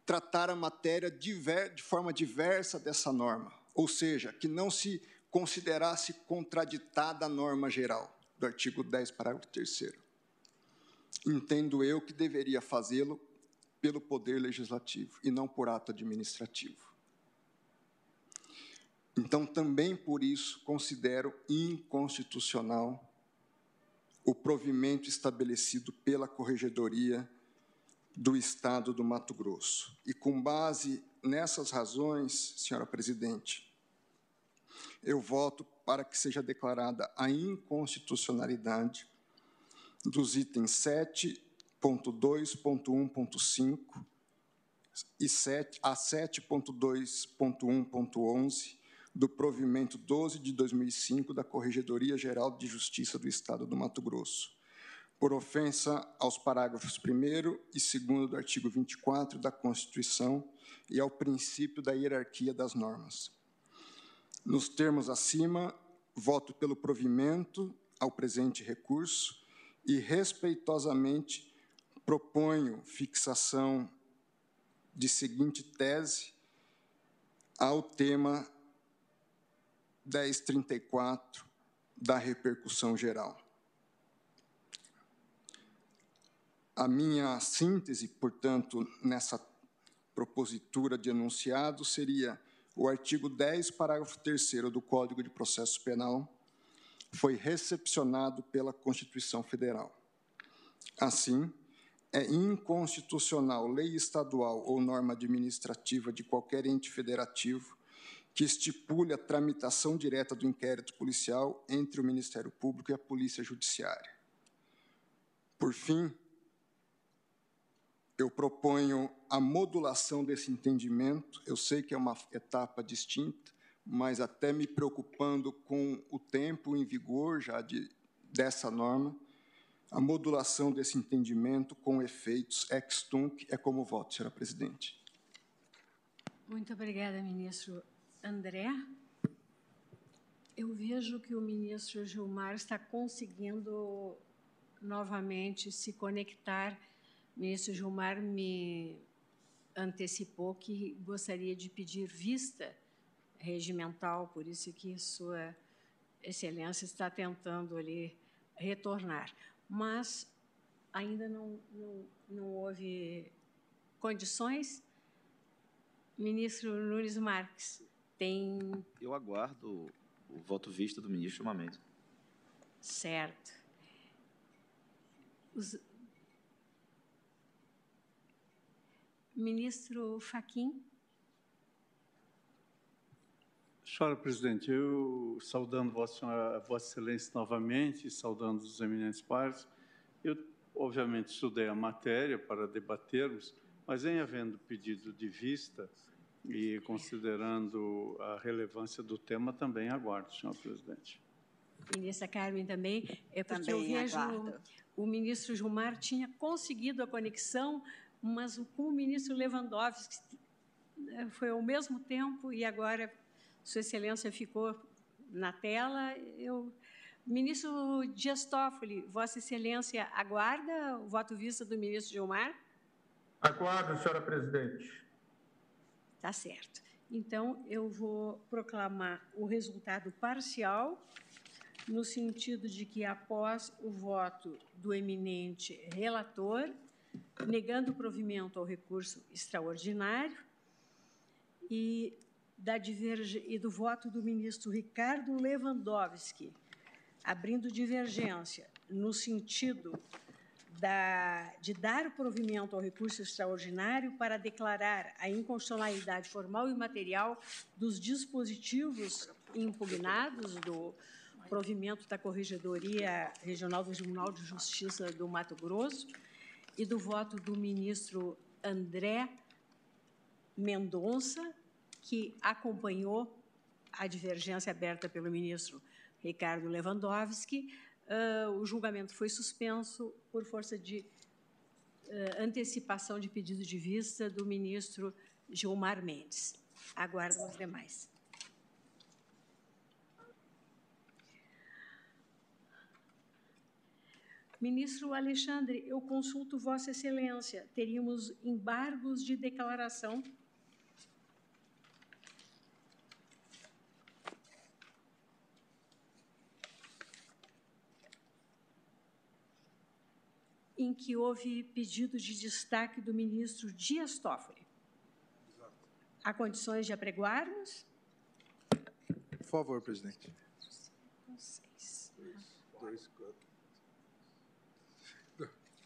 tratar a matéria de forma diversa dessa norma, ou seja, que não se considerasse contraditada a norma geral do artigo 10, parágrafo 3 Entendo eu que deveria fazê-lo pelo poder legislativo e não por ato administrativo. Então, também por isso, considero inconstitucional o provimento estabelecido pela Corregedoria do Estado do Mato Grosso. E com base nessas razões, senhora presidente, eu voto para que seja declarada a inconstitucionalidade dos itens 7.2.1.5 e 7, a 7.2.1.11 do provimento 12 de 2005 da Corregedoria Geral de Justiça do Estado do Mato Grosso, por ofensa aos parágrafos 1 e 2 do artigo 24 da Constituição e ao princípio da hierarquia das normas. Nos termos acima, voto pelo provimento ao presente recurso e, respeitosamente, proponho fixação de seguinte tese ao tema 1034 da repercussão geral. A minha síntese, portanto, nessa propositura de enunciado seria o artigo 10, parágrafo 3 do Código de Processo Penal foi recepcionado pela Constituição Federal. Assim, é inconstitucional lei estadual ou norma administrativa de qualquer ente federativo que estipule a tramitação direta do inquérito policial entre o Ministério Público e a Polícia Judiciária. Por fim, eu proponho a modulação desse entendimento. Eu sei que é uma etapa distinta, mas até me preocupando com o tempo em vigor já de, dessa norma, a modulação desse entendimento com efeitos ex tunc é como voto, senhora presidente. Muito obrigada, ministro André. Eu vejo que o ministro Gilmar está conseguindo novamente se conectar. O ministro Gilmar me antecipou que gostaria de pedir vista regimental, por isso que Sua Excelência está tentando ali retornar. Mas ainda não, não, não houve condições. Ministro Nunes Marques, tem. Eu aguardo o voto visto do ministro Mamento. Certo. Os... Ministro Faquim. Senhora Presidente, eu saudando Vossa, Senhora, Vossa Excelência novamente, saudando os eminentes pares, eu obviamente estudei a matéria para debatermos, mas em havendo pedido de vista, e considerando a relevância do tema, também aguardo, senhor presidente. Ministra Carmen também, é porque também eu vejo aguardo. o ministro Gilmar tinha conseguido a conexão, mas com o ministro Lewandowski eh, foi ao mesmo tempo e agora Sua Excelência ficou na tela. Eu, ministro Dias Toffoli, Vossa Excelência aguarda o voto vista do ministro Gilmar? Aguardo, senhora presidente. Tá certo. Então, eu vou proclamar o resultado parcial, no sentido de que, após o voto do eminente relator, negando provimento ao recurso extraordinário, e, da diverge, e do voto do ministro Ricardo Lewandowski, abrindo divergência no sentido da, de dar o provimento ao recurso extraordinário para declarar a inconstitucionalidade formal e material dos dispositivos impugnados do provimento da Corregedoria Regional do Tribunal de Justiça do Mato Grosso e do voto do ministro André Mendonça, que acompanhou a divergência aberta pelo ministro Ricardo Lewandowski. Uh, o julgamento foi suspenso por força de uh, antecipação de pedido de vista do ministro Gilmar Mendes. Aguardo os demais. Ministro Alexandre, eu consulto Vossa Excelência. Teríamos embargos de declaração em que houve pedido de destaque do ministro Dias Toffoli. Há condições de apregoarmos? Por favor, presidente.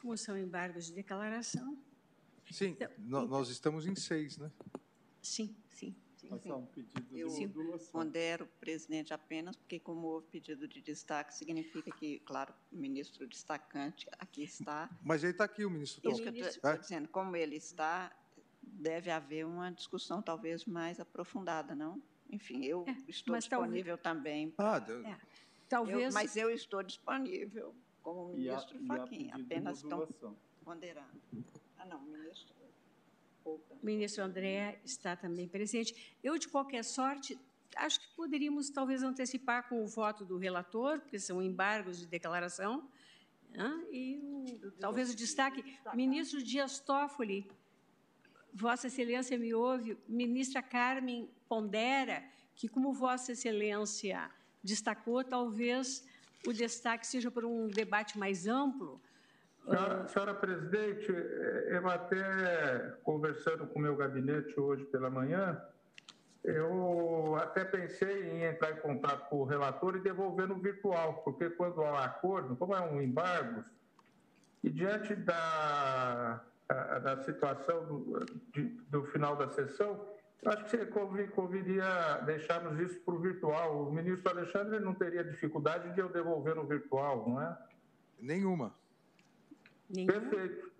Como são embargos de declaração? Sim, então, nós estamos em seis, né? Sim, sim. Passar um pedido eu de pondero, presidente, apenas porque, como houve pedido de destaque, significa que, claro, o ministro destacante aqui está. Mas ele está aqui, o ministro Isso que eu estou é? dizendo, como ele está, deve haver uma discussão talvez mais aprofundada, não? Enfim, eu é, estou disponível também. Ah, Deus. É, talvez. Eu, mas eu estou disponível como ministro Faquim, apenas estão ponderando. Ah, não, ministro. O ministro André está também presente. Eu, de qualquer sorte, acho que poderíamos talvez antecipar com o voto do relator, porque são embargos de declaração, né? e o, talvez o destaque, ministro Dias Toffoli, Vossa Excelência me ouve, ministra Carmen pondera que, como Vossa Excelência destacou, talvez o destaque seja por um debate mais amplo, Senhora, senhora, presidente, eu até conversando com o meu gabinete hoje pela manhã, eu até pensei em entrar em contato com o relator e devolver no virtual, porque quando há acordo, como é um embargo, e diante da, da situação do, de, do final da sessão, eu acho que você conviria deixarmos isso para o virtual. O ministro Alexandre não teria dificuldade de eu devolver no virtual, não é? Nenhuma. Nenhum? Perfeito.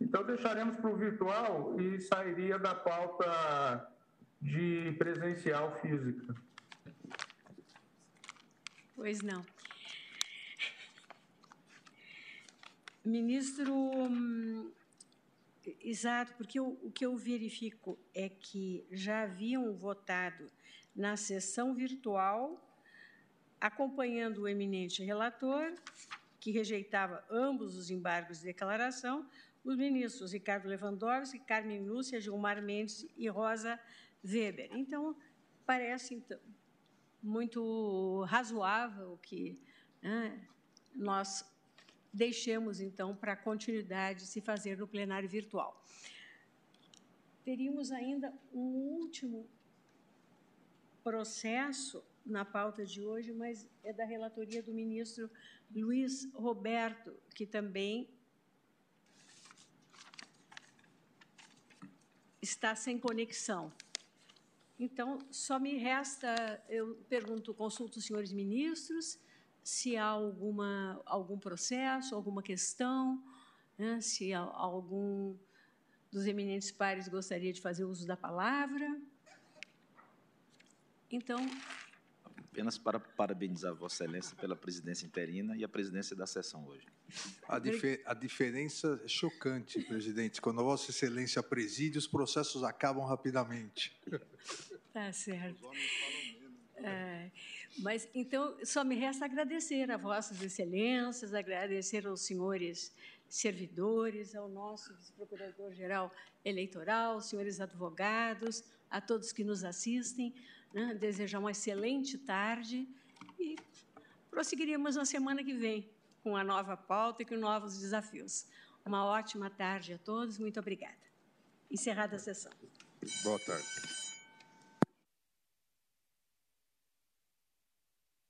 Então, deixaremos para o virtual e sairia da pauta de presencial física. Pois não. Ministro, hum, exato, porque eu, o que eu verifico é que já haviam votado na sessão virtual, acompanhando o eminente relator, que rejeitava ambos os embargos de declaração, os ministros Ricardo Lewandowski, Carmen Lúcia, Gilmar Mendes e Rosa Weber. Então, parece então, muito razoável que né, nós deixemos, então, para a continuidade se fazer no plenário virtual. Teríamos ainda um último processo na pauta de hoje, mas é da relatoria do ministro Luiz Roberto, que também está sem conexão. Então, só me resta, eu pergunto, consulto os senhores ministros, se há alguma, algum processo, alguma questão, né, se algum dos eminentes pares gostaria de fazer uso da palavra. Então, Apenas para parabenizar Vossa Excelência pela presidência interina e a presidência da sessão hoje. A, difer a diferença é chocante, presidente. Quando Vossa Excelência preside, os processos acabam rapidamente. Tá certo. É, Mas, então, só me resta agradecer a Vossas Excelências, agradecer aos senhores servidores, ao nosso vice-procurador-geral eleitoral, senhores advogados, a todos que nos assistem, né? desejar uma excelente tarde e prosseguiremos na semana que vem com a nova pauta e com novos desafios. Uma ótima tarde a todos, muito obrigada. Encerrada a sessão. Boa tarde.